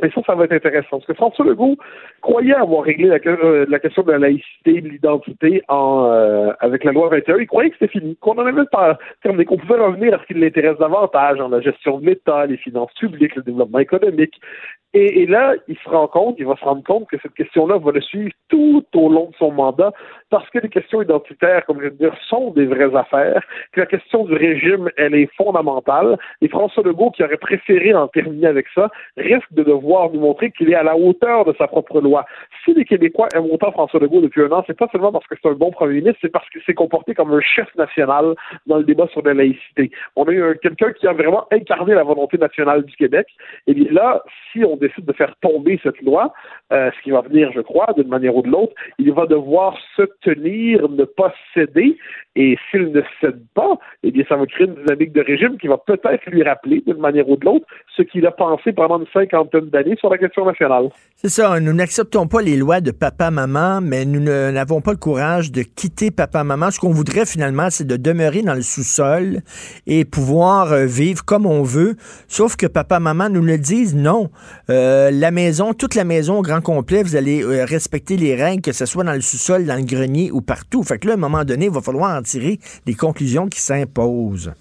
et ça, ça va être intéressant. Parce que François Legault croyait avoir réglé la, euh, question de la laïcité, de l'identité en, euh, avec la loi 21. Il croyait que c'était fini, qu'on en avait pas terminé, qu'on pouvait revenir à ce qui l'intéresse davantage, en la gestion de l'État, les finances publiques, le développement économique. Et, et, là, il se rend compte, il va se rendre compte que cette question-là va le suivre tout au long de son mandat, parce que les questions identitaires, comme je veux dire, sont des vraies affaires, que la question du régime, elle est fondamentale, et François Legault, qui aurait préféré en terminer avec ça, risque de devoir nous montrer qu'il est à la hauteur de sa propre loi. Si les Québécois aiment autant François Legault depuis un an, c'est pas seulement parce que c'est un bon premier ministre, c'est parce qu'il s'est comporté comme un chef national dans le débat sur la laïcité. On a eu quelqu'un qui a vraiment incarné la volonté nationale du Québec, et bien là, si on décide de faire tomber cette loi, euh, ce qui va venir, je crois, d'une manière ou de l'autre, il va devoir se tenir, ne pas céder, et s'il ne cède pas, eh bien, ça va créer une dynamique de régime qui va peut-être lui rappeler, d'une manière ou de l'autre, ce qu'il a pensé pendant une cinquantaine C'est ça, nous n'acceptons pas les lois de papa-maman, mais nous n'avons pas le courage de quitter papa-maman. Ce qu'on voudrait finalement, c'est de demeurer dans le sous-sol et pouvoir euh, vivre comme on veut, sauf que papa-maman nous le disent, non. Euh, la maison, toute la maison au grand complet, vous allez euh, respecter les règles, que ce soit dans le sous-sol, dans le grenier ou partout. Fait que là, à un moment donné, il va falloir en tirer des conclusions qui s'imposent.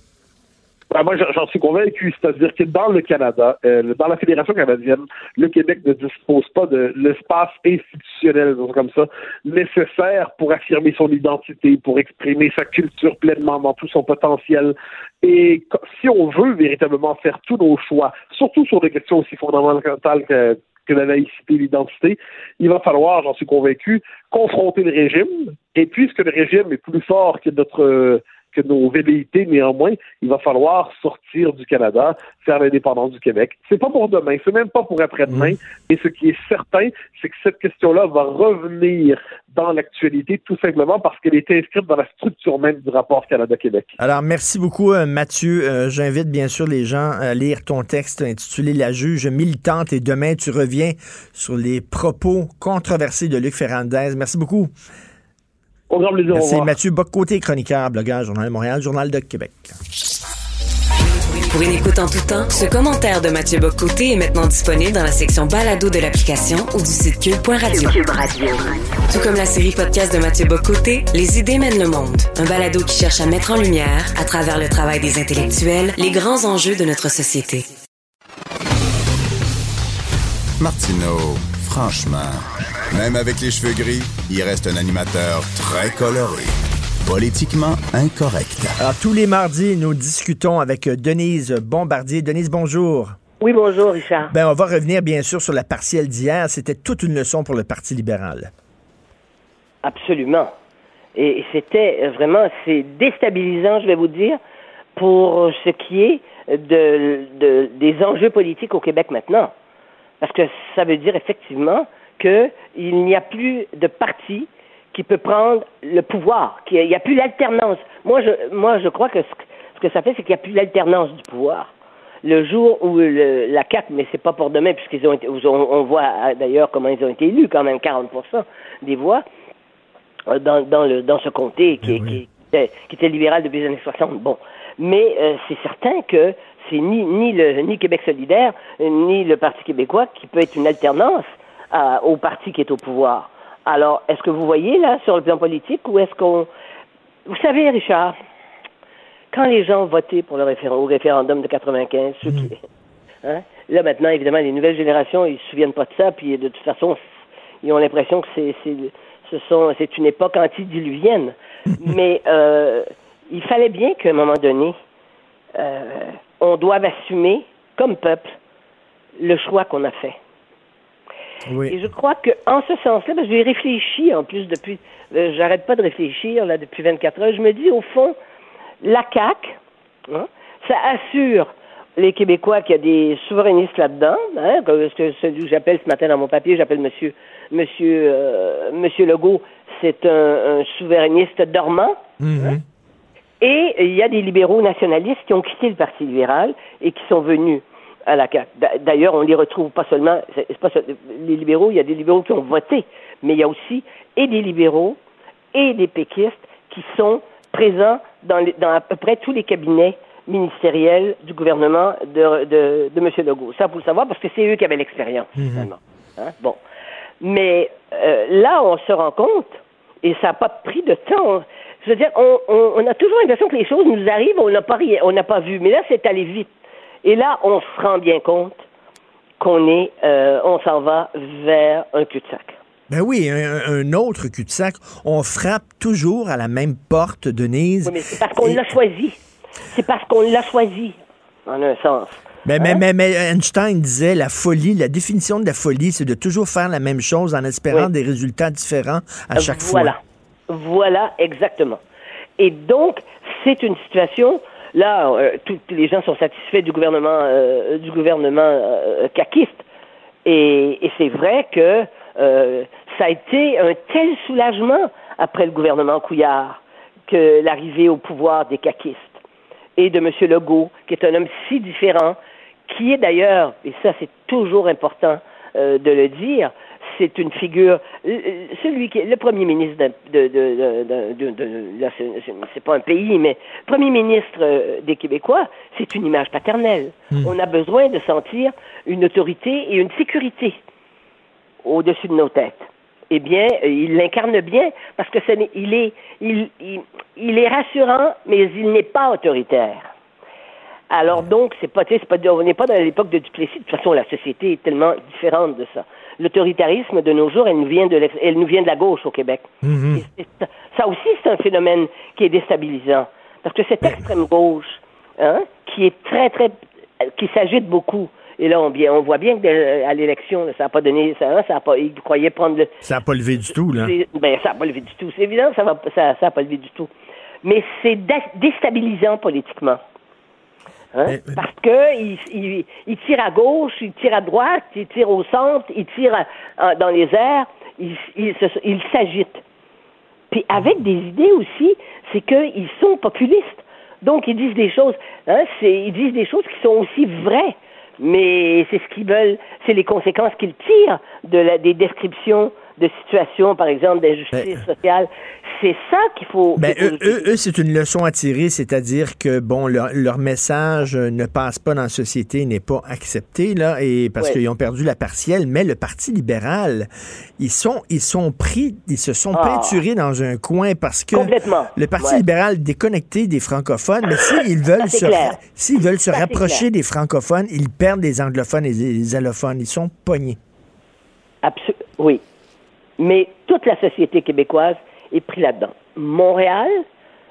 Ben, moi, j'en suis convaincu. C'est-à-dire que dans le Canada, euh, dans la Fédération canadienne, le Québec ne dispose pas de l'espace institutionnel, comme ça, nécessaire pour affirmer son identité, pour exprimer sa culture pleinement dans tout son potentiel. Et si on veut véritablement faire tous nos choix, surtout sur des questions aussi fondamentales que, que la laïcité et l'identité, il va falloir, j'en suis convaincu, confronter le régime. Et puisque le régime est plus fort que notre que nos velléités, néanmoins, il va falloir sortir du Canada, faire l'indépendance du Québec. C'est pas pour demain, c'est même pas pour après-demain. Mmh. Et ce qui est certain, c'est que cette question-là va revenir dans l'actualité, tout simplement parce qu'elle est inscrite dans la structure même du rapport Canada-Québec. Alors, merci beaucoup, euh, Mathieu. Euh, j'invite bien sûr les gens à lire ton texte intitulé La juge militante et demain, tu reviens sur les propos controversés de Luc Ferrandez. Merci beaucoup. Au grand plaisir. C'est Mathieu Boccoté, chroniqueur, blogueur, Journal de Montréal, Journal de Québec. Pour une écoute en tout temps, ce commentaire de Mathieu Boccoté est maintenant disponible dans la section balado de l'application ou du site cube.radio. Cube Radio. Tout comme la série podcast de Mathieu Boccoté, Les idées mènent le monde. Un balado qui cherche à mettre en lumière, à travers le travail des intellectuels, les grands enjeux de notre société. Martineau, franchement, même avec les cheveux gris, il reste un animateur très coloré. Politiquement incorrect. Alors, tous les mardis, nous discutons avec Denise Bombardier. Denise, bonjour. Oui, bonjour, Richard. Ben, on va revenir, bien sûr, sur la partielle d'hier. C'était toute une leçon pour le Parti libéral. Absolument. Et c'était vraiment, c'est déstabilisant, je vais vous dire, pour ce qui est de, des enjeux politiques au Québec maintenant. Parce que ça veut dire effectivement qu'il n'y a plus de parti qui peut prendre le pouvoir, qu'il n'y a plus l'alternance. Moi je, moi, je crois que ce, que ça fait, c'est qu'il n'y a plus l'alternance du pouvoir. Le jour où la CAC, mais c'est pas pour demain, puisqu'ils ont été, on, voit euh, d'ailleurs comment ils ont été élus, quand même 40% des voix euh, dans, dans, le, dans ce comté qui, qui, qui, était, libéral depuis les années 60. Bon, mais euh, c'est certain que c'est ni, ni, le, ni Québec solidaire, ni le Parti québécois qui peut être une alternance au parti qui est au pouvoir. Alors, est-ce que vous voyez là sur le plan politique ou est-ce qu'on... Vous savez, Richard, quand les gens votaient pour le référendum, au référendum de 95, ceux qui... Mm. Hein, là maintenant, évidemment, les nouvelles générations, ils se souviennent pas de ça, puis de toute façon, ils ont l'impression que c'est, c'est, ce sont, c'est une époque antidiluvienne. Mais euh, il fallait bien qu'à un moment donné, euh, on doive assumer, comme peuple, le choix qu'on a fait. Oui. Et je crois que en ce sens-là, parce que j'ai réfléchi en plus depuis, euh, j'arrête pas de réfléchir là depuis 24 heures. Je me dis au fond, la CAC, hein, ça assure les Québécois qu'il y a des souverainistes là-dedans. Hein, que ce- celui que j'appelle ce matin dans mon papier, j'appelle Monsieur Monsieur euh, Monsieur Legault, c'est un, un souverainiste dormant. Mhm. Et il y a des libéraux nationalistes qui ont quitté le Parti libéral et qui sont venus à la CAQ. D'a- D'ailleurs, on les retrouve pas seulement, pas les libéraux, il y a des libéraux qui ont voté, mais il y a aussi et des libéraux et des péquistes qui sont présents dans, les- dans à peu près tous les cabinets ministériels du gouvernement de, de, de M. Legault. Ça, faut le savoir parce que c'est eux qui avaient l'expérience, finalement. Hein? Bon. Mais euh, là, on se rend compte, et ça n'a pas pris de temps. Je veux dire, on, on, on a toujours l'impression que les choses nous arrivent, on n'a pas rien, on n'a pas vu. Mais là, c'est allé vite. Et là, on se rend bien compte qu'on est, euh, on s'en va vers un cul-de-sac. Ben oui, un, un autre cul-de-sac. On frappe toujours à la même porte, Denise. Oui, mais c'est parce qu'on Et- l'a choisi. C'est parce qu'on l'a choisi, en un sens. Mais, Hein? mais, mais, mais Einstein disait la folie, la définition de la folie, c'est de toujours faire la même chose en espérant Oui. des résultats différents à chaque voilà. Voilà, exactement. Et donc, c'est une situation. Là, euh, tous les gens sont satisfaits du gouvernement, euh, du gouvernement euh, caquiste. Et, et c'est vrai que euh, ça a été un tel soulagement après le gouvernement Couillard que l'arrivée au pouvoir des caquistes et de M. Legault, qui est un homme si différent, qui est d'ailleurs, et ça c'est toujours important euh, de le dire, c'est une figure, euh, euh, celui qui est le premier ministre de, de, c'est- pas un pays, mais premier ministre euh, des Québécois, c'est une image paternelle. On a besoin de sentir une autorité et une sécurité au-dessus de nos têtes. Eh bien, il l'incarne bien parce que il est, il, il, il est rassurant, mais il n'est pas autoritaire. Alors donc, c'est pas, pas, on n'est pas dans l'époque de Duplessis. De toute façon, la société est tellement différente de ça. L'autoritarisme de nos jours, elle nous vient de, elle nous vient de la gauche au Québec. Et c'est- ça- aussi, c'est un phénomène qui est déstabilisant. Parce que cette extrême gauche, hein, qui est très, très, qui s'agite beaucoup. Et là, on, bien- on voit bien que de- à l'élection, ça n'a pas donné, ça, hein, ça a pas, ils croyaient prendre le, Ça n'a pas levé du tout, là. Ben, ça n'a pas levé du tout. C'est évident, ça va, ça, ça a pas levé du tout. Mais c'est dé- déstabilisant politiquement. Hein? Mais- Parce que il, il, il tire à gauche, il tire à droite, il tire au centre, il tire à- à- dans les airs, il, il, s'agite. Puis avec des idées aussi, c'est qu'ils sont populistes. Donc ils disent des choses, hein, c'est, ils disent des choses qui sont aussi vraies, mais c'est ce qu'ils veulent, c'est les conséquences qu'ils tirent de la, des descriptions de situations, par exemple, d'injustice sociale. C'est ça qu'il faut. Ben, eux, eux, eux, c'est une leçon à tirer, c'est-à-dire que bon, leur, leur message euh, ne passe pas dans la société, n'est pas accepté là, et parce Ouais. qu'ils ont perdu la partielle. Mais le Parti libéral, ils sont, ils sont pris, ils se sont Ah. peinturés dans un coin parce que le Parti Ouais. libéral déconnecté des francophones. Mais s'ils veulent se, s'ils veulent se rapprocher des francophones, ils perdent les anglophones et les allophones. Ils sont pognés. Absol- oui. Mais toute la société québécoise est prise là-dedans. Montréal,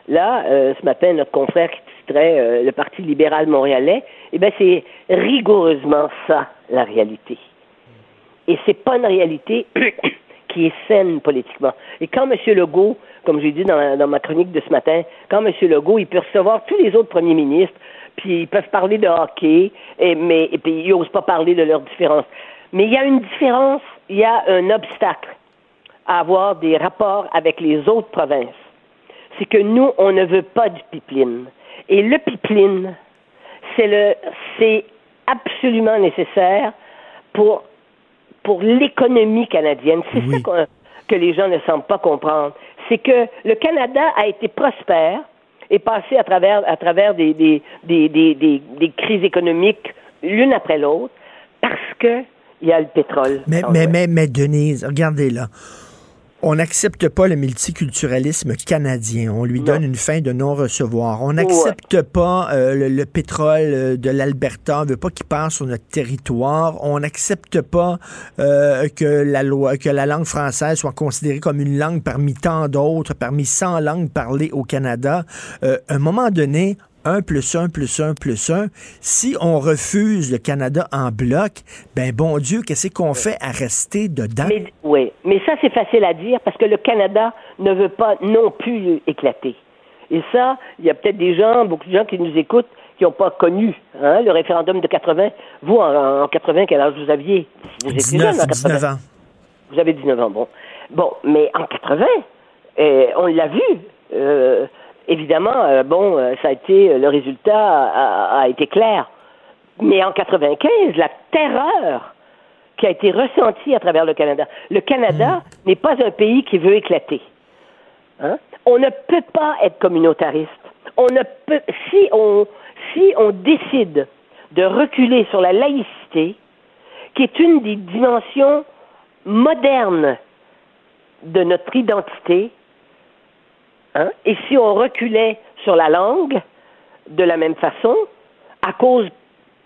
là, euh, ce matin, notre confrère qui titrait euh, le Parti libéral montréalais, eh bien, c'est rigoureusement ça, la réalité. Et c'est pas une réalité qui est saine politiquement. Et quand M. Legault, comme j'ai dit dans, dans ma chronique de ce matin, quand M. Legault, il peut recevoir tous les autres premiers ministres, puis ils peuvent parler de hockey, et, mais, et puis ils n'osent pas parler de leurs différences. Mais il y a une différence, il y a un obstacle à avoir des rapports avec les autres provinces. C'est que nous, on ne veut pas du pipeline. Et le pipeline, c'est le, c'est absolument nécessaire pour, pour l'économie canadienne. C'est ça qu'on- que les gens ne semblent pas comprendre. C'est que le Canada a été prospère et passé à travers, à travers des, des, des, des, des, crises économiques l'une après l'autre parce que il y a le pétrole. Mais, mais, mais, mais, Denise, regardez là. On n'accepte pas le multiculturalisme canadien. On lui donne une fin de non-recevoir. On n'accepte pas euh, le, le pétrole euh, de l'Alberta. On veut pas qu'il passe sur notre territoire. On n'accepte pas euh, que la loi, que la langue française soit considérée comme une langue parmi tant d'autres, parmi 100 langues parlées au Canada. Euh, à un moment donné, 1 plus 1 plus 1 plus 1. Si on refuse le Canada en bloc, ben bon Dieu, qu'est-ce qu'on fait à rester dedans? Mais, oui, mais ça, c'est facile à dire parce que le Canada ne veut pas non plus éclater. Et ça, il y a peut-être des gens, beaucoup de gens qui nous écoutent, qui n'ont pas connu hein, le référendum de 80. Vous, en, 80, quel âge vous aviez? Vous étiez 19, jeune en 80. 19 ans. Vous avez 19 ans, bon. Bon, mais en 80, euh, on l'a vu. euh, évidemment, euh, bon, euh, ça a été, le résultat a, a été clair. Mais en 95, la terreur qui a été ressentie à travers le Canada. Le Canada n'est pas un pays qui veut éclater. Hein? On ne peut pas être communautariste. On ne peut, si on, si on décide de reculer sur la laïcité, qui est une des dimensions modernes de notre identité, hein, et si on reculait sur la langue de la même façon, à cause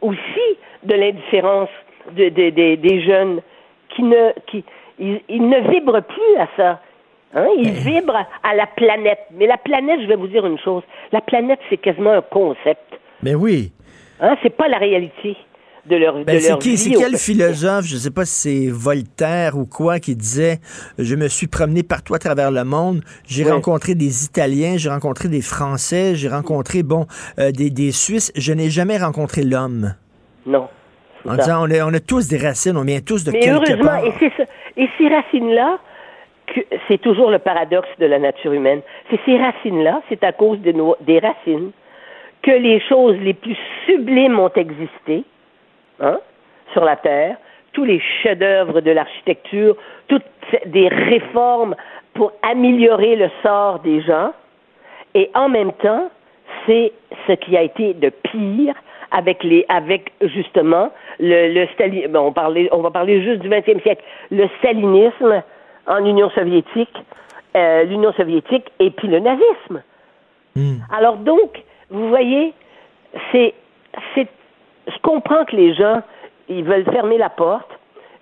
aussi de l'indifférence de- de- de- des jeunes qui ne, qui, ils, ils ne vibrent plus à ça. Hein, ils vibrent à la planète. Mais la planète, je vais vous dire une chose, la planète, c'est quasiment un concept. Ben oui. Hein, c'est pas la réalité de leur, Ben, de c'est leur qui, vie c'est au quel philosophe, je sais pas si c'est Voltaire ou quoi, qui disait Je me suis promené partout à travers le monde, j'ai rencontré des Italiens, j'ai rencontré des Français, j'ai rencontré, bon, euh, des, des Suisses, je n'ai jamais rencontré l'homme. Non. En disant, on, est- on a tous des racines, on vient tous de Mais quelque heureusement, part. et, ça- et ces racines-là, c'est toujours le paradoxe de la nature humaine. C'est ces racines-là, c'est à cause de nos, des racines que les choses les plus sublimes ont existé hein, sur la Terre. Tous les chefs-d'œuvre de l'architecture, toutes des réformes pour améliorer le sort des gens. Et en même temps, c'est ce qui a été de pire avec les, avec justement le, le Stali- bon, on parlait, on va parler juste du 20e siècle, le stalinisme en Union soviétique, euh, l'Union soviétique et puis le nazisme. Alors donc, vous voyez, c'est, c'est, je comprends que les gens, ils veulent fermer la porte,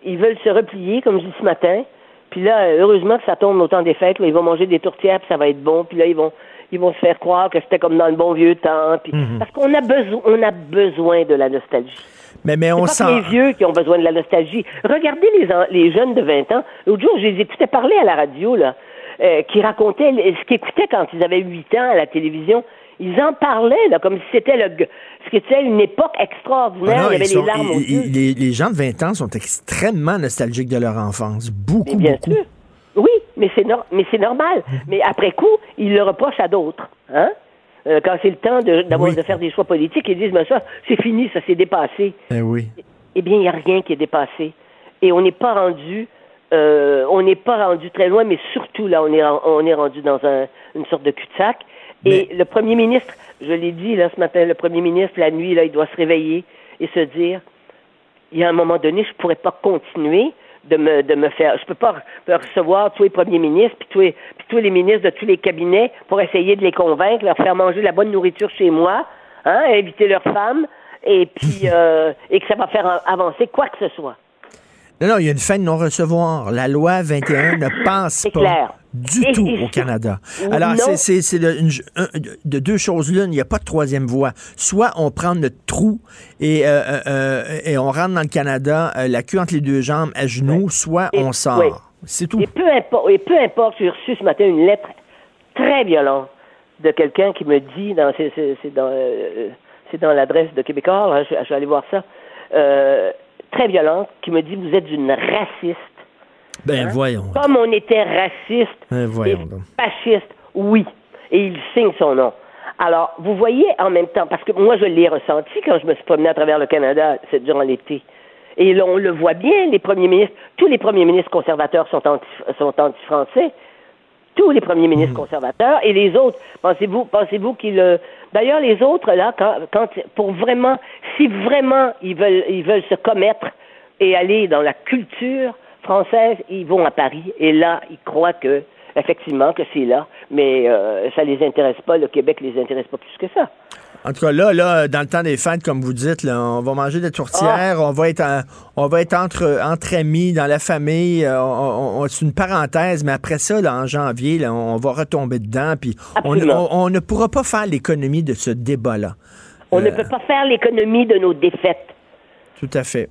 ils veulent se replier, comme je dis ce matin. Puis là, heureusement que ça tombe au temps des fêtes, là, ils vont manger des tourtières, puis ça va être bon. Puis là, ils vont, ils vont se faire croire que c'était comme dans le bon vieux temps. Puis, Parce qu'on a besoin, on a besoin de la nostalgie. Mais, mais on pas sent. que les vieux qui ont besoin de la nostalgie. Regardez les, les jeunes de 20 ans. L'autre jour, je les écoutais parler à la radio, là, euh, qui racontaient ce qu'ils écoutaient quand ils avaient 8 ans à la télévision. Ils en parlaient, là, comme si c'était le, ce qui était une époque extraordinaire. Ah non, Il y avait sont- les larmes aux ils- yeux. ils- les, les gens de 20 ans sont extrêmement nostalgiques de leur enfance. Beaucoup, Mais bien beaucoup. sûr. Oui, mais c'est mais c'est normal. Mais après coup, ils le reprochent à d'autres. Hein? Euh, quand c'est le temps de, Oui. de faire des choix politiques, ils disent, mais ça, c'est fini, ça s'est dépassé. Ben oui. Eh bien, il n'y a rien qui est dépassé. Et on n'est pas rendu, euh, on n'est pas rendu très loin, mais surtout là, on est, on est rendu dans un- une sorte de cul-de-sac. Et le premier ministre, je l'ai dit là ce matin, le premier ministre, la nuit, là, il doit se réveiller et se dire, il y a un moment donné, je ne pourrais pas continuer de me, de me faire. Je peux pas re- recevoir tous les premiers ministres, puis tous, les, puis tous les ministres de tous les cabinets pour essayer de les convaincre, leur faire manger la bonne nourriture chez moi, hein, inviter leurs femmes, et puis euh, et que ça va faire avancer quoi que ce soit. Non, non, il y a une fin de non-recevoir. La loi 21 ne passe C'est pas clair. Du Et- tout et- au Canada. Alors, c'est- de, deux choses l'une. Il n'y a pas de troisième voie. Soit on prend notre trou et, euh, euh, euh, et on rentre dans le Canada, euh, la queue entre les deux jambes, à genoux, soit on sort. oui. C'est tout. Et peu importe, et peu importe, j'ai reçu ce matin une lettre très violente de quelqu'un qui me dit, dans, c'est, dans, dans l'adresse de Québécois, là, je, je vais aller voir ça, très violente, qui me dit, vous êtes une raciste. Ben voyons. Comme on était raciste Ben voyons fasciste, oui. Et il signe son nom. Alors, vous voyez en même temps, parce que moi, je l'ai ressenti quand je me suis promené à travers le Canada c'est durant l'été. Et là, on le voit bien, les premiers ministres, tous les premiers ministres conservateurs sont anti, sont anti-français. Tous les premiers ministres conservateurs et les autres, pensez-vous, pensez-vous qu'ils, euh, d'ailleurs, les autres, là, quand, quand, pour vraiment, si vraiment ils veulent, ils veulent se commettre et aller dans la culture française, ils vont à Paris. Et là, ils croient que, effectivement, que c'est là. Mais euh, ça les intéresse pas. Le Québec les intéresse pas plus que ça. En tout cas, là, là, dans le temps des fêtes, comme vous dites, là, on va manger des tourtières, Ah. on va être en- on va être entre, entre amis, dans la famille. euh, on- on- c'est une parenthèse, mais après ça, là, en janvier, là, on va retomber dedans. Puis on ne pourra pas faire l'économie de ce débat-là. On ne Euh, peut pas faire l'économie de nos défaites. Tout à fait.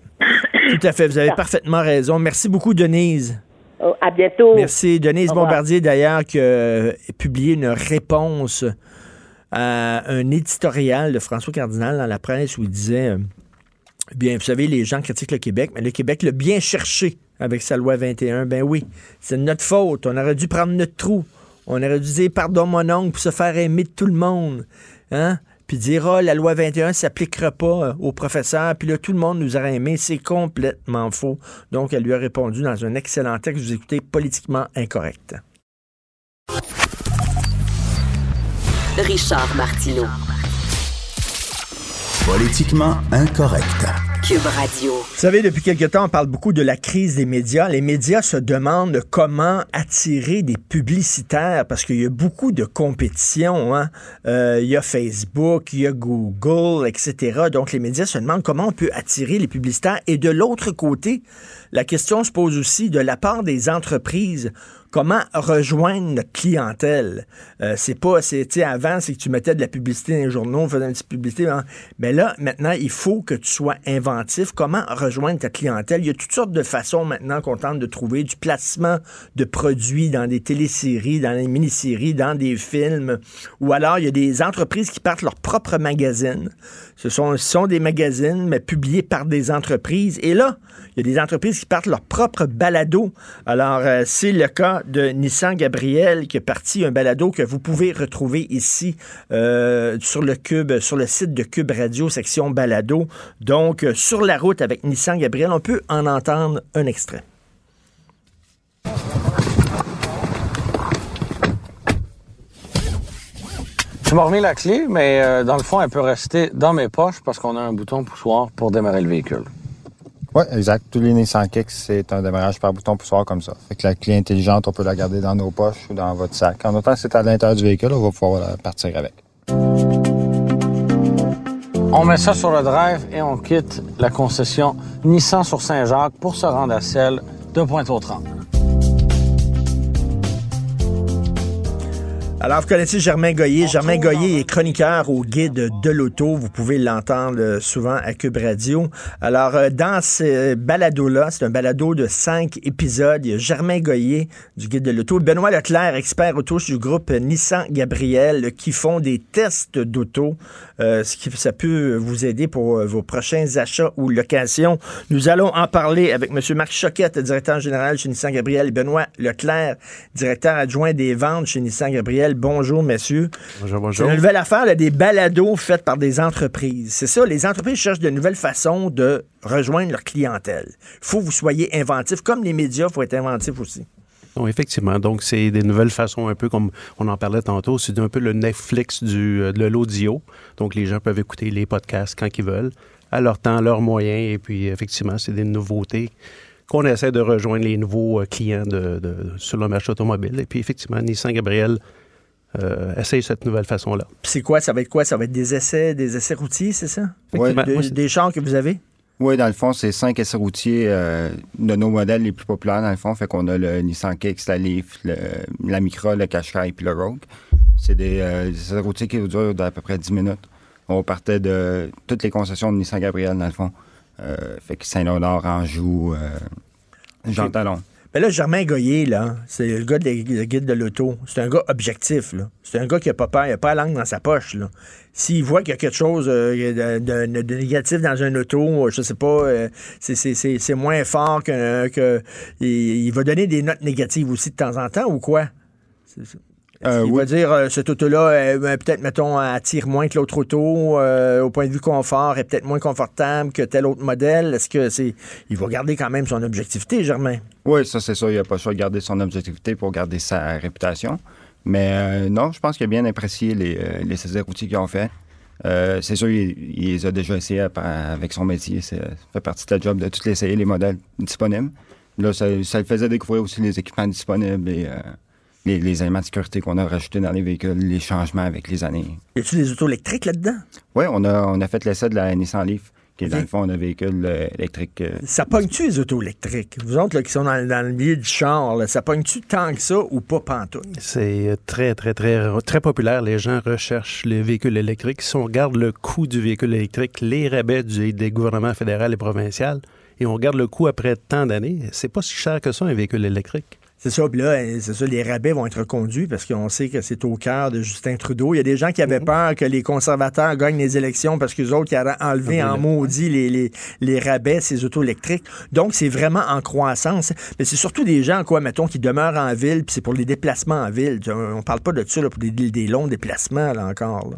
Tout à fait. Vous avez parfaitement raison. Merci beaucoup, Denise. Oh, à bientôt. Merci. Denise. Bombardier, d'ailleurs, qui a publié une réponse à un éditorial de François Cardinal dans la presse où il disait euh, Bien, vous savez, les gens critiquent le Québec, mais le Québec l'a bien cherché avec sa loi 21. Ben oui, c'est de notre faute. On aurait dû prendre notre trou. On aurait dû dire pardon, mon oncle, pour se faire aimer de tout le monde. Hein? Puis dire, ah, la loi 21 s'appliquera pas euh, aux professeurs. Puis là, tout le monde nous aurait aimés. C'est complètement faux. Donc, elle lui a répondu dans un excellent texte. Vous écoutez politiquement incorrect. Richard Martineau. Politiquement incorrect. Cube Radio. Vous savez, depuis quelque temps, on parle beaucoup de la crise des médias. Les médias se demandent comment attirer des publicitaires parce qu'il y a beaucoup de compétition. hein. Euh, il y a Facebook, il y a Google, etc. Donc, les médias se demandent comment on peut attirer les publicitaires. Et de l'autre côté, la question se pose aussi de la part des entreprises. Comment rejoindre notre clientèle? Euh, c'est pas, c'est, avant, c'est que tu mettais de la publicité dans les journaux, on faisait une petite publicité. hein. Mais là, maintenant, il faut que tu sois inventif. Comment rejoindre ta clientèle? Il y a toutes sortes de façons maintenant qu'on tente de trouver du placement de produits dans des téléséries, dans des mini-séries, dans des films. Ou alors, il y a des entreprises qui partent leur propre magazine. Ce sont des magazines, mais publiés par des entreprises. Et là, des entreprises qui partent leur propre balado. Alors, euh, c'est le cas de Nissan Gabriel qui est parti un balado que vous pouvez retrouver ici euh, sur le Cube, sur le site de Cube Radio, section balado. Donc, euh, sur la route avec Nissan Gabriel, on peut en entendre un extrait. Tu m'as remis la clé, mais dans le fond, elle peut rester dans mes poches parce qu'on a un bouton poussoir pour démarrer le véhicule. Oui, exact. Tous les Nissan Kicks, c'est un démarrage par bouton poussoir comme ça. Fait que la clé intelligente, on peut la garder dans nos poches ou dans votre sac. En autant que c'est à l'intérieur du véhicule, on va pouvoir partir avec. On met ça sur le drive et on quitte la concession Nissan sur Saint-Jacques pour se rendre à celle de Pointe-aux-Trembles. Alors, vous connaissez Germain Goyer. Germain Goyer est chroniqueur au guide de l'auto. Vous pouvez l'entendre euh, souvent à Cube Radio. Alors, euh, dans ce balado-là, c'est un balado de cinq épisodes. Il y a Germain Goyer du guide de l'auto. Benoît Leclerc, expert auto du groupe Nissan Gabriel, qui font des tests d'auto. Euh, ce qui ça peut vous aider pour vos prochains achats ou locations. Nous allons en parler avec M. Marc Choquette, directeur général chez Nissan Gabriel, et Benoît Leclerc, directeur adjoint des ventes chez Nissan Gabriel. Bonjour, messieurs. Bonjour, C'est bonjour. une nouvelle affaire, là, des balados faits par des entreprises. C'est ça, les entreprises cherchent de nouvelles façons de rejoindre leur clientèle. Il faut que vous soyez inventifs. Comme les médias, il faut être inventif aussi. Non, effectivement. Donc, c'est des nouvelles façons, un peu comme on en parlait tantôt. C'est un peu le Netflix du, euh, de l'audio. Donc, les gens peuvent écouter les podcasts quand ils veulent, à leur temps, leurs moyens. Et puis, effectivement, c'est des nouveautés qu'on essaie de rejoindre les nouveaux euh, clients de, de- sur le marché automobile. Et puis, effectivement, Nissan Gabriel euh, essaye cette nouvelle façon-là. Puis c'est quoi? Ça va être quoi? Ça va être des essais, des essais routiers, c'est ça? Ouais. De- Moi, c'est- des chars que vous avez? Oui, dans le fond, c'est cinq essais routiers euh, de nos modèles les plus populaires, dans le fond. Fait qu'on a le Nissan Kicks, la Leaf, le- la Micra, le Qashqai puis le Rogue. C'est des, euh, des essais routiers qui durent d'à peu près 10 minutes. On partait de toutes les concessions de Nissan Gabriel, dans le fond. Euh, fait que Saint-Léonard, Anjou, euh, Jean Talon. Mais là, Germain Goyer, là, c'est le gars de guide de l'auto. C'est un gars objectif, là. C'est un gars qui a pas peur, il a pas la langue dans sa poche, là. S'il voit qu'il y a quelque chose euh, de, négatif dans un auto, euh, je sais pas, euh, c'est- moins fort que, que il, va donner des notes négatives aussi de temps en temps ou quoi? C'est- c'est- Euh, il oui. va dire euh, cette auto-là, euh, peut-être, mettons, attire moins que l'autre auto, euh, au point de vue confort, est peut-être moins confortable que tel autre modèle. Est-ce que c'est. Il va garder quand même son objectivité, Germain? Oui, ça, c'est sûr. Il n'a pas le choix de garder son objectivité pour garder sa réputation. Mais euh, non, je pense qu'il a bien apprécié les, les essais routiers qu'ils ont fait. C'est sûr, il, il les a déjà essayés avec son métier. C'est- Ça fait partie de la job de tous les essayer, les modèles disponibles. Là, ça, ça le faisait découvrir aussi les équipements disponibles et les, les éléments de sécurité qu'on a rajoutés dans les véhicules, les changements avec les années. Y a-tu des autos électriques là-dedans? Oui, on a, on a fait l'essai de la Nissan Leaf, qui est dans le fond un véhicule euh, électrique. euh, Ça pogne-tu les autos électriques? Vous autres là, qui sont dans, dans le milieu du char, là, ça pogne-tu tant que ça ou pas pantoute? C'est euh, très, très, très, très populaire. Les gens recherchent les véhicules électriques. Si on regarde le coût du véhicule électrique, les rabais du- des gouvernements fédéral et provincial, et on regarde le coût après tant d'années, c'est pas si cher que ça, un véhicule électrique. C'est ça, puis là, euh, c'est ça, les rabais vont être reconduits parce qu'on sait que c'est au cœur de Justin Trudeau. Il y a des gens qui avaient peur que les conservateurs gagnent les élections parce que les autres qui auraient enlevé en maudit les, les, les rabais, ces autos électriques. Donc, c'est vraiment en croissance. Mais c'est surtout des gens, quoi, mettons, qui demeurent en ville, puis c'est pour les déplacements en ville. On parle pas de ça là, pour des, des longs déplacements, là, encore. là.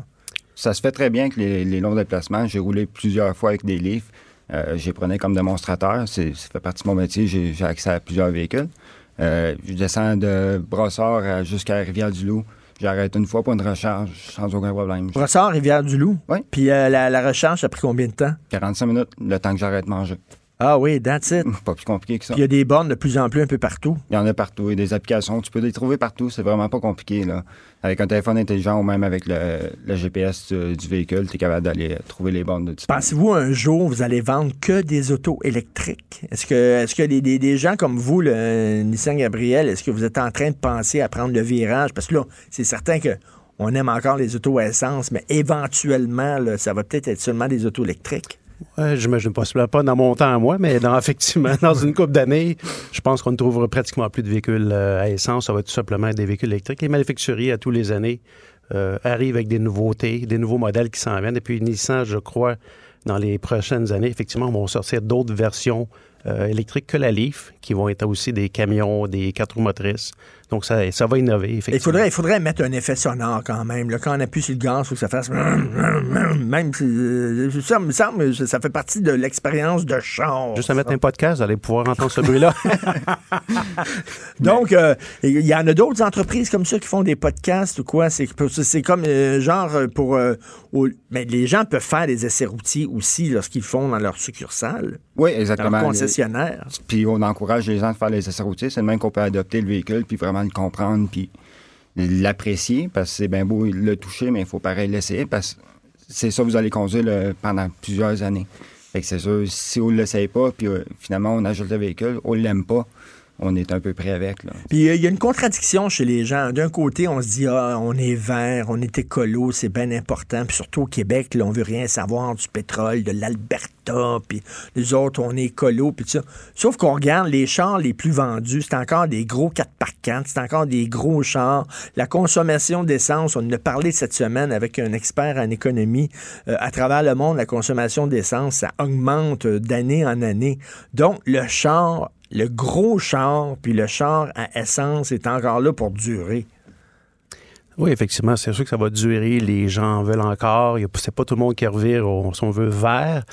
Ça se fait très bien avec les, les longs déplacements. J'ai roulé plusieurs fois avec des livres. Euh, j'ai prenais comme démonstrateur. C'est- Ça fait partie de mon métier. J'ai j'ai accès à plusieurs véhicules. Euh, je descends de Brossard à- jusqu'à Rivière-du-Loup. J'arrête une fois pour une recharge sans aucun problème. Brossard, Rivière-du-Loup? Oui. Puis euh, la, la recharge, ça a pris combien de temps? 45 minutes, le temps que j'arrête de manger. Ah oui, that's it. Pas plus compliqué que ça. Il y a des bornes de plus en plus un peu partout. Il y en a partout. Et des applications, tu peux les trouver partout. C'est vraiment pas compliqué. Là. Avec un téléphone intelligent ou même avec le, le GPS du, du véhicule, tu es capable d'aller trouver les bornes de Pensez-vous un jour vous allez vendre que des autos électriques? Est-ce que, est-ce que des, des- des gens comme vous, le euh, Nissan Gabriel, est-ce que vous êtes en train de penser à prendre le virage? Parce que là, c'est certain que on aime encore les autos à essence, mais éventuellement, là, ça va peut-être être seulement des autos électriques. Ouais, j'imagine possiblement pas dans mon temps à moi, mais dans, effectivement, dans une couple d'années, je pense qu'on ne trouvera pratiquement plus de véhicules euh, à essence. Ça va tout simplement être des véhicules électriques. Les manufacturiers, à tous les années, euh, arrivent avec des nouveautés, des nouveaux modèles qui s'en viennent. Et puis Nissan, je crois, dans les prochaines années, effectivement, vont sortir d'autres versions euh, électriques que la Leaf, qui vont être aussi des camions, des quatre roues motrices. Donc, ça, ça va innover, Il effectivement. faudrait, il faudrait mettre un effet sonore quand même. Là. Quand on appuie sur le gaz, il faut que ça fasse... Même si... euh, Ça me semble ça fait partie de l'expérience de char. Juste à mettre un podcast, vous allez pouvoir entendre ce bruit-là. Donc, euh, il y en a d'autres entreprises comme ça qui font des podcasts ou quoi? C'est c'est comme euh, genre pour... euh, mais les gens peuvent faire des essais routiers aussi lorsqu'ils font dans leur succursale. Oui, exactement. Dans leur concessionnaire. Puis on encourage les gens à faire les essais routiers. C'est le même qu'on peut adopter le véhicule, puis vraiment le comprendre, puis l'apprécier, parce que c'est bien beau le toucher, mais il faut pareil l'essayer, parce que c'est ça que vous allez conduire pendant plusieurs années. C'est sûr, si on ne l'essaye pas, puis euh, finalement on ajoute le véhicule, on ne l'aime pas, on est un peu prêt avec. Puis euh, il y a une contradiction chez les gens. D'un côté, on se dit ah, on est vert, on est écolo, c'est bien important. Puis surtout au Québec, là, on veut rien savoir du pétrole, de l'Alberta, puis les autres, on est écolo, puis tout ça. Sauf qu'on regarde les chars les plus vendus, c'est encore des gros 4x4, c'est encore des gros chars. La consommation d'essence, on en a parlé cette semaine avec un expert en économie. Euh, à travers le monde, la consommation d'essence, ça augmente euh, d'année en année. Donc, le char le gros char puis le char à essence est encore là pour durer. Oui, effectivement, c'est sûr que ça va durer. Les gens en veulent encore. C'est pas tout le monde qui revire, si on veut, vert.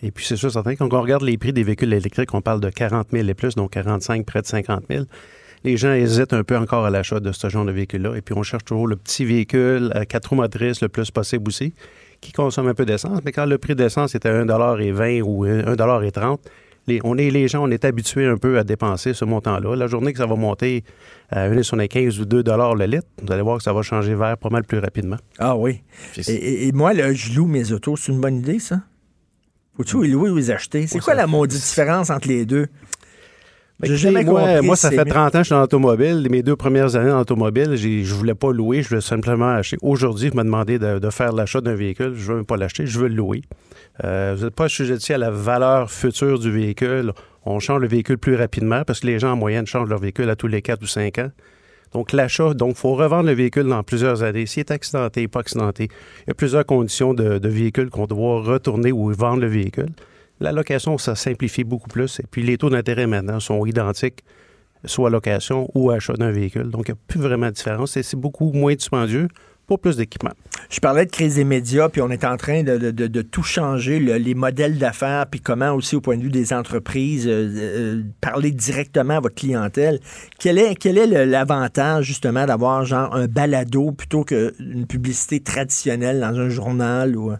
Et puis, c'est sûr, certain, quand on regarde les prix des véhicules électriques, on parle de 40 000 et plus, donc 45, près de 50 000. Les gens hésitent un peu encore à l'achat de ce genre de véhicule-là. Et puis, on cherche toujours le petit véhicule à quatre roues motrices le plus possible aussi, qui consomme un peu d'essence. Mais quand le prix d'essence est à 1,20 ou 1,30 les, on est, les gens, on est habitués un peu à dépenser ce montant-là. La journée que ça va monter à 1,75 ou 2 le litre, vous allez voir que ça va changer vert pas mal plus rapidement. Ah oui. Et, et- et moi, là, je loue mes autos. C'est une bonne idée, ça? Faut-tu les louer ou les acheter? C'est quoi la maudite différence entre les deux? J'ai jamais moi, compris. moi, ça fait mieux. 30 ans que je suis dans l'automobile. Mes deux premières années dans l'automobile, je voulais pas louer, je voulais simplement acheter. Aujourd'hui, je me demandé de, de faire l'achat d'un véhicule. Je veux même pas l'acheter, je veux le louer. Euh, vous n'êtes pas sujeté à la valeur future du véhicule. On change le véhicule plus rapidement parce que les gens, en moyenne, changent leur véhicule à tous les 4 ou 5 ans. Donc, l'achat, donc, il faut revendre le véhicule dans plusieurs années. S'il est accidenté, pas accidenté, il y a plusieurs conditions de, de véhicule qu'on doit retourner ou vendre le véhicule. La location, ça simplifie beaucoup plus. Et puis, les taux d'intérêt maintenant sont identiques, soit location ou achat d'un véhicule. Donc, il n'y a plus vraiment de différence. Et c'est beaucoup moins dispendieux pour plus d'équipement. Je parlais de crise des médias, puis on est en train de, de- de- tout changer, le- les modèles d'affaires, puis comment aussi, au point de vue des entreprises, euh, euh, parler directement à votre clientèle. Quel est, quel est l'avantage, justement, d'avoir genre un balado plutôt qu'une publicité traditionnelle dans un journal ou...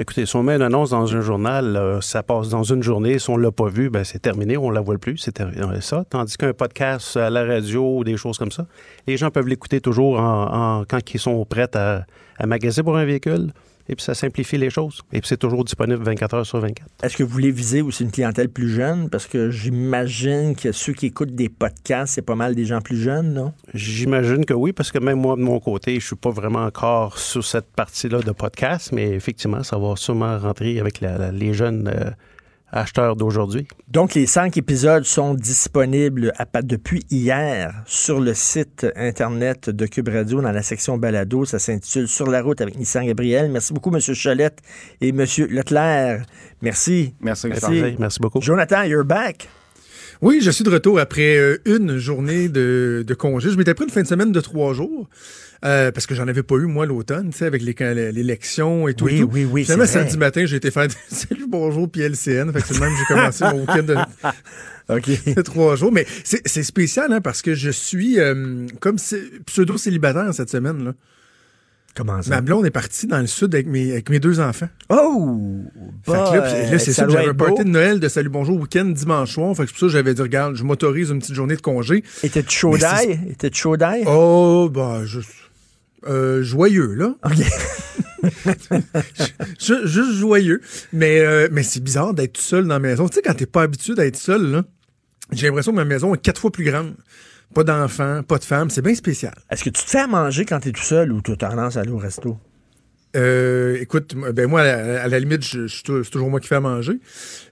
Écoutez, si on met une annonce dans un journal, ça passe dans une journée. Si on ne l'a pas vu, ben, c'est terminé, on ne la voit plus, c'est ça. Tandis qu'un podcast à la radio ou des choses comme ça, les gens peuvent l'écouter toujours en, en- quand ils sont prêts à, à magasiner pour un véhicule. Et puis ça simplifie les choses. Et puis c'est toujours disponible 24 heures sur 24. Est-ce que vous voulez viser aussi une clientèle plus jeune? Parce que j'imagine que ceux qui écoutent des podcasts, c'est pas mal des gens plus jeunes, non? J'imagine que oui, parce que même moi, de mon côté, je suis pas vraiment encore sur cette partie-là de podcast, mais effectivement, ça va sûrement rentrer avec la- la- les jeunes euh, acheteurs d'aujourd'hui. Donc, les cinq épisodes sont disponibles à depuis hier sur le site Internet de Cube Radio dans la section balado. Ça s'intitule Sur la route avec Nissan Gabriel. Merci beaucoup, M. Cholette et M. Leclerc. Merci. Merci, Merci, merci beaucoup. Jonathan, you're back. Oui, je suis de retour après euh, une journée de, de congé. Je m'étais pris une fin de semaine de trois jours. euh, parce que j'en avais pas eu, moi, l'automne, tu sais, avec les- l'élection et tout. Oui, et tout. oui, oui, Finalement, c'est vrai. samedi matin, j'ai été faire salut, bonjour, puis LCN. Fait que c'est le même que j'ai commencé mon week-end de, trois jours. Mais c'est spécial, hein, parce que je suis euh, comme pseudo-célibataire cette semaine, là. Comment ça? Ma blonde est partie dans le sud avec mes, avec mes deux enfants. Oh! Fait que là, là, c'est ça ça, j'avais un party de Noël de Salut Bonjour week-end dimanche soir. Fait que c'est pour ça que j'avais dit, regarde, je m'autorise une petite journée de congé. Était-tu chaud Mais c'est- d'ail? Était-tu chaud d'ail? Oh, bah, juste. euh, joyeux, là. Ju- juste joyeux. Mais, euh, mais c'est bizarre d'être seul dans la maison. Tu sais, quand t'es pas habitué d'être seul, là, j'ai l'impression que ma maison est quatre fois plus grande. Pas d'enfants, pas de femmes. C'est bien spécial. Est-ce que tu te fais à manger quand t'es tout seul ou tu as tendance à aller au resto? Euh, écoute, ben moi, à la, à la limite, je- c'est toujours moi qui fais à manger.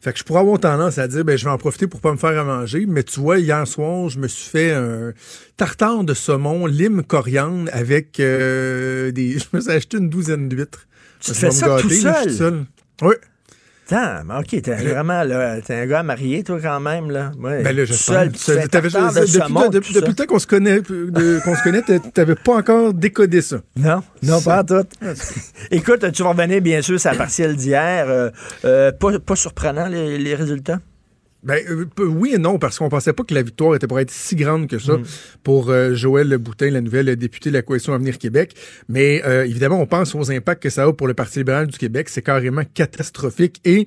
Fait que je pourrais avoir tendance à dire, ben, je vais en profiter pour pas me faire à manger. Mais tu vois, hier soir, je me suis fait un tartare de saumon, lime, coriandre avec euh, des. Je me suis acheté une douzaine d'huîtres. Tu te fais ça gâter, tout là, je seul? suis seul. Oui. OK, t'es Le- vraiment là, t'es un gars marié, toi, quand même, là. Ouais, Ben là, je seul, puis tu fais un T'avais- tartare de depuis, depuis- depuis le temps qu'on se connaît, de- qu'on se connaît, t'a- t'avais pas encore décodé ça. Non, non, pas en tout. Écoute, tu vas revenir, bien sûr, sur la partielle d'hier. Euh, euh, pas, pas surprenant, les, les résultats? Ben, euh, oui et non, parce qu'on pensait pas que la victoire était pour être si grande que ça Mm. pour euh, Joël Boutin, la nouvelle députée de la Coalition Avenir Québec. Mais euh, évidemment, on pense aux impacts que ça a pour le Parti libéral du Québec. C'est carrément catastrophique. Et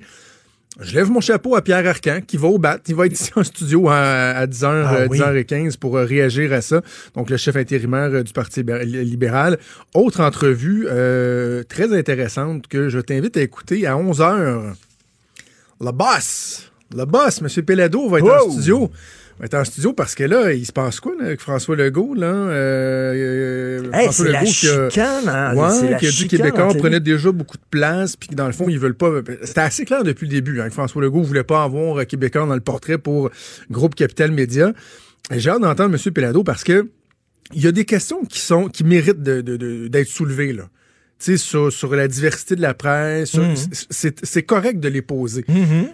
je lève mon chapeau à Pierre Arcan, qui va au bat. Il va être ici en studio à, à 10h, Ah euh, oui. 10h15 pour réagir à ça. Donc, le chef intérimaire du Parti libé- libéral. Autre entrevue très intéressante que je t'invite à écouter à 11h. Le boss, le boss, M. Pelado va être en studio. Va être en studio parce que là, il se passe quoi là, avec François Legault, là? Euh, euh, Hey, François c'est la qui a- chicane, hein? Ouais, C'est la qui a dit que chicane Québécois les prenait déjà beaucoup de place, puis que dans le fond, ils veulent pas. C'était assez clair depuis le début. Hein, que François Legault voulait pas avoir Québécois dans le portrait pour Groupe Capital Média. J'ai hâte d'entendre M. Pelado parce que il y a des questions qui sont qui méritent de- de- de- d'être soulevées là. Sur, sur la diversité de la presse, Mhm. c'est correct de les poser.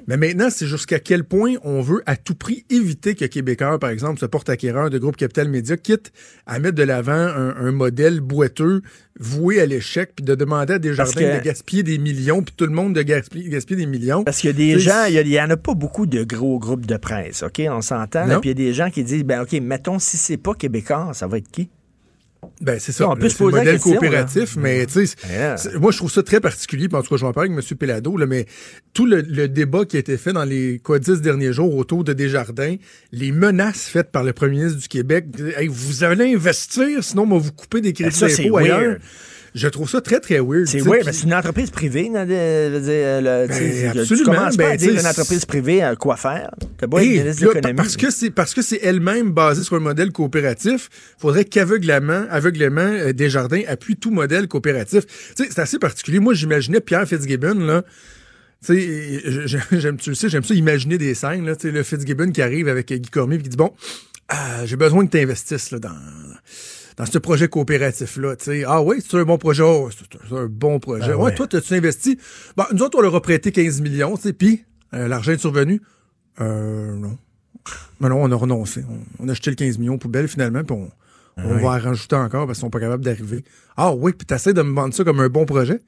Mais maintenant, c'est jusqu'à quel point on veut à tout prix éviter que Québécois, par exemple, se porte acquéreur de Groupe Capital Média, quitte à mettre de l'avant un, un modèle boiteux, voué à l'échec, puis de demander à des jardins que- de gaspiller des millions, puis tout le monde de gaspiller, gaspiller des millions. Parce qu'il y a des gens, il y a- il y, en a pas beaucoup de gros groupes de presse, OK? On s'entend. Puis il y a des gens qui disent, ben OK, mettons, si c'est pas québécois, ça va être qui? Ben, c'est ça. On peut Là, se c'est le modèle question, coopératif, là. mais tu sais, moi, je trouve ça très particulier. puis En tout cas, je vais en parler avec M. Pelado, là, mais tout le, le débat qui a été fait dans les quoi, dix derniers jours autour de Desjardins, les menaces faites par le premier ministre du Québec, hey, vous allez investir, sinon on va vous couper des crédits Ben, d'impôt ailleurs. weird. Je trouve ça très, très weird. C'est puis- mais c'est une entreprise privée. là, de- le- tu Ben, absolument, commences pas à ben, dire sais, une entreprise privée à quoi faire. T'as beau Hey, là, parce que c'est parce que c'est elle-même basée sur un modèle coopératif, faudrait qu'aveuglément, aveuglément, euh, Desjardins appuie tout modèle coopératif. C'est assez particulier. Moi, j'imaginais Pierre Fitzgibbon là. Tu sais, j'aime, tu le sais, j'aime ça imaginer des scènes, là. Tu sais, le Fitzgibbon qui arrive avec Guy Cormier et qui dit, bon, euh, j'ai besoin que tu investisses, là, dans, dans ce projet coopératif-là, tu sais. Ah oui, c'est un bon projet. Oh, c'est un bon projet. Ben ouais, ouais. toi, t'as-tu investi? Bon, nous autres, on leur a prêté 15 millions, tu sais, puis euh, l'argent est survenu? Euh, non. Mais non, on a renoncé. On, on a acheté le 15 millions poubelle finalement, puis on, on Ouais. va en rajouter encore parce qu'ils sont pas capables d'arriver. Ah oui, puis t'essaies de me vendre ça comme un bon projet?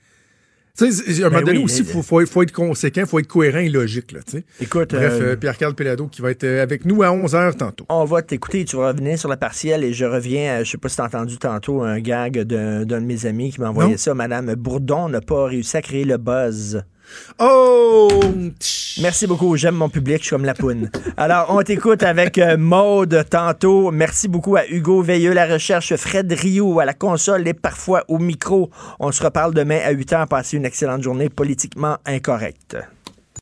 Tu sais, à un Ben moment donné oui, aussi, il faut, faut, faut être conséquent, il faut être cohérent et logique. Là, tu sais. Écoute, Bref, euh, euh, Pierre-Carl Pelado qui va être euh, avec nous à 11h tantôt. On va t'écouter, tu vas revenir sur la partielle et je reviens, à- je sais pas si t'as entendu tantôt un gag d'un d'un de mes amis qui m'a envoyé Non. ça. Madame Bourdon n'a pas réussi à créer le buzz. Oh! Merci beaucoup, j'aime mon public, je suis comme la poune. Alors, on t'écoute avec euh, Maude tantôt. Merci beaucoup à Hugo Veilleux, la recherche, Fred Rio à la console et parfois au micro. On se reparle demain à 8h. Passez une excellente journée politiquement incorrecte.